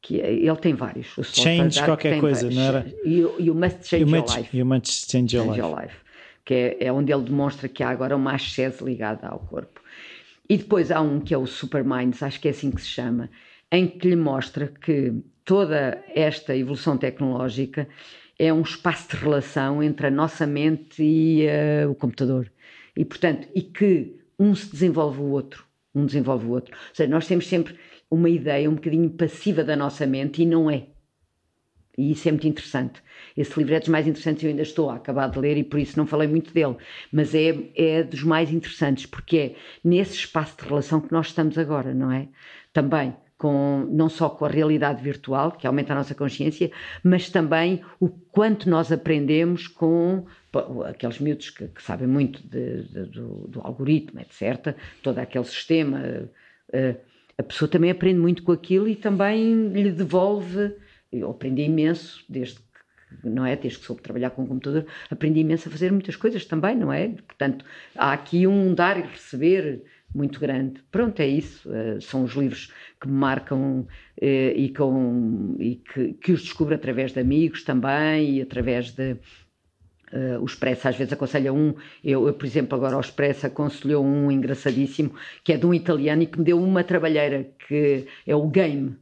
que é, ele tem vários. O Change qualquer coisa, vários. não era? E, o Must Change you Your Life. You Must Change Your, change life. your life que é, é onde ele demonstra que há agora uma ascese ligada ao corpo. E depois há um que é o Superminds, acho que é assim que se chama, em que lhe mostra que toda esta evolução tecnológica é um espaço de relação entre a nossa mente e uh, o computador. E, portanto, e que um se desenvolve o outro, um desenvolve o outro. Ou seja, nós temos sempre uma ideia um bocadinho passiva da nossa mente e não é. E isso é muito interessante. Esse livro é dos mais interessantes, eu ainda estou a acabar de ler e por isso não falei muito dele, mas é, é dos mais interessantes, porque é nesse espaço de relação que nós estamos agora, não é? Também com, não só com a realidade virtual, que aumenta a nossa consciência, mas também o quanto nós aprendemos com aqueles miúdos que, que sabem muito de, de, do, do, algoritmo, etc., todo aquele sistema. Uh, a pessoa também aprende muito com aquilo e também lhe devolve eu aprendi imenso desde que não é? Desde que soube trabalhar com o computador, aprendi imenso a fazer muitas coisas também, não é? Portanto, há aqui um dar e receber muito grande. Pronto, é isso. Uh, são os livros que me marcam uh, e, com, e que, que, os descubro através de amigos também e através de. Uh, o Expresso às vezes aconselha um, eu, eu, por exemplo agora o Expresso aconselhou um engraçadíssimo que é de um italiano e que me deu uma trabalheira que é o Game,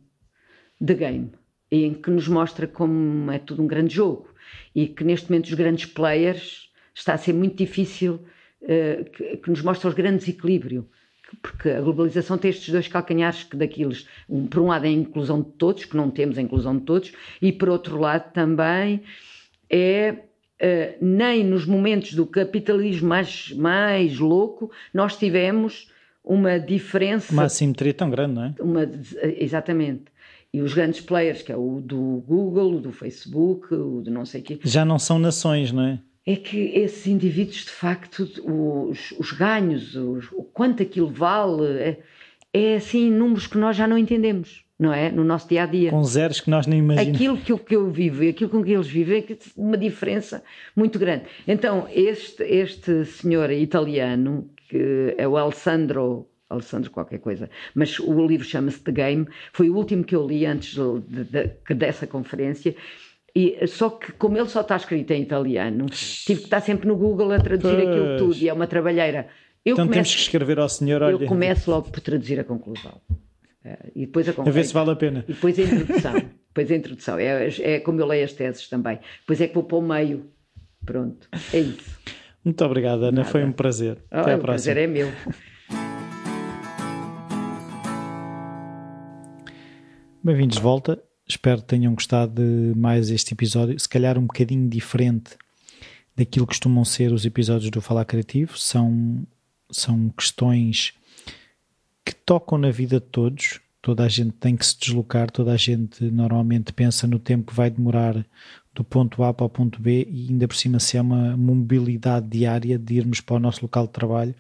The Game em que nos mostra como é tudo um grande jogo e que neste momento os grandes players está a ser muito difícil, uh, que, que, nos mostra os grandes equilíbrio, porque a globalização tem estes dois calcanhares que daqueles, um, por um lado é a inclusão de todos, que não temos a inclusão de todos, e por outro lado também é uh, nem nos momentos do capitalismo mais, mais louco nós tivemos uma diferença. Uma assimetria tão grande, não é? Uma, exatamente. E os grandes players, que é o do Google, o do Facebook, o de não sei o quê. Já não são nações, não é? É que esses indivíduos, de facto, os, os ganhos, os, o quanto aquilo vale, é, é assim números que nós já não entendemos não é? No nosso dia a dia. Com zeros que nós nem imaginamos. Aquilo que eu, que eu vivo e aquilo com que eles vivem é uma diferença muito grande. Então, este, este senhor italiano, que é o Alessandro Alessandro qualquer coisa, mas o livro chama-se The Game, foi o último que eu li antes de, de, de, dessa conferência. E, só que, como ele só está escrito em italiano, tive que estar sempre no Google a traduzir pois. aquilo tudo, e é uma trabalheira. Eu então começo, temos que escrever ao senhor. Olha, eu começo logo por traduzir a conclusão. É, e depois a, a ver se vale a pena. E depois a introdução. depois a introdução. É, é como eu leio as teses também. Depois é que vou para o meio. Pronto, é isso. Muito obrigada, Ana. Nada. Foi um prazer. Oh, Até a próxima. O prazer é meu. Bem-vindos de volta. Espero que tenham gostado de mais este episódio. Se calhar um bocadinho diferente daquilo que costumam ser os episódios do Falar Criativo. São, são questões que tocam na vida de todos. Toda a gente tem que se deslocar, toda a gente normalmente pensa no tempo que vai demorar do ponto A para o ponto B e ainda por cima se é uma mobilidade diária de irmos para o nosso local de trabalho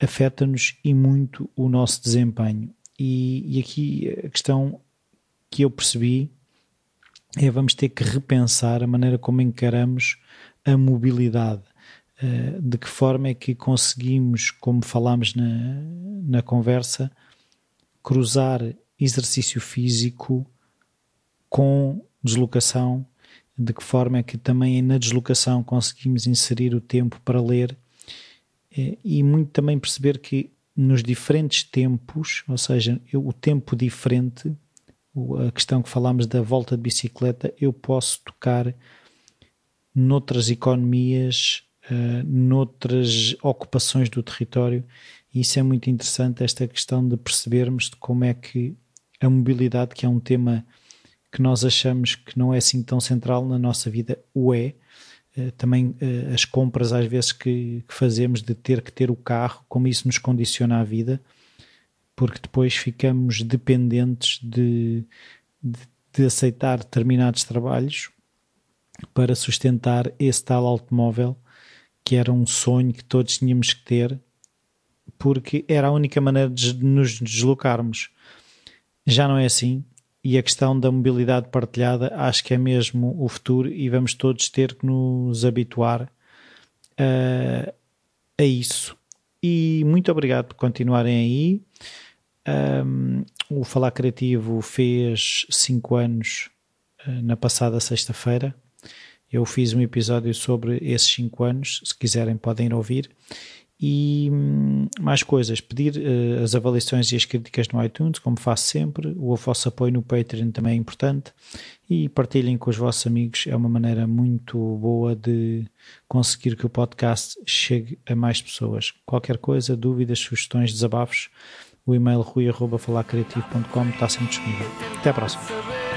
afeta-nos e muito o nosso desempenho e, e aqui a questão que eu percebi é vamos ter que repensar a maneira como encaramos a mobilidade. Uh, de que forma é que conseguimos, como falámos na, na conversa, cruzar exercício físico com deslocação, de que forma é que também na deslocação conseguimos inserir o tempo para ler eh, e muito também perceber que nos diferentes tempos, ou seja, eu, o tempo diferente, a questão que falámos da volta de bicicleta, eu posso tocar noutras economias, uh, noutras ocupações do território, e isso é muito interessante, esta questão de percebermos de como é que a mobilidade, que é um tema que nós achamos que não é assim tão central na nossa vida, o é, também eh, as compras às vezes que, que, fazemos de ter que ter o carro, como isso nos condiciona a vida, porque depois ficamos dependentes de, de, de aceitar determinados trabalhos para sustentar esse tal automóvel que era um sonho que todos tínhamos que ter, porque era a única maneira de nos deslocarmos. Já não é assim, e a questão da mobilidade partilhada acho que é mesmo o futuro e vamos todos ter que nos habituar a, a isso. E muito obrigado por continuarem aí. Um, o Falar Criativo fez 5 anos uh, na passada sexta-feira. Eu fiz um episódio sobre esses 5 anos. Se quiserem, podem ir ouvir. E hum, mais coisas, pedir uh, as avaliações e as críticas no iTunes, como faço sempre. O vosso apoio no Patreon também é importante. E partilhem com os vossos amigos, é uma maneira muito boa de conseguir que o podcast chegue a mais pessoas. Qualquer coisa, dúvidas, sugestões, desabafos, o e-mail rui.falacreativo.com está sempre disponível. Até à próxima.